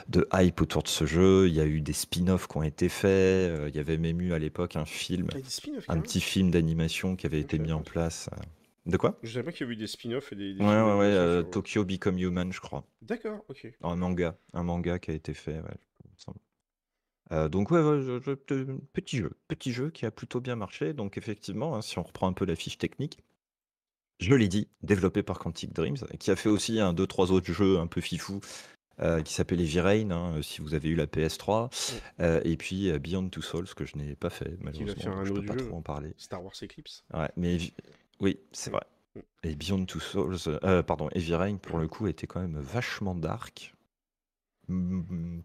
de, hype autour de ce jeu. Il y a eu des spin-offs qui ont été faits. il y avait même eu à l'époque un film, un petit film d'animation qui avait été mis en place. De quoi? Je savais pas qu'il y avait eu des spin-offs et des. ouais, ouais, ouais. Tokyo Become Human, je crois. D'accord, ok. Un manga, un manga qui a été fait, ouais, il me semble. Euh, donc ouais, petit jeu, petit jeu qui a plutôt bien marché. Donc effectivement, hein, si on reprend un peu la fiche technique, je l'ai dit, développé par Quantic Dreams, qui a fait aussi un, deux, trois autres jeux un peu fifou, euh, qui s'appelle Heavy Rain, hein, si vous avez eu la PS3, euh, et puis Beyond Two Souls, que je n'ai pas fait, malheureusement, je peux pas trop en parler. Star Wars Eclipse. Ouais, mais oui, c'est vrai. Et Beyond Two Souls, pardon, Heavy Rain, pour le coup, était quand même vachement dark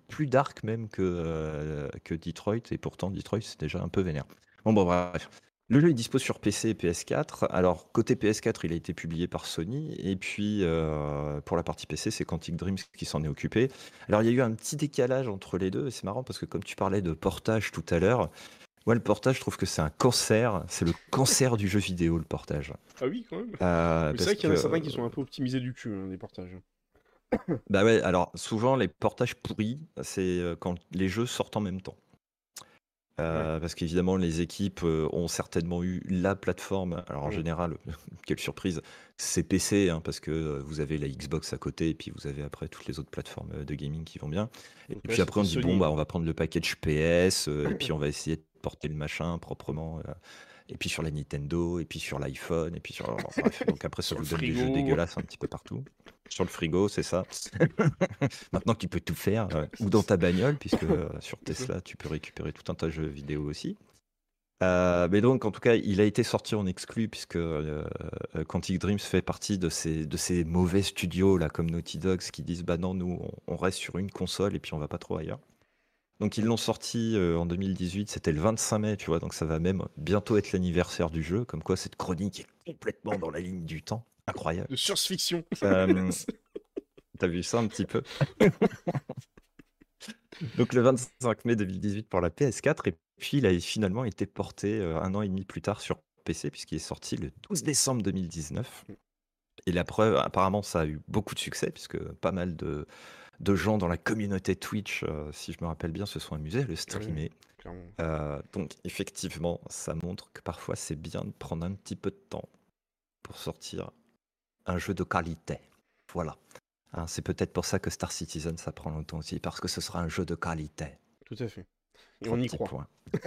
plus dark même que, euh, que Detroit, et pourtant Detroit c'est déjà un peu vénère. Bon, bon bref. Le jeu est dispo sur PC et PS4. Alors, côté PS4, il a été publié par Sony. Et puis, euh, pour la partie PC, c'est Quantic Dreams qui s'en est occupé. Alors, il y a eu un petit décalage entre les deux. C'est marrant parce que, comme tu parlais de portage tout à l'heure, moi, le portage, je trouve que c'est un cancer. C'est le cancer du jeu vidéo, le portage. Ah oui, quand même. Euh, c'est vrai qu'il y en a certains qui sont un peu optimisés du cul, hein, les portages. Bah ouais, alors souvent les portages pourris, c'est euh, quand les jeux sortent en même temps. Euh, parce qu'évidemment, les équipes euh, ont certainement eu la plateforme. Alors en mmh. général, [LAUGHS] quelle surprise, c'est PC, hein, parce que vous avez la Xbox à côté, et puis vous avez après toutes les autres plateformes de gaming qui vont bien. Et puis après, on dit, bon, bah, on va prendre le package PS, et puis on va essayer de porter le machin proprement et puis sur la Nintendo, et puis sur l'iPhone, et puis sur. bref, [LAUGHS] donc après, ça vous donne des jeux dégueulasses un petit peu partout. Sur le frigo, c'est ça. [LAUGHS] Maintenant que tu peux tout faire, ou dans ta bagnole, puisque euh, [LAUGHS] sur Tesla, tu peux récupérer tout un tas de jeux vidéo aussi. Euh, mais donc, en tout cas, il a été sorti en exclu, puisque euh, Quantic Dreams fait partie de ces, de ces mauvais studios, là, comme Naughty Dogs, qui disent Bah non, nous, on, reste sur une console et puis on va pas trop ailleurs. Donc ils l'ont sorti euh, en 2018, c'était le 25 mai, tu vois, donc ça va même bientôt être l'anniversaire du jeu, comme quoi cette chronique est complètement dans la ligne du temps. Incroyable. De science-fiction. Euh, [LAUGHS] t'as vu ça un petit peu [LAUGHS] Donc le 25 mai 2018 pour la PS4, et puis il a finalement été porté euh, un an et demi plus tard sur PC, puisqu'il est sorti le 12 décembre 2019. Et la preuve, apparemment, ça a eu beaucoup de succès, puisque pas mal de, de gens dans la communauté Twitch, euh, si je me rappelle bien, se sont amusés à le streamer. Euh, donc effectivement, ça montre que parfois c'est bien de prendre un petit peu de temps pour sortir un jeu de qualité. Voilà. Hein, c'est peut-être pour ça que Star Citizen ça prend longtemps aussi, parce que ce sera un jeu de qualité. Tout à fait. Et on y croit. [LAUGHS]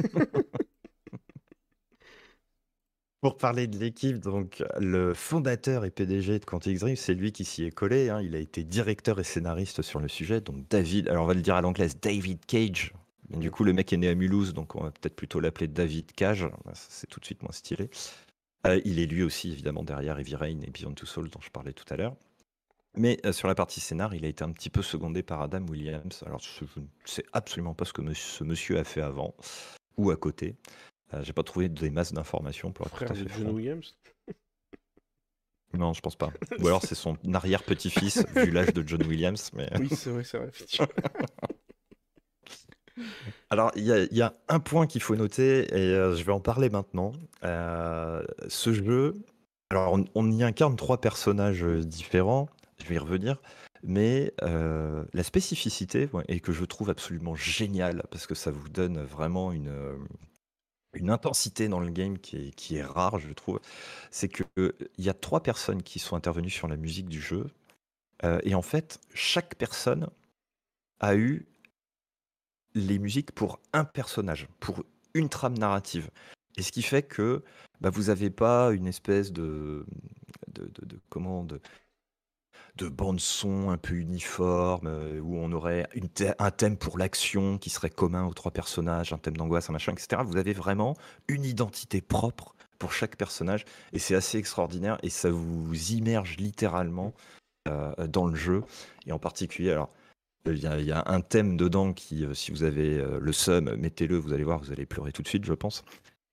Pour parler de l'équipe, donc le fondateur et PDG de Quantic Dream, c'est lui qui s'y est collé. Hein. Il a été directeur et scénariste sur le sujet. Donc David, alors on va le dire à l'anglaise, David Cage. du coup, le mec est né à Mulhouse, donc on va peut-être plutôt l'appeler David Cage. C'est tout de suite moins stylé. Euh, il est lui aussi évidemment derrière Heavy Rain et Beyond Two Souls dont je parlais tout à l'heure. Mais euh, sur la partie scénar, il a été un petit peu secondé par Adam Williams. Alors je ne sais absolument pas ce que ce monsieur a fait avant ou à côté. Euh, j'ai pas trouvé des masses d'informations pour être tout à fait John Williams? Non, je pense pas. [LAUGHS] Ou alors c'est son arrière-petit-fils, vu l'âge de John Williams. Mais... Oui, c'est vrai, c'est vrai. [LAUGHS] [LAUGHS] Alors, il y, a un point qu'il faut noter, et euh, je vais en parler maintenant. Euh, ce jeu, alors on, y incarne trois personnages différents, je vais y revenir, mais la spécificité, et que je trouve absolument géniale, parce que ça vous donne vraiment une, intensité dans le game qui est, rare, je trouve. C'est qu'il il y a trois personnes qui sont intervenues sur la musique du jeu. Euh, et en fait, chaque personne a eu les musiques pour un personnage, pour une trame narrative. Et ce qui fait que bah, vous n'avez pas une espèce de, de, de, comment de bande son un peu uniforme, euh, où on aurait un thème pour l'action qui serait commun aux trois personnages, un thème d'angoisse, un machin, etc. Vous avez vraiment une identité propre pour chaque personnage et c'est assez extraordinaire et ça vous immerge littéralement dans le jeu et en particulier alors il y, a, un thème dedans qui, si vous avez le seum, mettez-le, vous allez voir, vous allez pleurer tout de suite, je pense.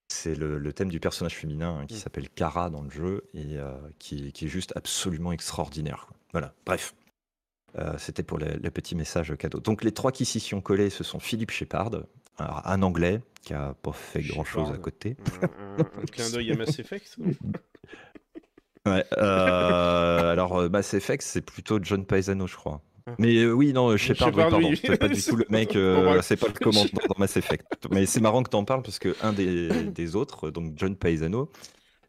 C'est le, thème du personnage féminin hein, qui mm. s'appelle Kara dans le jeu et qui, est juste absolument extraordinaire. Voilà, bref. C'était pour le, petit message cadeau. Donc les trois qui s'y sont collés, ce sont Philippe Shepard, un anglais qui a pas fait grand chose à côté. Un, [LAUGHS] clin d'œil à Mass Effect Ouais, euh, alors euh, Mass Effect, c'est plutôt John Paisano, je crois. Ah. Mais euh, oui, non, Shepard, oui, pardon, c'est pas du tout le [LAUGHS] mec, c'est pas le [LAUGHS] commandant dans Mass Effect. Mais c'est marrant que tu en parles parce que un des, des autres, donc John Paisano,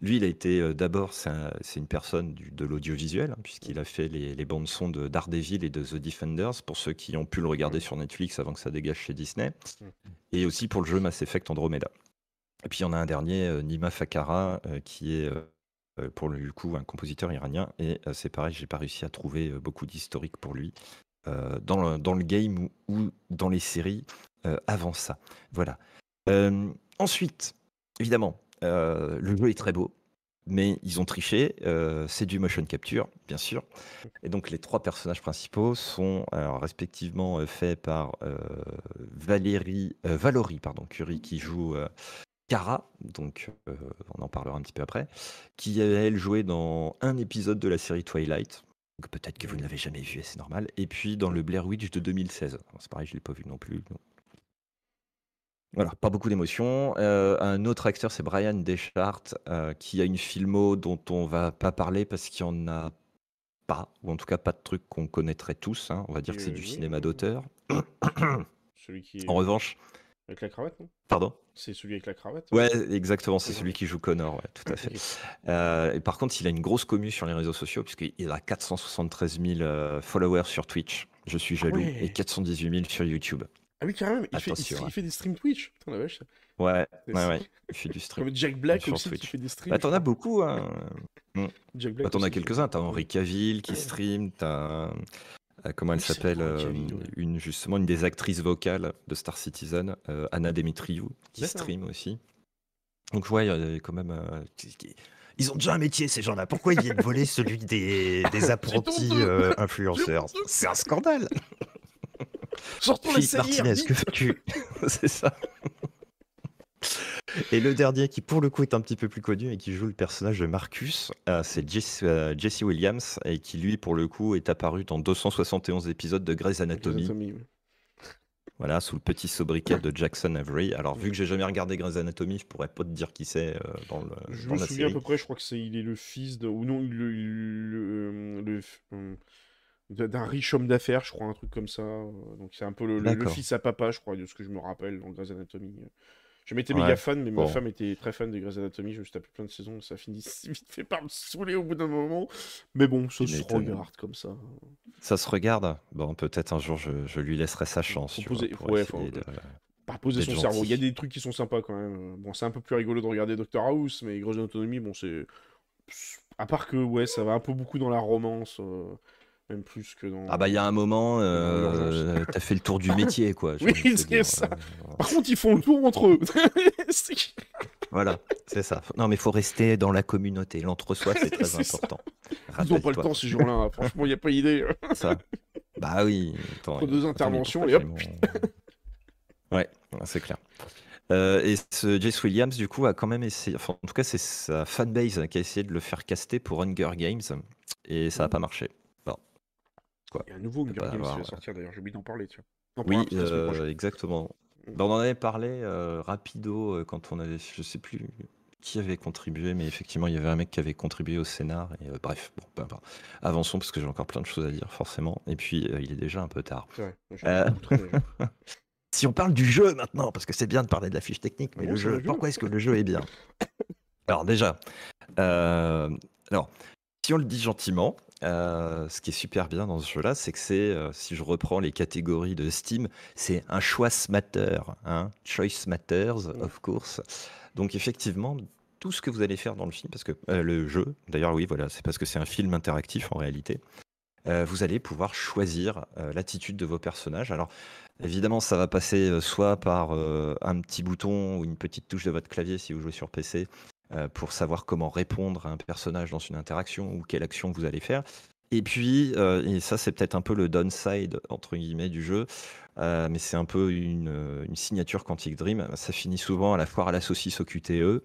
lui, il a été d'abord, c'est une personne de l'audiovisuel, hein, puisqu'il a fait les, les bandes son de Daredevil et de The Defenders, pour ceux qui ont pu le regarder sur Netflix avant que ça dégage chez Disney, et aussi pour le jeu Mass Effect Andromeda. Et puis il y en a un dernier, Nima Fakara, qui est pour le coup un compositeur iranien, et c'est pareil, j'ai pas réussi à trouver beaucoup d'historique pour lui dans le, dans le game ou, dans les séries avant ça. Voilà. ensuite, évidemment, le jeu est très beau, mais ils ont triché. c'est du motion capture, bien sûr. Et donc les trois personnages principaux sont respectivement faits par Valérie, pardon, Curie qui joue Cara, donc on en parlera un petit peu après, qui a elle joué dans un épisode de la série Twilight. Peut-être que vous ne l'avez jamais vu et c'est normal. Et puis dans le Blair Witch de 2016. C'est pareil, je ne l'ai pas vu non plus. Voilà, pas beaucoup d'émotions. Euh, un autre acteur, c'est Brian Deschart, euh, qui a une filmo dont on va pas parler parce qu'il y en a pas, ou en tout cas pas de truc qu'on connaîtrait tous. Hein. On va dire que c'est du cinéma d'auteur. Celui qui En revanche, avec la cravate, non? Pardon? C'est celui avec la cravate? Ouais, exactement, c'est celui qui joue Connor, ouais, tout à fait. Euh, et par contre, il a une grosse commu sur les réseaux sociaux, puisqu'il a 473 000 followers sur Twitch. Je suis ah jaloux. Et 418 000 sur YouTube. Ah oui, carrément, il, fait, il, fait, des streams Twitch. Putain, la vache. Ouais, ouais, ouais, il fait du [LAUGHS] stream. Comme Jack Black aussi Twitch. qui fait des streams. Bah, t'en as beaucoup, hein. [LAUGHS] Jack Black. Bah, t'en as quelques-uns. T'as Henri Cavill qui stream, t'as. Euh, comment elle s'appelle euh, une justement une des actrices vocales de Star Citizen, euh, Anna Demitriou, qui stream aussi. Donc ouais, il y a quand même. Ils ont déjà un métier, ces gens-là. Pourquoi ils viennent [LAUGHS] voler celui des, des apprentis influenceurs? C'est un scandale. Sortons les Martinez, que fais-tu [LAUGHS] [LAUGHS] C'est ça. Et le dernier qui pour le coup est un petit peu plus connu et qui joue le personnage de Marcus, euh, c'est euh, Jesse, Williams et qui lui pour le coup est apparu dans 271 épisodes de Grey's Anatomy. Voilà, sous le petit sobriquet de Jackson Avery. Alors, vu que j'ai jamais regardé Grey's Anatomy, je pourrais pas te dire qui c'est euh, dans le. Je me souviens à peu près, je crois que c'est il est le fils de ou non le, d'un riche homme d'affaires, je crois, un truc comme ça. Donc c'est un peu le, fils à papa, je crois, de ce que je me rappelle dans Grey's Anatomy. Je m'étais méga fan, mais ma femme était très fan de Grey's Anatomy. Je me suis tapé plein de saisons, ça finit [LAUGHS] vite fait par me saouler au bout d'un moment. Mais bon, ça se regarde comme ça. Ça se regarde Bon, peut-être un jour je, lui laisserai sa chance. Poser... Ouais, Pas poser son cerveau. Il y a des trucs qui sont sympas quand même. Bon, c'est un peu plus rigolo de regarder Doctor House, mais Grey's Anatomy, bon, c'est. À part que, ouais, ça va un peu beaucoup dans la romance. Euh, même plus que dans. Ah bah il y a un moment, euh, t'as fait le tour du [LAUGHS] métier quoi. oui, c'est ça. Euh, Par contre, ils font le tour entre eux. [LAUGHS] voilà, c'est ça. Non mais il faut rester dans la communauté. L'entre-soi, c'est [LAUGHS] très important. Ils n'ont pas le temps ces jours-là. Hein. Franchement, il n'y a pas idée. ça. Bah oui. Attends, deux interventions et hop. ouais, c'est clair. Euh, et ce Jace Williams, du coup, a quand même essayé, enfin, en tout cas, c'est sa fanbase qui a essayé de le faire caster pour Hunger Games, et ça n'a pas marché. Il y a un nouveau Hunger Games qui va sortir d'ailleurs, j'ai oublié d'en parler. Tu vois. oui, euh, exactement. Mm. Bah, on en avait parlé euh, rapido euh, quand on avait, je sais plus qui avait contribué, mais effectivement, il y avait un mec qui avait contribué au scénar. Et bref, bon, Avançons parce que j'ai encore plein de choses à dire, forcément. Et puis, il est déjà un peu tard. [LAUGHS] si on parle du jeu maintenant, parce que c'est bien de parler de la fiche technique, mais le jeu, pourquoi est-ce que le jeu est bien? Alors déjà, alors si on le dit gentiment, euh, ce qui est super bien dans ce jeu-là, c'est que c'est, euh, si je reprends les catégories de Steam, c'est un choice matter, hein, choice matters, of course. Donc effectivement, tout ce que vous allez faire dans le film, parce que euh, le jeu, d'ailleurs oui, voilà, c'est parce que c'est un film interactif en réalité. vous allez pouvoir choisir l'attitude de vos personnages. Alors évidemment, ça va passer soit par un petit bouton ou une petite touche de votre clavier si vous jouez sur PC, pour savoir comment répondre à un personnage dans une interaction ou quelle action vous allez faire. Et puis, et ça c'est peut-être un peu le downside entre guillemets du jeu, mais c'est un peu une, une signature Quantic Dream. Ça finit souvent à la foire à la saucisse au QTE.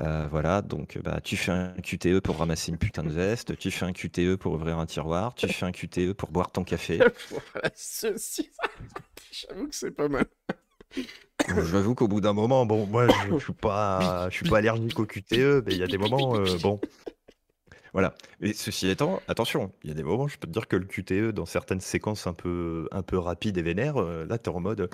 Euh, voilà, donc bah, tu fais un QTE pour ramasser une putain de veste, tu fais un QTE pour ouvrir un tiroir, tu fais un QTE pour boire ton café. [LAUGHS] Ceci, [LAUGHS] j'avoue que c'est pas mal. J'avoue qu'au bout d'un moment, bon, moi je, je suis pas, je suis pas allergique au QTE, mais il y a des moments, euh, bon, voilà. Et ceci étant, attention, il y a des moments, je peux te dire que le QTE, dans certaines séquences un peu, un peu rapides et vénères, euh, là, t'es en mode.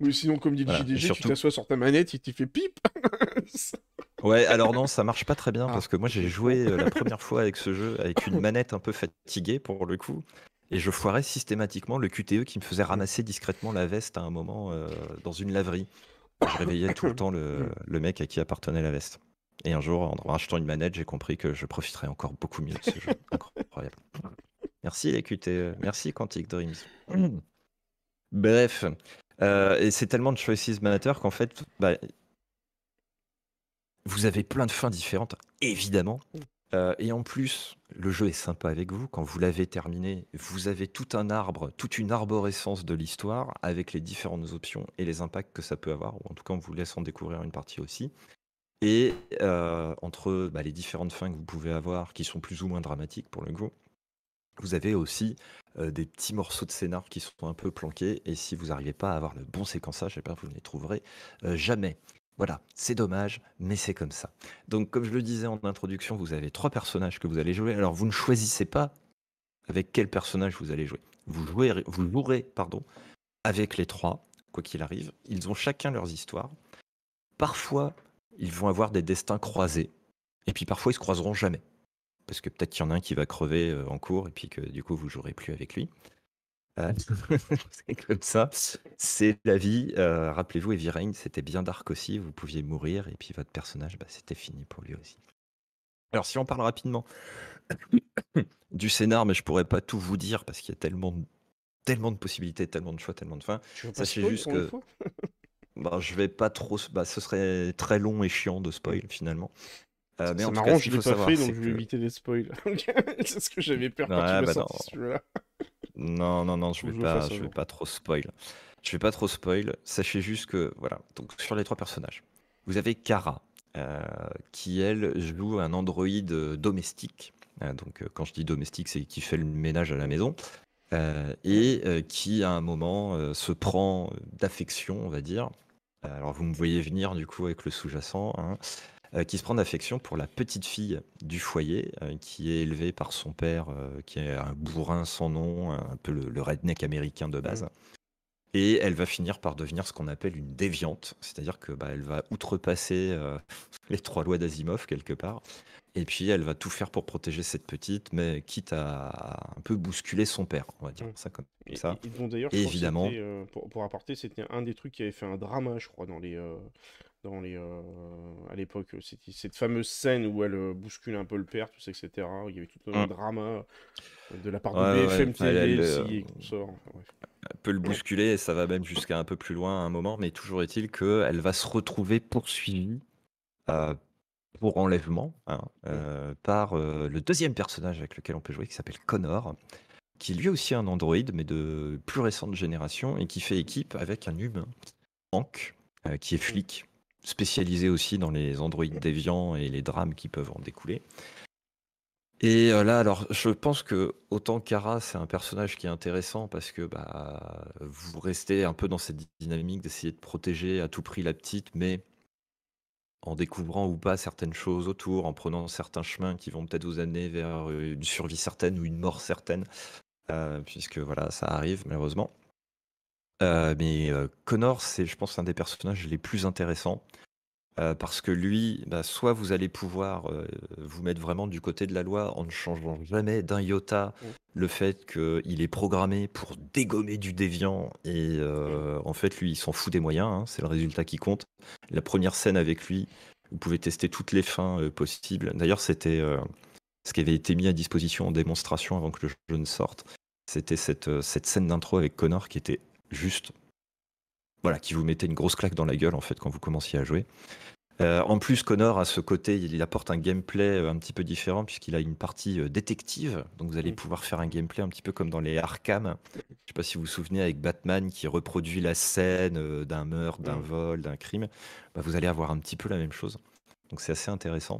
Mais sinon, comme dit le JDG, tu t'assois sur ta manette, il t'y fait pip. [LAUGHS] Ouais, alors non, ça marche pas très bien ah. parce que moi j'ai joué euh, la première fois avec ce jeu avec une [LAUGHS] manette un peu fatiguée pour le coup. Et je foirais systématiquement le QTE qui me faisait ramasser discrètement la veste à un moment euh, dans une laverie. Je réveillais tout le temps le, le mec à qui appartenait la veste. Et un jour, en achetant une manette, j'ai compris que je profiterais encore beaucoup mieux de ce jeu. [LAUGHS] Incroyable. Merci les QTE. Merci Quantic Dreams. Bref. Euh, et c'est tellement de choices matter qu'en fait, bah, vous avez plein de fins différentes, évidemment. Euh, et en plus, le jeu est sympa avec vous. Quand vous l'avez terminé, vous avez tout un arbre, toute une arborescence de l'histoire avec les différentes options et les impacts que ça peut avoir, ou en tout cas, on vous laisse en découvrir une partie aussi. Et entre bah, les différentes fins que vous pouvez avoir, qui sont plus ou moins dramatiques pour le coup, vous avez aussi des petits morceaux de scénar qui sont un peu planqués. Et si vous n'arrivez pas à avoir le bon séquençage, eh ben, vous ne les trouverez jamais. Voilà, c'est dommage, mais c'est comme ça. Donc, comme je le disais en introduction, vous avez trois personnages que vous allez jouer. Alors, vous ne choisissez pas avec quel personnage vous allez jouer. Vous, jouez, vous jouerez pardon, avec les trois, quoi qu'il arrive. Ils ont chacun leurs histoires. Parfois, ils vont avoir des destins croisés. Et puis parfois, ils se croiseront jamais. Parce que peut-être qu'il y en a un qui va crever euh, en cours et puis que du coup, vous jouerez plus avec lui. Euh, [LAUGHS] c'est comme ça. C'est la vie. Euh, rappelez-vous, Heavy c'était bien dark aussi. Vous pouviez mourir et puis votre personnage, bah, c'était fini pour lui aussi. Alors, si on parle rapidement [COUGHS] du scénar, mais je pourrais pas tout vous dire parce qu'il y a tellement, tellement de possibilités, tellement de choix, tellement de fins. Sachez juste que. [LAUGHS] Bah, je vais pas trop. Bah, ce serait très long et chiant de spoil finalement. Euh, mais ça marrant, je l'ai pas fait, donc je vais éviter les spoils. [LAUGHS] c'est ce que j'avais peur quand tu Non, non, non, je vais pas, je vais pas trop spoil. Je vais pas trop spoil. Sachez juste que voilà. Donc sur les trois personnages, vous avez Kara, euh, qui elle joue un androïde euh, domestique. donc quand je dis domestique, c'est qui fait le ménage à la maison. et qui à un moment se prend d'affection, on va dire, alors vous me voyez venir du coup avec le sous-jacent, hein, euh, qui se prend d'affection pour la petite fille du foyer, euh, qui est élevée par son père, euh, qui est un bourrin sans nom, un peu le, redneck américain de base. Et elle va finir par devenir ce qu'on appelle une déviante, c'est-à-dire que bah, elle va outrepasser [LAUGHS] les trois lois d'Asimov quelque part, et puis elle va tout faire pour protéger cette petite, mais quitte à un peu bousculer son père, on va dire mmh. ça comme ça. Et, évidemment, pour, pour, apporter, c'était un des trucs qui avait fait un drama, je crois, dans les, dans les, euh, à l'époque, c'était cette fameuse scène où elle euh, bouscule un peu le père, tout ça, etc. Il y avait tout un mmh. drama euh, de la part de BFM TV, et Elle peut le bousculer et ça va même jusqu'à un peu plus loin à un moment, mais toujours est-il qu'elle va se retrouver poursuivie pour enlèvement hein, mmh. par le deuxième personnage avec lequel on peut jouer qui s'appelle Connor qui lui aussi un androïde mais de plus récente génération et qui fait équipe avec un humain, Hank, qui est flic spécialisé aussi dans les androïdes déviants et les drames qui peuvent en découler. Et euh, là, alors, je pense que autant Kara, c'est un personnage qui est intéressant parce que bah, vous restez un peu dans cette dynamique d'essayer de protéger à tout prix la petite, mais en découvrant ou pas certaines choses autour, en prenant certains chemins qui vont peut-être vous amener vers une survie certaine ou une mort certaine, euh, puisque voilà, ça arrive malheureusement. Euh, mais euh, Connor, c'est, je pense, un des personnages les plus intéressants. Euh, parce que lui, bah, soit vous allez pouvoir vous mettre vraiment du côté de la loi en ne changeant jamais d'un iota mmh. le fait qu'il est programmé pour dégommer du déviant et en fait lui il s'en fout des moyens, hein, c'est le résultat qui compte. La première scène avec lui, vous pouvez tester toutes les fins possibles. D'ailleurs c'était ce qui avait été mis à disposition en démonstration avant que le jeu ne sorte. C'était cette, cette scène d'intro avec Connor qui était juste voilà, qui vous mettait une grosse claque dans la gueule en fait quand vous commenciez à jouer. Euh, en plus, Connor, à ce côté, il apporte un gameplay euh, un petit peu différent puisqu'il a une partie euh, détective. Donc vous allez pouvoir faire un gameplay un petit peu comme dans les Arkham. Je ne sais pas si vous vous souvenez avec Batman qui reproduit la scène d'un meurtre, d'un vol, d'un crime. Bah, vous allez avoir un petit peu la même chose. Donc c'est assez intéressant.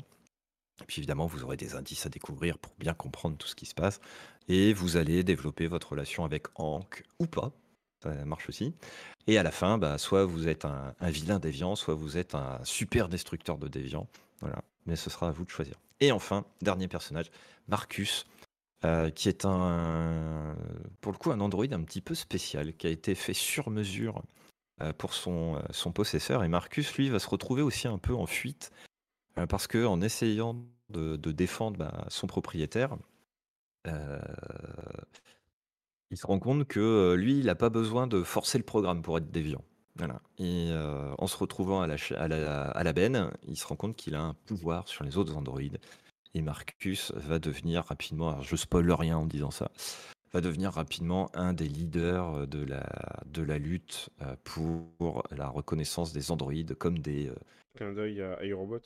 Et puis évidemment, vous aurez des indices à découvrir pour bien comprendre tout ce qui se passe. Et vous allez développer votre relation avec Hank ou pas ça marche aussi. Et à la fin, bah, soit vous êtes un, vilain déviant, soit vous êtes un super destructeur de déviants. Voilà. Mais ce sera à vous de choisir. Et enfin, dernier personnage, Marcus, euh, qui est un, pour le coup, un androïde un petit peu spécial, qui a été fait sur mesure euh, pour son, euh, son possesseur. Et Marcus, lui, va se retrouver aussi un peu en fuite, parce que en essayant de, défendre bah, son propriétaire, il se rend compte que, lui, il n'a pas besoin de forcer le programme pour être déviant. Voilà. Et en se retrouvant à la à la benne, il se rend compte qu'il a un pouvoir sur les autres androïdes. Et Marcus va devenir rapidement alors je spoil rien en disant ça, va devenir rapidement un des leaders, de la de la lutte, pour la reconnaissance des androïdes comme des, Clin d'œil à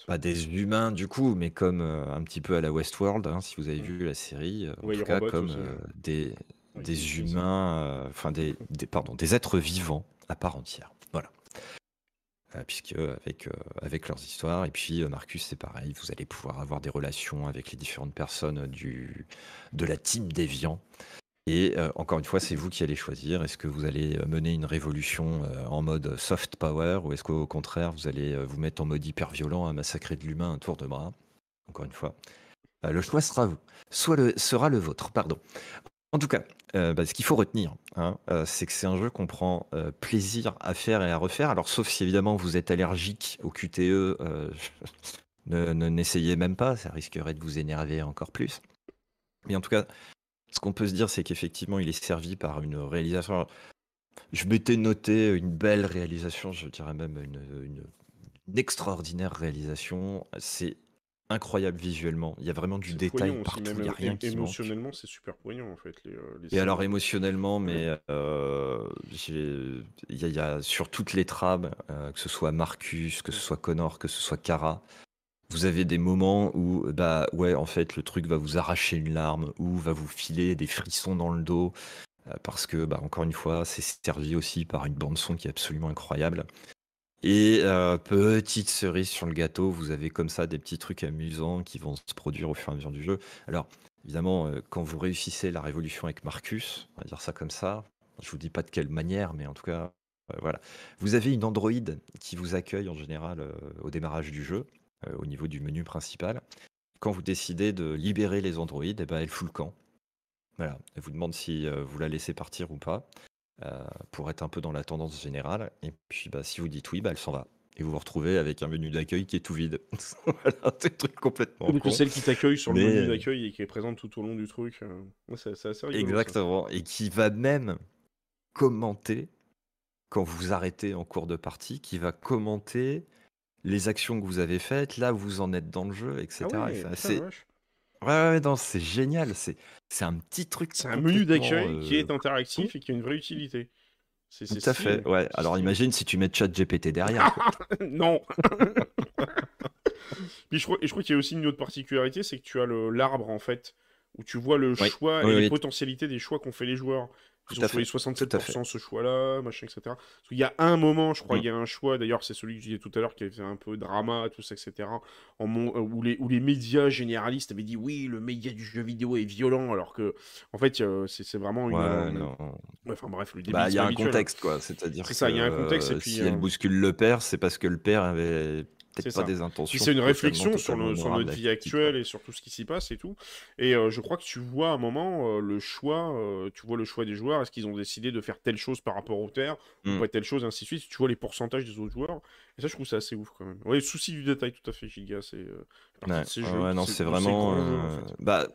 Pas des humains du coup, mais comme, un petit peu à la Westworld, hein, si vous avez vu la série, en tout cas comme, des des humains, euh, enfin des, pardon, des êtres vivants à part entière. Voilà. Euh, puisque avec, euh, avec leurs histoires, et puis Marcus, c'est pareil, vous allez pouvoir avoir des relations avec les différentes personnes du, de la team Déviant. Et encore une fois, c'est vous qui allez choisir. Est-ce que vous allez mener une révolution en mode soft power ou est-ce qu'au contraire, vous allez vous mettre en mode hyper violent à massacrer de l'humain un tour de bras? Encore une fois, le choix sera vous. Soit le, sera le vôtre, pardon. En tout cas, euh, bah, ce qu'il faut retenir, hein, euh, c'est que c'est un jeu qu'on prend euh, plaisir à faire et à refaire. Alors, sauf si évidemment vous êtes allergique au QTE, [LAUGHS] ne, n'essayez même pas, ça risquerait de vous énerver encore plus. Mais en tout cas, ce qu'on peut se dire, c'est qu'effectivement, il est servi par une réalisation. Je m'étais noté une belle réalisation, je dirais même une extraordinaire réalisation. C'est incroyable visuellement. Il y a vraiment du détail partout. il y a rien qui émotionnellement, c'est super poignant en fait. Les, euh, et alors émotionnellement, mais euh, il y, a sur toutes les trames, euh, que ce soit Marcus, que ce soit Connor, que ce soit Kara, vous avez des moments où bah ouais en fait le truc va vous arracher une larme ou va vous filer des frissons dans le dos parce que bah encore une fois c'est servi aussi par une bande son qui est absolument incroyable. Et euh, petite cerise sur le gâteau, vous avez comme ça des petits trucs amusants qui vont se produire au fur et à mesure du jeu. Alors, évidemment, euh, quand vous réussissez la révolution avec Marcus, on va dire ça comme ça, je vous dis pas de quelle manière, mais en tout cas, euh, voilà. Vous avez une androïde qui vous accueille en général au démarrage du jeu, au niveau du menu principal. Quand vous décidez de libérer les androïdes, eh ben, elle fout le camp. Voilà. Elle vous demande si vous la laissez partir ou pas. Euh, pour être un peu dans la tendance générale. Et puis, bah, si vous dites oui, bah, elle s'en va. Et vous vous retrouvez avec un menu d'accueil qui est tout vide. [LAUGHS] voilà, c'est un truc complètement. Donc, celle qui t'accueille sur le menu d'accueil et qui est présente tout au long du truc. Euh, c'est, assez rigolo, Exactement. Et qui va même commenter quand vous arrêtez en cours de partie, qui va commenter les actions que vous avez faites, là où vous en êtes dans le jeu, etc. Ah c'est Ouais, ouais, c'est génial. C'est, c'est un petit truc. C'est un menu d'accueil qui est euh, interactif et qui a une vraie utilité. C'est, Tout à fait. Ouais. Alors imagine si tu mets chat GPT derrière. [LAUGHS] non. [LAUGHS] et je crois, et je crois qu'il y a aussi une autre particularité, c'est que tu as le, l'arbre en fait, où tu vois le choix et les potentialités des choix qu'ont fait les joueurs. Ils ont choisi 67% ce choix-là, machin, etc. Il y a un moment, je crois, mm. il y a un choix, d'ailleurs, c'est celui que je disais tout à l'heure, qui avait fait un peu drama, tout ça, etc. En euh, où, les, où les médias généralistes avaient dit oui, le média du jeu vidéo est violent, alors que, en fait, c'est vraiment une. Ouais, non. enfin bref, le début. Bah, il y a un contexte, quoi. C'est-à-dire. C'est ça, il y a un contexte. Et puis, si elle euh, bouscule le père, c'est parce que le père avait peut-être pas des intentions. C'est une réflexion sur, notre vie actuelle et sur tout ce qui s'y passe et tout. Et euh, je crois que tu vois à un moment euh, le choix, euh, tu vois le choix des joueurs. Est-ce qu'ils ont décidé de faire telle chose par rapport aux terres ou hmm. pas telle chose, ainsi de suite. Tu vois les pourcentages des autres joueurs. Et ça, je trouve ça assez ouf quand même. Ouais, souci du détail, tout à fait, Giga. C'est ouais. non, c'est vraiment. Bah.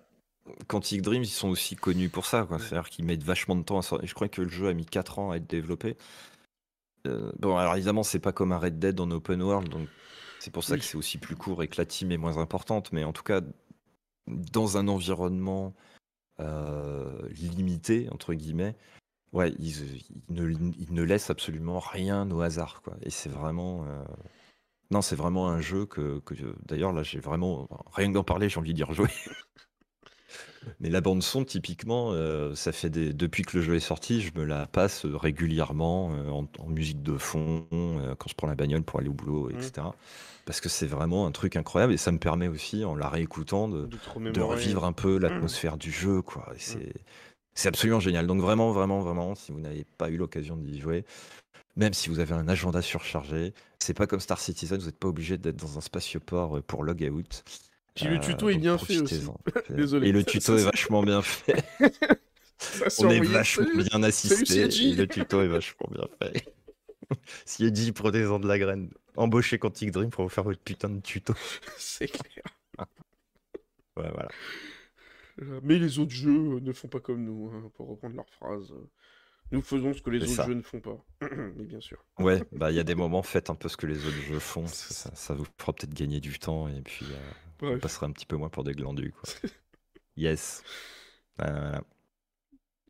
Quantic Dreams, ils sont aussi connus pour ça. C'est-à-dire qu'ils mettent vachement de temps à sortir. Je crois que le jeu a mis 4 ans à être développé. bon, alors évidemment, c'est pas comme un Red Dead en open world, donc c'est pour ça que c'est aussi plus court et que la team est moins importante. Mais en tout cas, dans un environnement euh, limité, entre guillemets, ouais, ils, ne, laissent absolument rien au hasard. Quoi. Et c'est vraiment. Euh, Non, c'est vraiment un jeu que, que d'ailleurs là j'ai vraiment rien que d'en parler, j'ai envie de dire jouer. [LAUGHS] Mais la bande son, typiquement, euh, ça fait des... depuis que le jeu est sorti, je me la passe régulièrement euh, en, musique de fond euh, quand je prends la bagnole pour aller au boulot, etc. Mmh. Parce que c'est vraiment un truc incroyable et ça me permet aussi, en la réécoutant, de, de, revivre un peu mmh. l'atmosphère du jeu, quoi. Mmh. c'est absolument génial. Donc vraiment, vraiment, vraiment, si vous n'avez pas eu l'occasion d'y jouer, même si vous avez un agenda surchargé, c'est pas comme Star Citizen, vous n'êtes pas obligé d'être dans un spatioport pour log out. Puis le tuto est bien fait aussi. [LAUGHS] Désolé. Et le tuto est vachement bien fait. [LAUGHS] On est vachement bien assisté. Et le tuto est vachement bien fait. Si dit prenez-en de la graine. Embauchez Quantic Dream pour vous faire votre putain de tuto. [LAUGHS] C'est clair. ouais, voilà. Mais les autres jeux ne font pas comme nous, hein, pour reprendre leur phrase. Nous faisons ce que les autres jeux ne font pas. [CLEARS THROAT] Mais bien sûr. Ouais, [LAUGHS] bah il y a des moments, faites un peu ce que les autres jeux font. Ça, vous fera peut-être gagner du temps et puis euh, on passera un petit peu moins pour des glandus. Quoi. [LAUGHS] yes.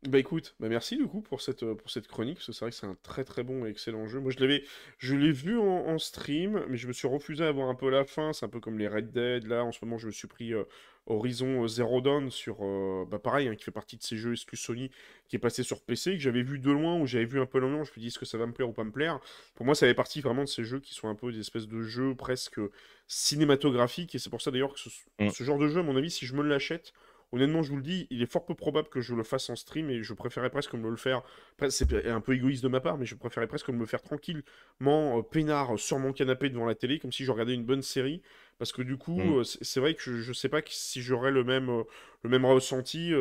Bah écoute, bah merci du coup pour cette, euh, pour cette chronique, parce que c'est vrai que c'est un très très bon et excellent jeu. Moi je l'avais, je l'ai vu en, stream, mais je me suis refusé à voir un peu la fin. C'est un peu comme les Red Dead. Là en ce moment je me suis pris euh, Horizon euh, Zero Dawn sur, euh, bah pareil, hein, qui fait partie de ces jeux exclus Sony, qui est passé sur PC, que j'avais vu de loin, où j'avais vu un peu l'ambiance, je me dis est-ce que ça va me plaire ou pas me plaire? Pour moi, ça fait partie vraiment de ces jeux qui sont un peu des espèces de jeux presque cinématographiques, et c'est pour ça d'ailleurs que ce, mm. ce, genre de jeu, à mon avis, si je me l'achète, honnêtement, je vous le dis, il est fort peu probable que je le fasse en stream et je préférais presque me le faire. C'est un peu égoïste de ma part, mais je préférais presque me le faire tranquillement, euh, peinard, sur mon canapé devant la télé, comme si je regardais une bonne série. Parce que du coup, mm. euh, c'est vrai que je, ne sais pas si j'aurais le même, euh, le même ressenti,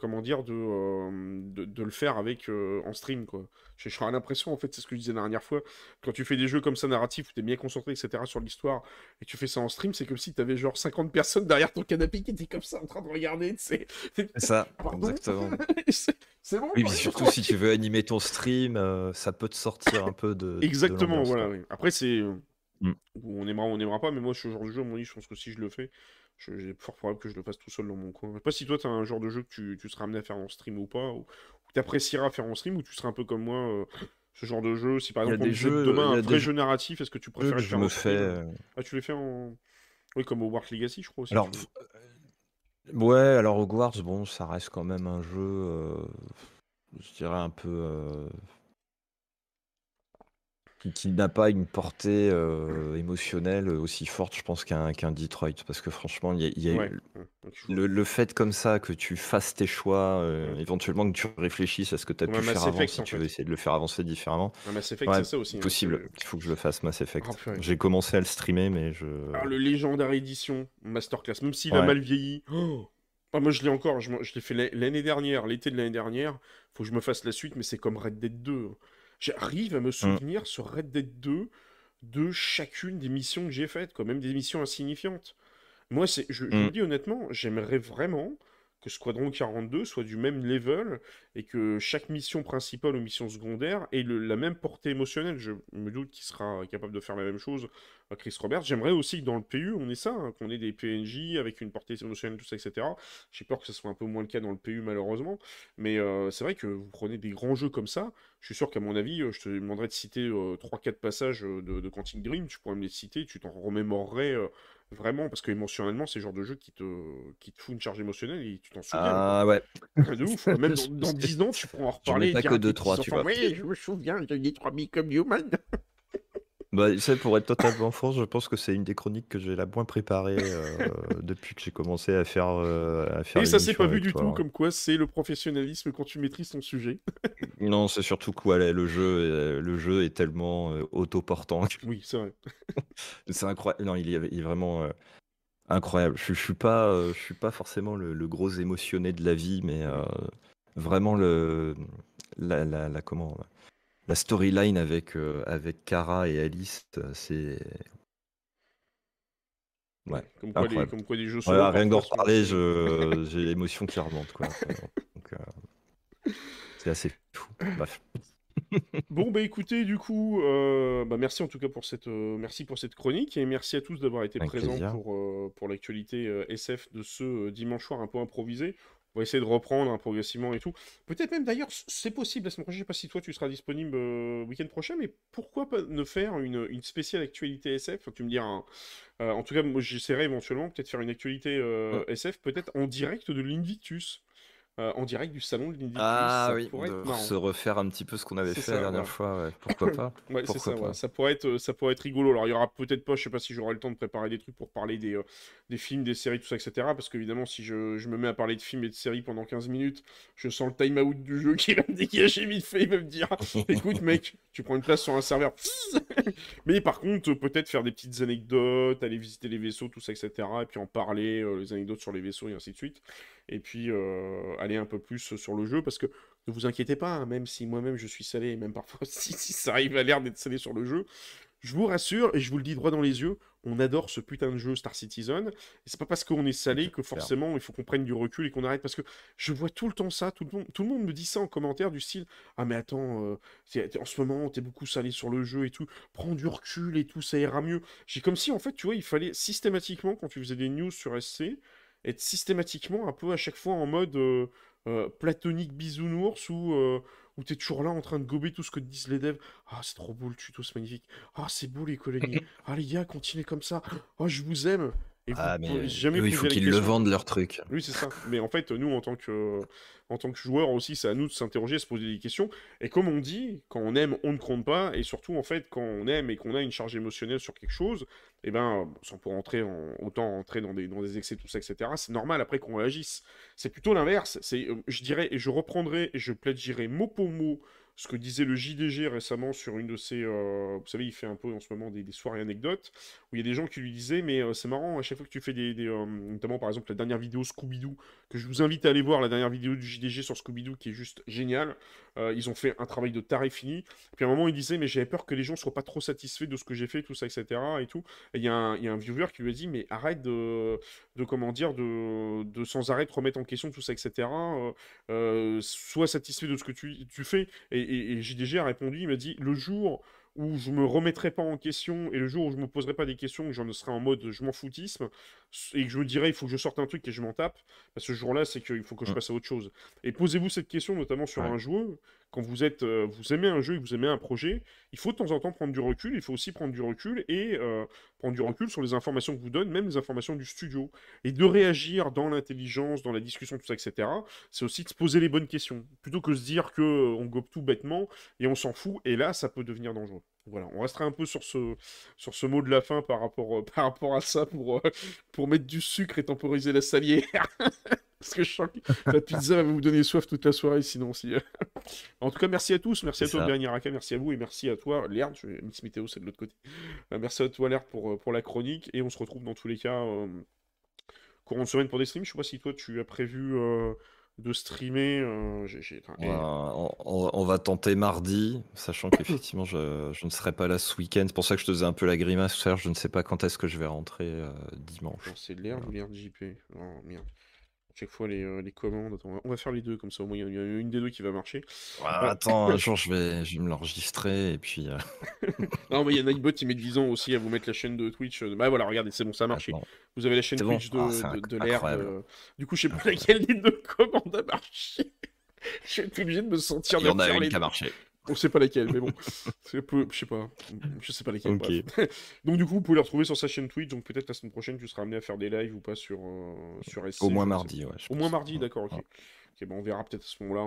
comment dire, de, de, le faire avec en stream, quoi. J'ai l'impression, en fait, c'est ce que je disais la dernière fois, quand tu fais des jeux comme ça narratifs, où tu es bien concentré, etc., sur l'histoire, et tu fais ça en stream, c'est comme si tu avais genre 50 personnes derrière ton canapé qui étaient comme ça en train de regarder, C'est ça, [LAUGHS] exactement. [LAUGHS] c'est bon. Oui, mais surtout si tu veux animer ton stream, euh, ça peut te sortir un peu de. Exactement, voilà. Après, c'est. Mm. On aimera, on aimera pas, mais moi, ce genre de jeu, mon je pense que si je le fais, j'ai fort probable que je le fasse tout seul dans mon coin. Je sais pas si toi, tu as un genre de jeu que tu, tu seras amené à faire en stream ou pas, ou, tu apprécieras faire en stream, ou tu seras un peu comme moi, euh, ce genre de jeu. Si par exemple, on jeux, demain un vrai jeu narratif, est-ce que tu préfères le faire en stream? euh, Ah, tu les fais en. Oui, comme Hogwarts Legacy, je crois aussi. Alors, ouais, alors Hogwarts, bon, ça reste quand même un jeu, euh, je dirais un peu qui, n'a pas une portée euh, émotionnelle aussi forte, je pense, qu'un qu'un Detroit. Parce que franchement, il y a, le, fait comme ça que tu fasses tes choix, euh, éventuellement que tu réfléchisses à ce que tu as pu faire avant, si tu veux essayer de le faire avancer différemment. Mass Effect, c'est ça aussi. Hein, possible. Il faut que je le fasse, Mass Effect. Oh, J'ai commencé à le streamer, mais je. Alors, le légendaire édition Masterclass, même s'il a mal vieilli. Oh ah, moi, je l'ai encore. Je, je l'ai fait l'année dernière, l'été de l'année dernière. Faut que je me fasse la suite, mais c'est comme Red Dead 2. J'arrive à me mmh. souvenir sur Red Dead 2 de chacune des missions que j'ai faites, quand même des missions insignifiantes. Moi, c'est, je, je, mmh. dis honnêtement, j'aimerais vraiment que Squadron 42 soit du même level et que chaque mission principale ou mission secondaire ait la même portée émotionnelle. Je me doute qu'il sera capable de faire la même chose Chris Roberts. J'aimerais aussi que dans le PU, on ait ça, hein, qu'on ait des PNJ avec une portée émotionnelle, tout ça, etc. J'ai peur que ce soit un peu moins le cas dans le PU, malheureusement. Mais euh, c'est vrai que vous prenez des grands jeux comme ça. Je suis sûr qu'à mon avis, euh, je te demanderais de citer 3-4 euh, passages de, de Quantic Dream. Tu pourrais me les citer, tu t'en remémorerais Vraiment, parce que émotionnellement, c'est le genre de jeu qui te, qui te fout une charge émotionnelle et tu t'en souviens. Ah ouais. [LAUGHS] De ouf. Même dans, 10 [LAUGHS] ans, tu pourras en reparler. Pas que 2-3, tu vois. Oui, je me souviens, j'ai dit 3 comme Human. Bah, pour être totalement franc, je pense que c'est une des chroniques que j'ai la moins préparée euh, [LAUGHS] depuis que j'ai commencé à faire, euh, à faire Et ça s'est pas vu du tout, comme quoi c'est le professionnalisme quand tu maîtrises ton sujet. [LAUGHS] non, c'est surtout quoi, le jeu, le jeu est tellement euh, autoportant. Oui, c'est vrai. [LAUGHS] c'est incroyable. Non, il est, vraiment incroyable. Je, je suis pas, je suis pas forcément le, gros émotionné de la vie, mais vraiment le, la, la, la comment la storyline avec, euh, avec Kara et Alice, euh, c'est. Ouais, comme quoi, les, comme quoi des jeux sont. rien que d'en reparler, [LAUGHS] j'ai l'émotion qui remonte. Quoi. Euh, c'est assez fou. Bref. bon bah écoutez du coup bah, merci en tout cas pour cette merci pour cette chronique et merci à tous d'avoir été présents pour pour l'actualité SF de ce dimanche soir un peu improvisé On va essayer de reprendre hein, progressivement et tout. Peut-être même d'ailleurs, c'est possible la semaine prochaine. Je sais pas si toi tu seras disponible euh, week-end prochain, mais pourquoi pas ne faire une, une spéciale actualité SF Tu me diras. Hein. Euh, en tout cas, moi j'essaierai éventuellement peut-être faire une actualité euh, SF, peut-être en direct de l'Invictus. Euh, en direct du salon de l'Indie Ah oui, se refaire un petit peu ce qu'on avait fait la dernière fois, pourquoi [LAUGHS] pas c'est ça, ça, pourrait être, ça pourrait être rigolo. Alors il y aura peut-être pas, je sais pas si j'aurai le temps de préparer des trucs pour parler des, euh, des films, des séries, tout ça, etc. Parce qu'évidemment, si je, je, me mets à parler de films et de séries pendant 15 minutes, je sens le time-out du jeu [LAUGHS] qui va me dégager vite fait, il va me dire [LAUGHS] écoute mec, tu prends une place sur un serveur. Mais par contre, peut-être faire des petites anecdotes, aller visiter les vaisseaux, tout ça, etc. Et puis en parler, euh, les anecdotes sur les vaisseaux et ainsi de suite et puis aller un peu plus sur le jeu, parce que ne vous inquiétez pas, hein, même si moi-même je suis salé, et même parfois [LAUGHS] si, si ça arrive à l'air d'être salé sur le jeu, je vous rassure, et je vous le dis droit dans les yeux, on adore ce putain de jeu Star Citizen, et c'est pas parce qu'on est salé que forcément il faut qu'on prenne du recul et qu'on arrête, parce que je vois tout le temps ça, tout le monde, tout le monde me dit ça en commentaire du style « Ah mais attends, euh, en ce moment t'es beaucoup salé sur le jeu et tout, prends du recul et tout, ça ira mieux. » J'ai comme si en fait, tu vois, il fallait systématiquement, quand tu faisais des news sur SC, être systématiquement un peu à chaque fois en mode euh, euh, platonique bisounours ou euh, où t'es toujours là en train de gober tout ce que disent les devs. Ah, c'est trop beau le tuto, c'est magnifique. Ah, c'est beau les colonies. [LAUGHS] Ah, les gars, continuez comme ça. Ah, je vous aime. Et ah, mais jamais il faut qu'ils le vendent leur truc. Oui, c'est ça. mais en fait, nous, en tant que, en tant que joueurs aussi, c'est à nous de s'interroger, se poser des questions. Et comme on dit, quand on aime, on ne compte pas. Et surtout, en fait, quand on aime et qu'on a une charge émotionnelle sur quelque chose, eh ben, sans pour entrer en, autant entrer dans des, dans des excès, tout ça, etc., c'est normal après qu'on réagisse. C'est plutôt l'inverse. C'est, euh, je dirais, et je reprendrai et je plaiderai mot pour mot ce que disait le JDG récemment sur une de ses... Euh, vous savez, il fait un peu en ce moment des, soirées anecdotes, où il y a des gens qui lui disaient, mais euh, c'est marrant, à chaque fois que tu fais des... Notamment par exemple la dernière vidéo Scooby-Doo, que je vous invite à aller voir, la dernière vidéo du JDG sur Scooby-Doo, qui est juste géniale. Ils ont fait un travail de taré fini. Puis à un moment, il disait, mais j'avais peur que les gens soient pas trop satisfaits de ce que j'ai fait, tout ça, etc. Et tout. Et il y, y, a un viewer qui lui a dit, mais arrête de, de comment dire, de, de sans arrêt te remettre en question, tout ça, etc. sois satisfait de ce que tu, tu fais. Et, et, JDG a répondu, il m'a dit, le jour où je me remettrai pas en question et le jour où je me poserai pas des questions, que j'en serai en mode je m'en foutisme et que je me dirai il faut que je sorte un truc et je m'en tape, bah, ce jour-là c'est qu'il faut que je mmh. passe à autre chose. Et posez-vous cette question notamment sur un joueur quand vous êtes, euh, vous aimez un jeu et que vous aimez un projet, il faut de temps en temps prendre du recul. Il faut aussi prendre du recul et euh, prendre du recul sur les informations que vous donne, même les informations du studio, et de réagir dans l'intelligence, dans la discussion, tout ça, etc. C'est aussi de se poser les bonnes questions, plutôt que de se dire que euh, gobe tout bêtement et on s'en fout. Et là, ça peut devenir dangereux. Voilà, on restera un peu sur ce, sur ce mot de la fin par rapport, [LAUGHS] par rapport à ça pour, pour mettre du sucre et temporiser la salière. [LAUGHS] Parce que je sens que la pizza va vous donner soif toute la soirée, sinon. Si... en tout cas, merci à tous. Merci à toi, Bernier Raka. Merci à vous. Et merci à toi, Lerd. Je... Miss Météo, c'est de l'autre côté. Euh, merci à toi, Lerd, pour, euh, pour la chronique. Et on se retrouve dans tous les cas euh, courant de semaine pour des streams. Je sais pas si toi, tu as prévu de streamer. on, va tenter mardi, sachant [COUGHS] qu'effectivement, je, je, ne serai pas là ce week-end. C'est pour ça que je te faisais un peu la grimace. Je ne sais pas quand est-ce que je vais rentrer dimanche. C'est Lerd ou Lerd JP Oh merde chaque fois les, euh, les commandes. on va faire les deux comme ça, au moins il y, a une des deux qui va marcher. Ah, attends, un [LAUGHS] jour je vais, je vais me l'enregistrer et puis. Euh, [LAUGHS] non, mais il y a Nightbot qui met visant aussi à vous mettre la chaîne de Twitch. Euh, bah voilà, regardez, c'est bon, ça a marché. Vous avez la chaîne Twitch de, ah, de, l'air. Du coup, je sais plus laquelle des deux [LAUGHS] commandes a marché. je suis obligé de me sentir. Il y en a une qui a marché. On sait pas laquelle, mais bon. [LAUGHS] Peu... Je sais pas. Je sais pas laquelle. [LAUGHS] donc, du coup, vous pouvez les retrouver sur sa chaîne Twitch. Donc, peut-être la semaine prochaine, tu seras amené à faire des lives ou pas sur, euh, sur SC. Au moins mardi, ouais. Au moins mardi, d'accord, ok. Ok, on verra peut-être à ce moment-là.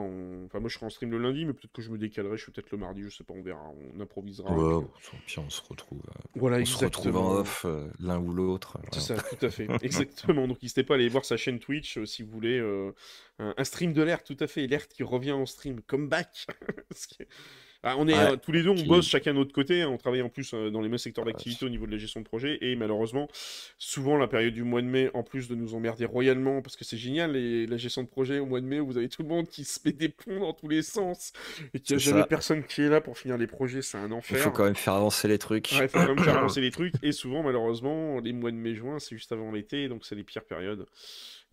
Enfin, moi je serai en stream le lundi, mais peut-être que je me décalerai. Je suis peut-être le mardi, je sais pas, on verra. On improvisera. Ouais, puis on se retrouve. Euh, voilà, on se retrouve en off, euh, l'un ou l'autre. C'est ça, tout à fait. [LAUGHS] Exactement. Donc n'hésitez pas à aller voir sa chaîne Twitch si vous voulez. un, stream de l'air, tout à fait. L'air qui revient en stream. Comeback [LAUGHS] Ah, on est euh, tous les deux, on bosse chacun de notre côté. Hein. on travaille en plus euh, dans les mêmes secteurs d'activité au niveau de la gestion de projet. Et malheureusement, souvent la période du mois de mai, en plus de nous emmerder royalement, parce que c'est génial, la gestion de projet au mois de mai, où vous avez tout le monde qui se met des ponts dans tous les sens et qu'il n'y a jamais personne qui est là pour finir les projets. C'est un enfer. Il faut quand même faire avancer les trucs. il faut quand même faire [COUGHS] avancer les trucs. Et souvent, malheureusement, les mois de mai-juin, c'est juste avant l'été, donc c'est les pires périodes.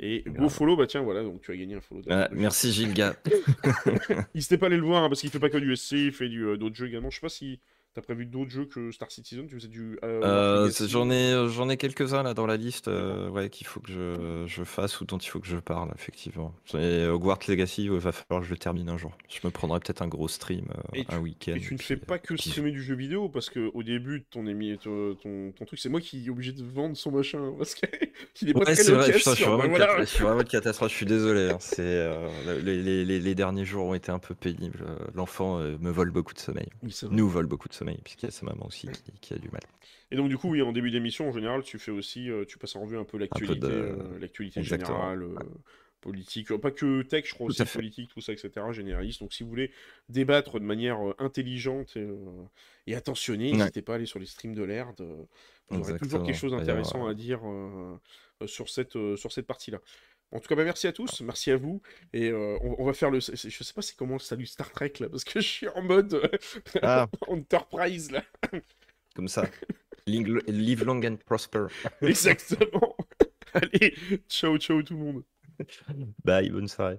Et beau follow, bah tiens, voilà, donc tu as gagné un follow. Ah, merci Gilles, gars. [LAUGHS] N'hésitez pas à aller le voir, hein, parce qu'il fait pas que du SC, il fait du, euh, d'autres jeux également. Je sais pas si t'as prévu d'autres jeux que Star Citizen, tu faisais du... Euh, j'en ai, j'en ai quelques-uns là dans la liste, ouais, qu'il faut que je, je fasse ou dont il faut que je parle, effectivement. Et Hogwarts Legacy, il va falloir que je le termine un jour. Je me prendrai peut-être un gros stream, un week-end. Et tu ne fais pas que streamer du jeu vidéo, parce qu'au début ton, émi... ton, ton, truc, c'est moi qui est obligé de vendre son machin, parce [LAUGHS] qu'il est pas ouais, c'est vrai, je, suis vraiment je suis vraiment une catastrophe, je suis désolé. Hein. c'est, les, les, les, derniers jours ont été un peu pénibles. L'enfant me vole beaucoup de sommeil. Nous vole beaucoup de sommeil, puisqu'il y a sa maman aussi qui, a du mal. Et donc, du coup, oui, en début d'émission, en général, tu fais aussi, euh, tu passes en revue un peu l'actualité, euh, l'actualité générale, euh, politique, pas que tech, je crois aussi, politique, tout ça, etc., généraliste. Donc, si vous voulez débattre de manière intelligente et, attentionnée, n'hésitez pas à aller sur les streams de l'ERD. vous aurez toujours quelque chose d'intéressant à dire sur cette, sur cette partie-là. En tout cas, bah, merci à tous, merci à vous. Et on, va faire le. Je sais pas c'est comment le salut Star Trek là, parce que je suis en mode ah. [LAUGHS] Enterprise là. Comme ça. Live long and prosper. [LAUGHS] Exactement. [LAUGHS] Allez, ciao, ciao tout le monde. Bye, bonne soirée.